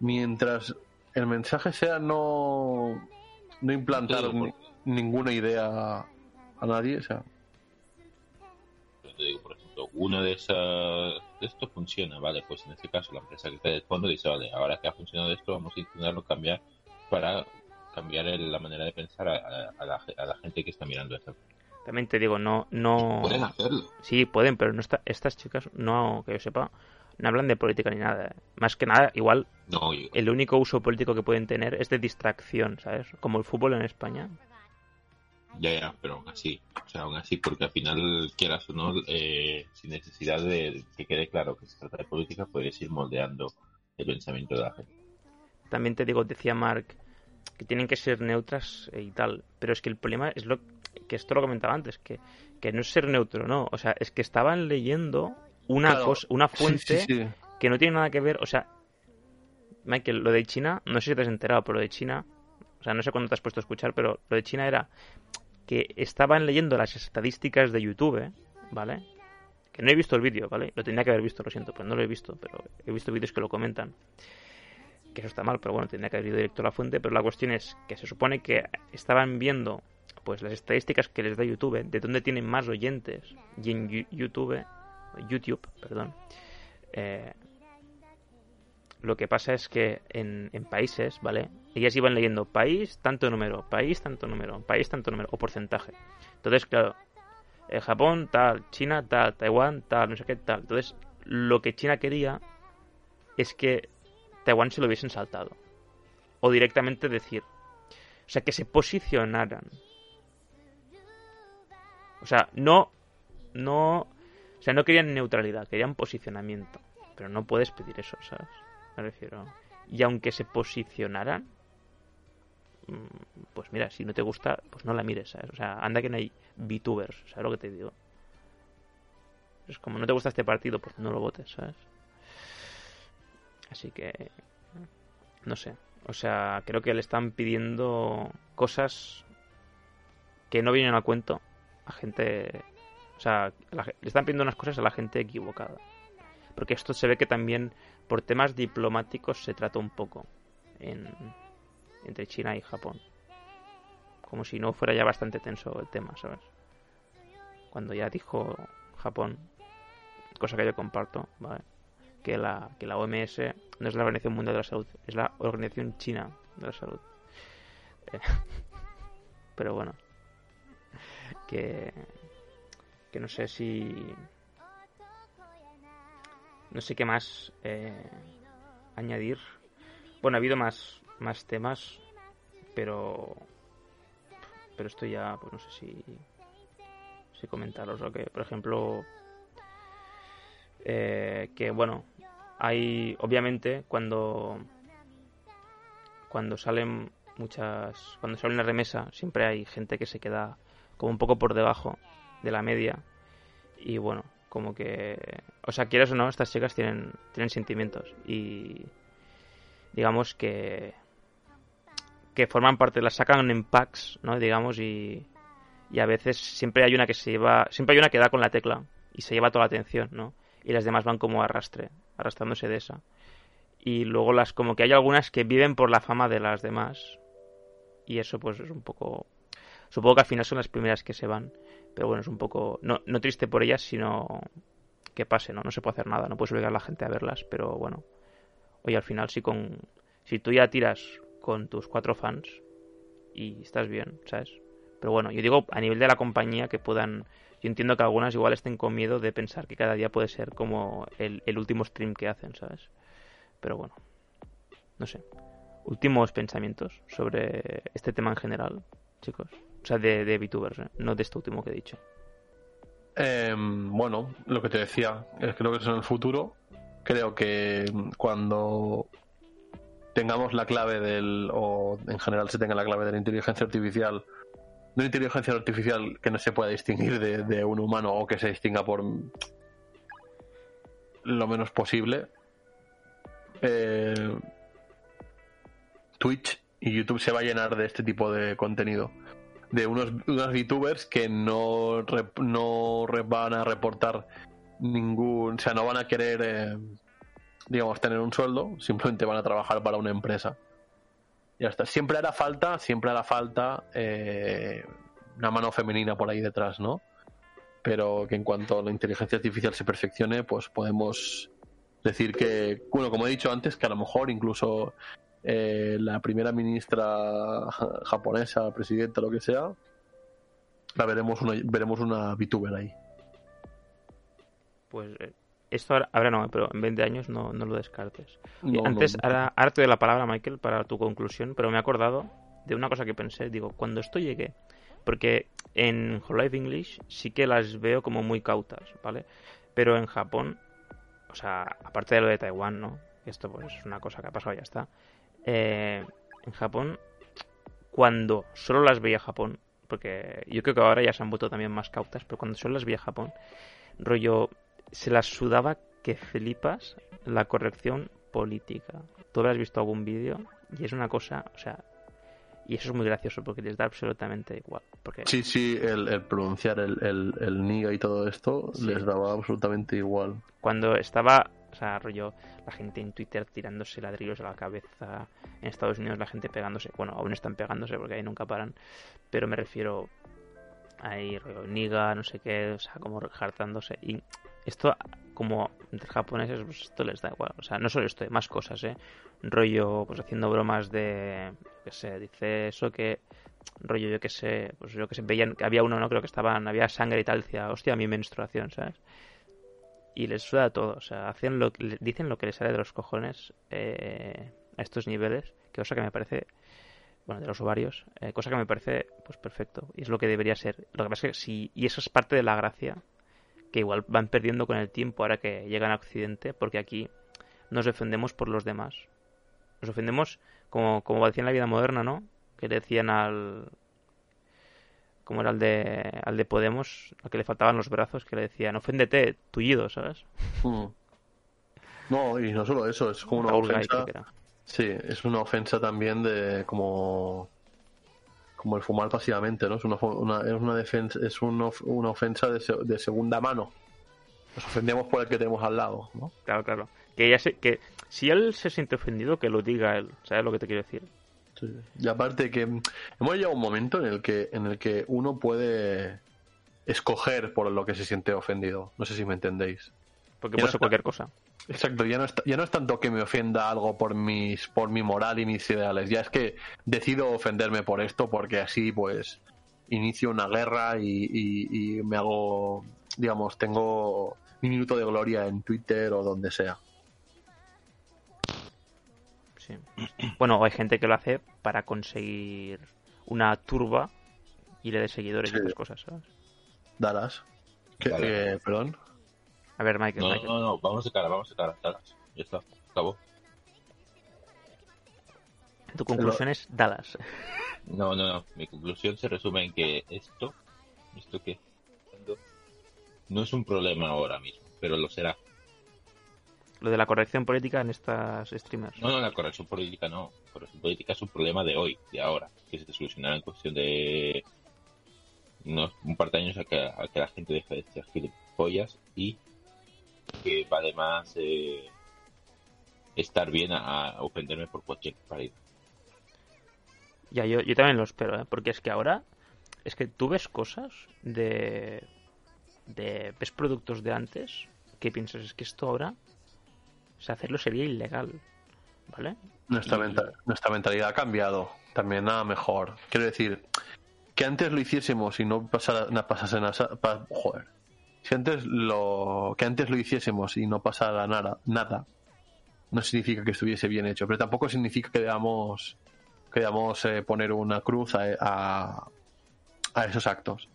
Mientras el mensaje sea no, no implantar ninguna idea a nadie, o sea. te digo, por ejemplo, una de esas, esto funciona, vale, pues en este caso la empresa que está de fondo dice, vale, ahora que ha funcionado esto, vamos a intentarlo cambiar para cambiar la manera de pensar a, la, a, la, gente que está mirando esto. También te digo, no, no. Pueden hacerlo. Sí, pueden, pero no está, estas chicas, no, que yo sepa, no hablan de política ni nada. Más que nada, igual, el único uso político que pueden tener es de distracción, ¿sabes? Como el fútbol en España. Ya, ya, pero aún así, o sea, aún así, porque al final, quieras o no, eh, sin necesidad de que quede claro que se trata de política, puedes ir moldeando el pensamiento de la gente. También te digo, decía Mark, que tienen que ser neutras y tal, pero es que el problema es lo que esto lo comentaba antes, que, que no es ser neutro, no, o sea, es que estaban leyendo una Claro, cosa, una Sí, fuente sí, sí. que no tiene nada que ver, o sea, Michael, lo de China, no sé si te has enterado, pero lo de China, o sea, no sé cuándo te has puesto a escuchar, pero lo de China era que estaban leyendo las estadísticas de YouTube, ¿vale? Que no he visto el vídeo, ¿vale? Lo tendría que haber visto, lo siento, pues no lo he visto, pero he visto vídeos que lo comentan. Que eso está mal, pero bueno, tendría que haber ido directo a la fuente, pero la cuestión es que se supone que estaban viendo pues las estadísticas que les da YouTube, de dónde tienen más oyentes, y en YouTube, YouTube, perdón, eh, lo que pasa es que en, países, ¿vale? Ellas iban leyendo país, tanto número, país, tanto número, país, tanto número, o porcentaje. Entonces, claro, eh, Japón, tal, China, tal, Taiwán, tal, no sé qué, tal. Entonces, lo que China quería es que Taiwán se lo hubiesen saltado. O directamente decir. O sea, que se posicionaran. O sea, no. No. O sea, no querían neutralidad, querían posicionamiento. Pero no puedes pedir eso, ¿sabes? Me refiero. Y aunque se posicionaran. mm, Pues mira, si no te gusta, pues no la mires, ¿sabes? O sea, anda que no hay VTubers, ¿sabes lo que te digo? Es como no te gusta este partido, pues no lo votes, ¿sabes? Así que. No sé. O sea, creo que le están pidiendo cosas que no vienen al cuento a gente. O sea, a la le están pidiendo unas cosas a la gente equivocada. Porque esto se ve que también por temas diplomáticos se trata un poco en, entre China y Japón. Como si no fuera ya bastante tenso el tema, ¿sabes? Cuando ya dijo Japón, cosa que yo comparto, ¿vale? Que la, que la OMS no es la Organización Mundial de la Salud, es la Organización China de la Salud. Eh, *laughs* Pero bueno, que, que no sé si no sé qué más eh, añadir. Bueno, ha habido más, más temas, pero pero esto ya, pues no sé si si comentaros o que, por ejemplo, eh, que bueno, hay obviamente cuando cuando salen muchas cuando sale una remesa siempre hay gente que se queda como un poco por debajo de la media y bueno como que o sea quieres o no estas chicas tienen tienen sentimientos y digamos que que forman parte las sacan en packs no digamos y y a veces siempre hay una que se lleva siempre hay una que da con la tecla y se lleva toda la atención no y las demás van como arrastre arrastrándose de esa. Y luego las como que hay algunas que viven por la fama de las demás y eso pues es un poco supongo que al final son las primeras que se van pero bueno es un poco no, no triste por ellas sino que pase no no se puede hacer nada no puedes obligar a la gente a verlas pero bueno. Oye al final si con si tú ya tiras con tus cuatro fans y estás bien sabes pero bueno yo digo a nivel de la compañía que puedan yo entiendo que algunas igual estén con miedo de pensar que cada día puede ser como el, el último stream que hacen sabes pero bueno no sé. Últimos pensamientos sobre este tema en general, chicos. O sea, de, de VTubers, ¿eh? no de este último que he dicho. Em, bueno, lo que te decía, es creo que es en el futuro. Creo que cuando tengamos la clave del, o en general se tenga la clave de la inteligencia artificial, de una inteligencia artificial que no se pueda distinguir de, de un humano o que se distinga por lo menos posible, eh, Twitch y YouTube se va a llenar de este tipo de contenido. De unos, unos VTubers que no, no van a reportar ningún. O sea, no van a querer, eh, digamos, tener un sueldo, simplemente van a trabajar para una empresa. Ya está. Siempre hará falta, siempre hará falta eh, una mano femenina por ahí detrás, ¿no? Pero que en cuanto la inteligencia artificial se perfeccione, pues podemos decir que, bueno, como he dicho antes, que a lo mejor incluso eh, la primera ministra ja- japonesa, presidenta, lo que sea, la veremos una, veremos una VTuber ahí. Pues eh, esto ahora, ahora no, pero en 20 años no, no lo descartes. No, Antes, no- ahora, ahora te doy la palabra, Michael, para tu conclusión, pero me he acordado de una cosa que pensé. Digo, cuando esto llegue, porque en Hololive English sí que las veo como muy cautas, ¿vale? Pero en Japón, o sea, aparte de lo de Taiwán, ¿no? Esto pues es una cosa que ha pasado y ya está. Eh, en Japón, cuando solo las veía Japón, porque yo creo que ahora ya se han vuelto también más cautas, pero cuando solo las veía Japón, rollo, se las sudaba que flipas la corrección política. Tú habrás visto algún vídeo y es una cosa, o sea, y eso es muy gracioso porque les da absolutamente igual. Porque... Sí, sí, el, pronunciar el, el, el, niga y todo esto les daba absolutamente igual. Cuando estaba, o sea, rollo, la gente en Twitter tirándose ladrillos a la cabeza, en Estados Unidos la gente pegándose, bueno, aún están pegándose porque ahí nunca paran, pero me refiero ahí, rollo, niga, no sé qué, o sea, como hartándose. Y esto, como entre japoneses, pues esto les da igual. O sea, no solo esto, más cosas, ¿eh? Rollo, pues haciendo bromas de, qué sé, dice eso que, rollo, yo que sé, pues yo que sé, veían, que había uno, no creo que estaban, había sangre y tal, decía, hostia, mi menstruación, ¿sabes? Y les suda todo, o sea, hacen lo, dicen lo que les sale de los cojones eh, a estos niveles, que cosa que me parece bueno, de los ovarios, eh, cosa que me parece pues perfecto y es lo que debería ser. Lo que pasa es que si y eso es parte de la gracia que igual van perdiendo con el tiempo ahora que llegan a Occidente, porque aquí nos defendemos por los demás. Nos ofendemos como como decían en la vida moderna, ¿no? Que le decían al como era el de al de Podemos, a que le faltaban los brazos, que le decían, "Oféndete, tullido", ¿sabes? Hmm. No, y no solo eso, es como una ofensa. Sí, es una ofensa también de como como el fumar pasivamente, ¿no? Es una, es una defensa, es una, ofensa de, segunda mano. Nos ofendemos por el que tenemos al lado, ¿no? Claro, claro. Que ya que si él se siente ofendido, que lo diga él, ¿sabes lo que te quiero decir? Sí. Y aparte que hemos llegado a un momento en el que en el que uno puede escoger por lo que se siente ofendido. No sé si me entendéis. Porque puede ser cualquier cosa. Exacto, ya no, es, ya no es tanto que me ofenda algo por mis por mi moral y mis ideales, ya es que decido ofenderme por esto porque así pues inicio una guerra y, me hago, digamos, tengo mi minuto de gloria en Twitter o donde sea. Sí. *clears throat* Bueno, hay gente que lo hace para conseguir una turba y le dé seguidores y esas cosas, ¿sabes? Dallas. Eh, perdón. A ver, Michael. No, Michael. no, no, vamos de cara, vamos de cara. Dallas. Ya está, acabó. Tu conclusión es Dallas. No, no, no. Mi conclusión se resume en que esto, esto que no es un problema ahora mismo, pero lo será. Lo de la corrección política en estas streamers. No, no, la corrección política no. La corrección política es un problema de hoy, de ahora, que se te solucionará en cuestión de unos, un par de años a que, a que la gente deje de ser gilipollas y que vale más eh, estar bien a, ofenderme por cualquier pared. Ya, yo, yo también lo espero, ¿eh? porque es que ahora es que tú ves cosas de, de ves productos de antes que piensas es que esto ahora o sea, hacerlo sería ilegal, ¿vale? Nuestra, nuestra mentalidad ha cambiado, también nada mejor. Quiero decir, que antes lo hiciésemos y no pasara, no pasase nada, joder, si antes lo que antes lo hiciésemos y no pasara nada, nada no significa que estuviese bien hecho, pero tampoco significa que debamos que debamos eh, poner una cruz a, a, esos actos.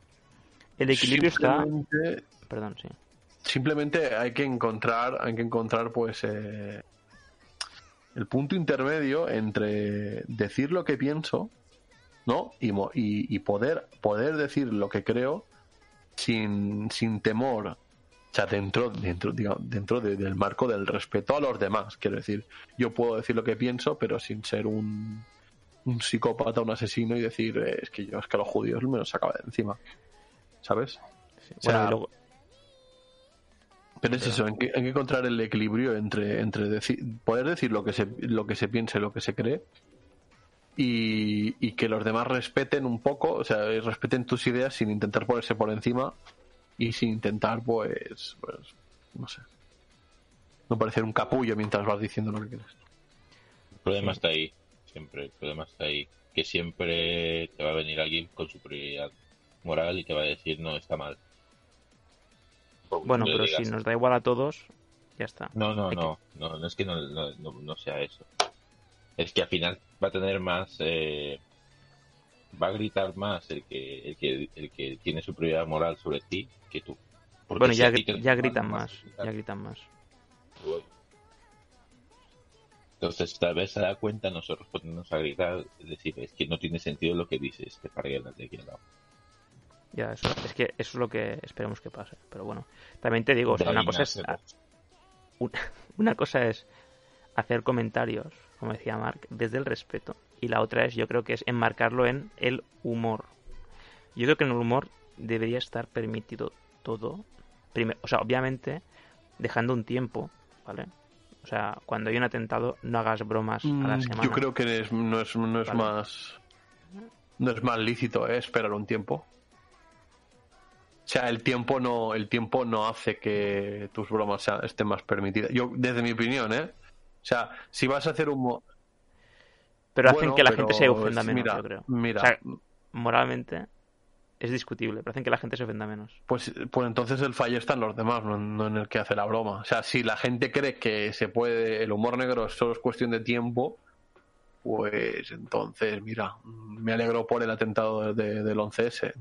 El equilibrio está. Perdón, sí. Simplemente hay que encontrar, hay que encontrar, pues, eh, el punto intermedio entre decir lo que pienso, ¿no? Y, y, y poder, poder decir lo que creo sin, sin temor, o sea, dentro, dentro, dentro del marco del respeto a los demás. Quiero decir, yo puedo decir lo que pienso, pero sin ser un, un psicópata, un asesino y decir, eh, es que yo, es que los judíos me los acaba de encima. ¿Sabes? Pero es eso, hay que, hay que, encontrar el equilibrio entre, entre poder decir lo que se, lo que se piense, lo que se cree, y, que los demás respeten un poco, o sea, respeten tus ideas sin intentar ponerse por encima y sin intentar, pues, pues no sé, no parecer un capullo mientras vas diciendo lo que quieres. El problema está ahí, siempre, el problema está ahí, que siempre te va a venir alguien con superioridad moral y te va a decir, no, está mal. Bueno, pero si nos da igual a todos, ya está. No, no, no, no, no es que no, no sea eso es que al final va a tener más eh, va a gritar más el que, el que, el que tiene superioridad moral sobre ti que tú. Porque Bueno, si ya, te mandan gritan más. Ya gritan más. Entonces, tal vez se da cuenta, nosotros ponernos a gritar, es decir, es que no tiene sentido lo que dices, este parguela de aquí al lado. Ya, eso, es que eso es lo que esperemos que pase. Pero bueno, también te digo, o sea, De una cosa es nace Vox. una, *laughs* una cosa es hacer comentarios, como decía Mark, desde el respeto. Y la otra es, yo creo que es enmarcarlo en el humor. Yo creo que en el humor debería estar permitido todo. Primero, o sea, obviamente, dejando un tiempo, ¿vale? O sea, cuando hay un atentado, no hagas bromas a la Mm, semana. Yo creo que es- no es, no es Vale. más. No es más lícito ¿eh? esperar un tiempo. O sea, el tiempo no, el tiempo no hace que tus bromas estén más permitidas. Yo, desde mi opinión, ¿eh? O sea, si vas a hacer un. Pero hacen Bueno, que la gente se ofenda menos, mira, yo creo. Mira, O sea, moralmente es discutible, pero hacen que la gente se ofenda menos. Pues, pues entonces el fallo está en los demás, no, no en el que hace la broma. O sea, si la gente cree que se puede, el humor negro solo es cuestión de tiempo, pues entonces, mira, me alegro por el atentado de- del 11S.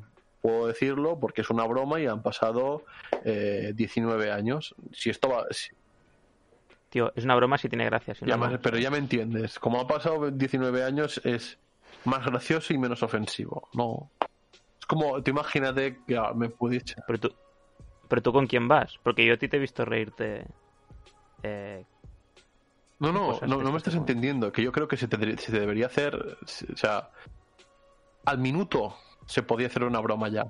Puedo decirlo porque es una broma y han pasado eh, 19 años. Si esto va, si- Tío, es una broma si tiene gracia. Si no, ya no. me- pero ya me entiendes. Como ha pasado 19 años es más gracioso y menos ofensivo. No. Es como, te imagínate que ah, me pudiese Pero tú, pero tú con quién vas? Porque yo a ti te he visto reírte. Eh, No, no, no, no me estás entendiendo. Que yo creo que se, te- se debería hacer. O sea, al minuto se podía hacer una broma ya.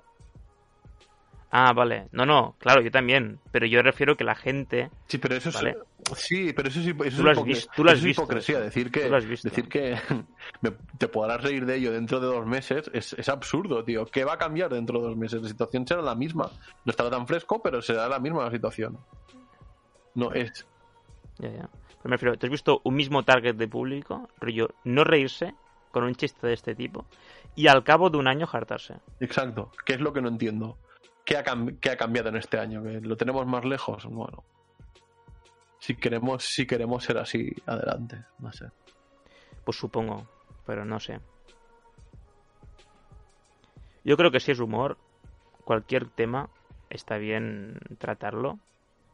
Ah, vale. No, no, claro, yo también. Pero yo refiero que la gente. Sí, pero eso Vale. es. Sí, pero eso es, hipo- eso Tú lo es has hipocres- visto, tú lo has eso es hipocresía. eso. Decir Tú que, lo has visto. decir que *laughs* te podrás reír de ello dentro de dos meses es, es absurdo, tío. ¿Qué va a cambiar dentro de dos meses? La situación será la misma. No estará tan fresco, pero será la misma la situación. No es. Ya, ya. Pero me refiero, ¿tú has visto un mismo target de público? Rollo, no reírse con un chiste de este tipo y al cabo de un año hartarse. Exacto. ¿Qué es lo que no entiendo? ¿Qué ha, qué ha cambiado en este año? ¿Que lo tenemos más lejos? Bueno. Si queremos, si queremos ser así, adelante. No sé. Pues supongo, pero no sé. Yo creo que si es humor, cualquier tema está bien tratarlo,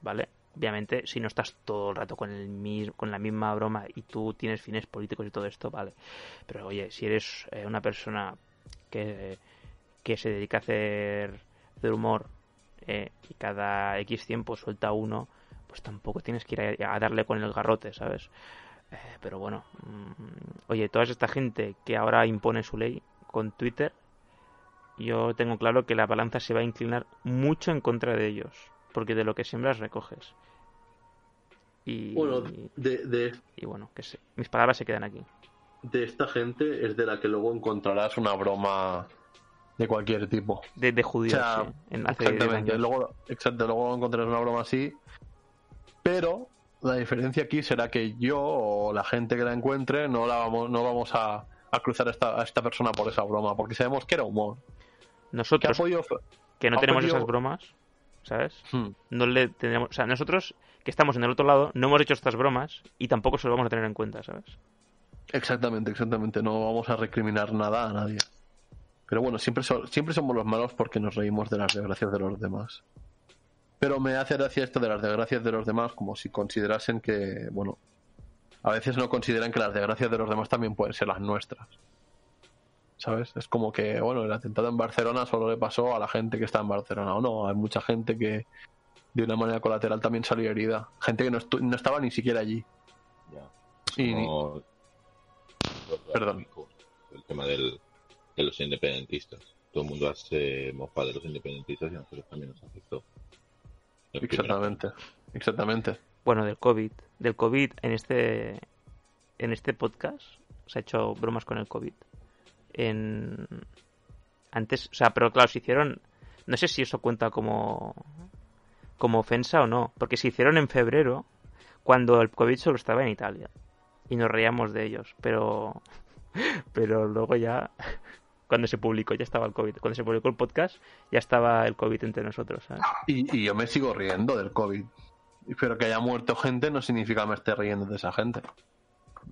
¿vale? Obviamente, si no estás todo el rato con, el con la misma broma y tú tienes fines políticos y todo esto, vale. Pero oye, si eres eh, una persona que, que se dedica a hacer, humor eh, y cada X tiempo suelta uno, pues tampoco tienes que ir a, a darle con el garrote, ¿sabes? Eh, pero bueno, mm, oye, toda esta gente que ahora impone su ley con Twitter, yo tengo claro que la balanza se va a inclinar mucho en contra de ellos, porque de lo que siembras recoges. Y, Bueno, de, de, y bueno, que sé, mis palabras se quedan aquí. de esta gente es de la que luego encontrarás una broma de cualquier tipo. De, de judíos, O sea, sí, en hace 10 Exactamente. Luego, exacto, luego encontrarás una broma así. Pero la diferencia aquí será que yo o la gente que la encuentre no la vamos, no vamos a, a cruzar a esta, a esta persona por esa broma, porque sabemos que era humor. Que Nosotros, podido. que no tenemos podido- esas bromas, ¿sabes? Hmm. No le tendríamos, o sea, nosotros que estamos en el otro lado no hemos hecho estas bromas y tampoco se lo vamos a tener en cuenta, ¿sabes? Exactamente, exactamente. No vamos a recriminar nada a nadie. Pero bueno, siempre, so- siempre somos los malos porque nos reímos de las desgracias de los demás. Pero me hace gracia esto de las desgracias de los demás como si considerasen que, bueno, a veces no consideran que las desgracias de los demás también pueden ser las nuestras. ¿Sabes? Es como que, bueno, el atentado en Barcelona solo le pasó a la gente que está en Barcelona. O no, hay mucha gente que de una manera colateral también salió herida. Gente que no, estu- no estaba ni siquiera allí. Ya. Y- Como- Perdón. El tema del, de los independentistas. Todo el mundo hace mofa de los independentistas y a nosotros también nos afectó. Exactamente, exactamente. Bueno, del COVID. Del COVID en este en este podcast se ha hecho bromas con el COVID. En antes, o sea, pero claro, se hicieron no sé si eso cuenta como como ofensa o no, porque se hicieron en febrero cuando el COVID solo estaba en Italia y nos reíamos de ellos, pero *laughs* pero luego ya cuando se publicó ya estaba el COVID, cuando se publicó el podcast ya estaba el COVID entre nosotros, ¿sabes? Y, y yo me sigo riendo del COVID. Pero que haya muerto gente no significa que me esté riendo de esa gente.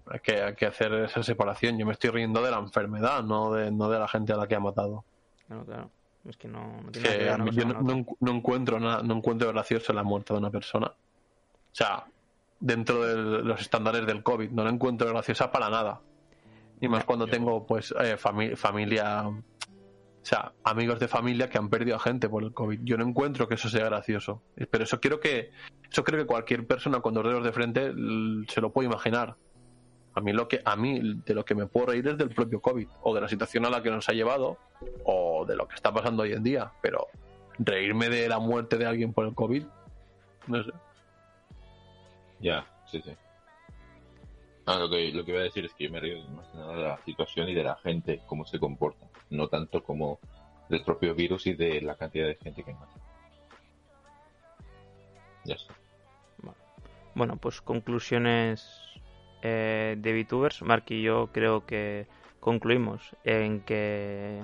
Hay que, hay que hacer esa separación. Yo me estoy riendo de la enfermedad, no de, no de la gente a la que ha matado. Claro, claro. Es que no, no tiene que Que ver yo no, encuentro nada, no encuentro gracioso la muerte de una persona. O sea, dentro de los estándares del COVID, no la encuentro graciosa para nada. Y más cuando tengo, pues, eh, fami- familia, o sea, amigos de familia que han perdido a gente por el COVID. Yo no encuentro que eso sea gracioso. Pero eso quiero que, eso creo que cualquier persona con dos dedos de frente se lo puede imaginar. A mí lo que, a mí de lo que me puedo reír es del propio COVID, o de la situación a la que nos ha llevado, o de lo que está pasando hoy en día. Pero reírme de la muerte de alguien por el COVID, no sé. Ya, sí, sí. Ah, lo que, lo que iba a decir es que yo me río más que nada de la situación y de la gente, cómo se comporta. No tanto como del propio virus y de la cantidad de gente que mata. Ya está. Bueno, pues conclusiones eh, de VTubers. Mark y yo creo que concluimos en que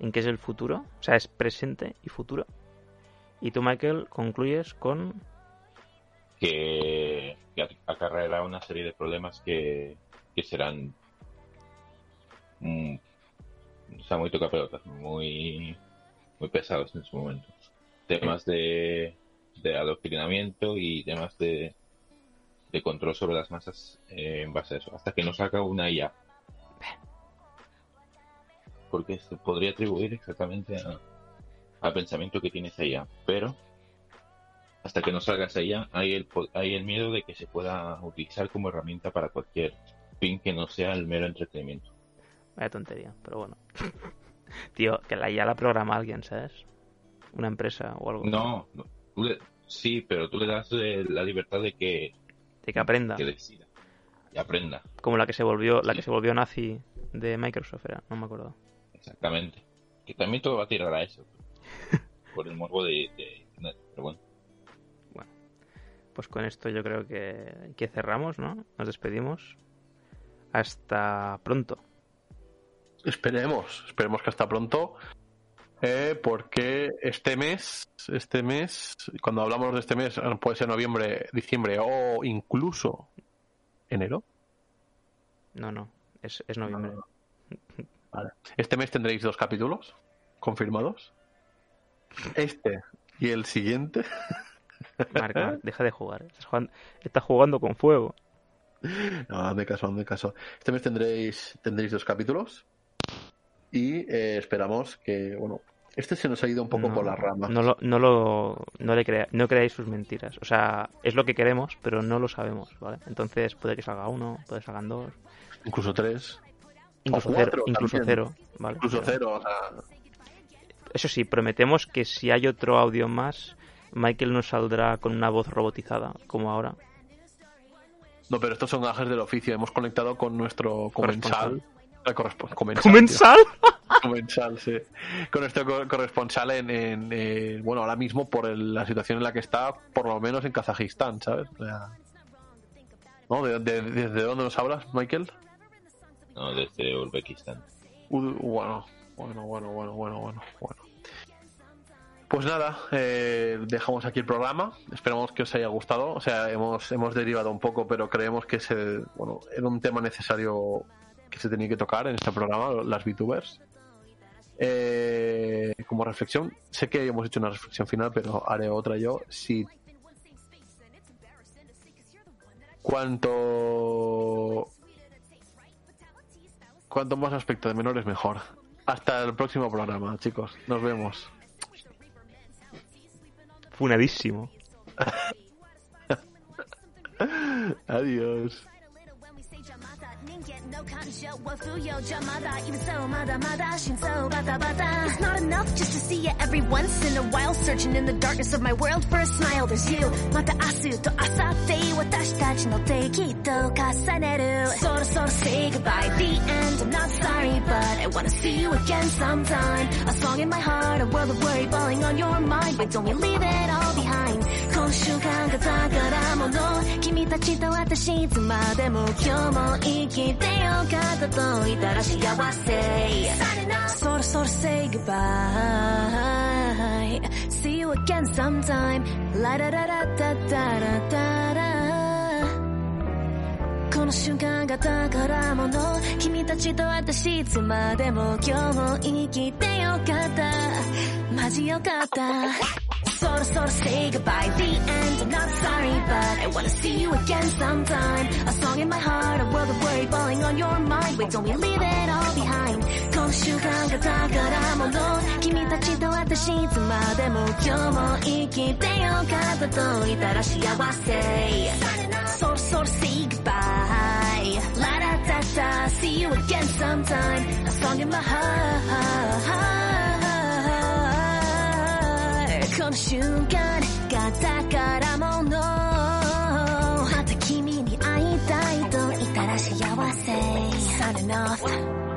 en que es el futuro, o sea, es presente y futuro. Y tú, Michael, concluyes con que, que ac- acarreará una serie de problemas que, que serán mm, o sea, muy tocapelotas, muy, muy pesados en su momento. Temas de, de adoctrinamiento y temas de, de control sobre las masas eh, en base a eso, hasta que no saca una IA. Porque se podría atribuir exactamente a- al pensamiento que tiene esa IA, pero hasta que no salga esa IA, hay el, hay el miedo de que se pueda utilizar como herramienta para cualquier fin que no sea el mero entretenimiento. Vaya tontería, pero bueno. *laughs* Tío, que la ya la programa alguien, ¿sabes? Una empresa o algo. No, no, tú le- sí, pero tú le das eh, la libertad de que, De que aprenda. que decida y aprenda. Como la que se volvió, la que se volvió nazi de Microsoft era, no me acuerdo. Exactamente. Que también todo va a tirar a eso. *laughs* Por el morbo de, de internet. Pero bueno, Pues con esto yo creo que, que cerramos, ¿no? Nos despedimos. Hasta pronto. Esperemos, esperemos que hasta pronto. Eh, porque este mes, este mes, cuando hablamos de este mes, puede ser noviembre, diciembre o incluso enero. No, no, es, es noviembre. Vale. Este mes tendréis dos capítulos confirmados. Este y el siguiente. *laughs* Marc, Marc, deja de jugar. Estás jugando, estás jugando con fuego. No, hazme caso, hazme caso. Este mes tendréis, tendréis dos capítulos. Y eh, esperamos que, bueno, este se nos ha ido un poco no, por las ramas. No lo, no lo, no le crea, no creáis sus mentiras. O sea, es lo que queremos, pero no lo sabemos, ¿vale? Entonces puede que salga uno, puede que salgan dos, Incluso tres, incluso cuatro cero, incluso cero, ¿vale? incluso Pero- cero. O sea, Eso sí, prometemos que si hay otro audio más, Michael nos saldrá con una voz robotizada, como ahora. no, pero estos son gajes del oficio. Hemos conectado con nuestro comensal. eh, comensal, ¿Comensal? Comensal, sí. Con nuestro co- corresponsal en, en, eh, bueno, ahora mismo por el- la situación en la que está, por lo menos en Kazajistán, ¿sabes? O sea, ¿no? ¿De, de- desde dónde nos hablas, Michael? no, desde Uzbekistán. Bueno, bueno, bueno, bueno, bueno, bueno, bueno. Pues nada, eh, dejamos aquí el programa. Esperamos que os haya gustado. O sea, hemos, hemos derivado un poco, pero creemos que es el- bueno, era un tema necesario que se tenía que tocar en este programa, las VTubers. Eh, como reflexión, sé que hemos hecho una reflexión final, pero haré otra yo. Si cuanto cuanto más aspecto de menores mejor. Hasta el próximo programa, chicos. Nos vemos. Funadísimo. *laughs* Adiós. it's not enough just to see you every once in a while searching in the darkness of my world for a smile. There's you. mata asu to asate watashi tachi no te kitto kasaneru soro soro say goodbye. The end. I'm not sorry but i wanna see you again sometime. A song in my heart a world of worry falling on your mind. But don't you leave it all behind. 今週間が宝物。君たちと私いつまでも今日も生きてよか届いたら幸せ。そろそろ say goodbye. See you again sometime. ララララタタラタラこの瞬間が宝物君たちと私いつまでも今日も生きてよかったマジよかった。そろそろ say goodbye The end I'm not sorry but I wanna see you again sometime A song in my heart A world of worry falling on your mind Wait don't we leave it all behind この瞬間が宝物君たちと私いつまでも今日も生きてよかったと言ったら幸せそろそろ say goodbye La da da da See you again sometime A song in my heart の瞬間が宝物また君に会いたいと言ったら幸せ。Signing off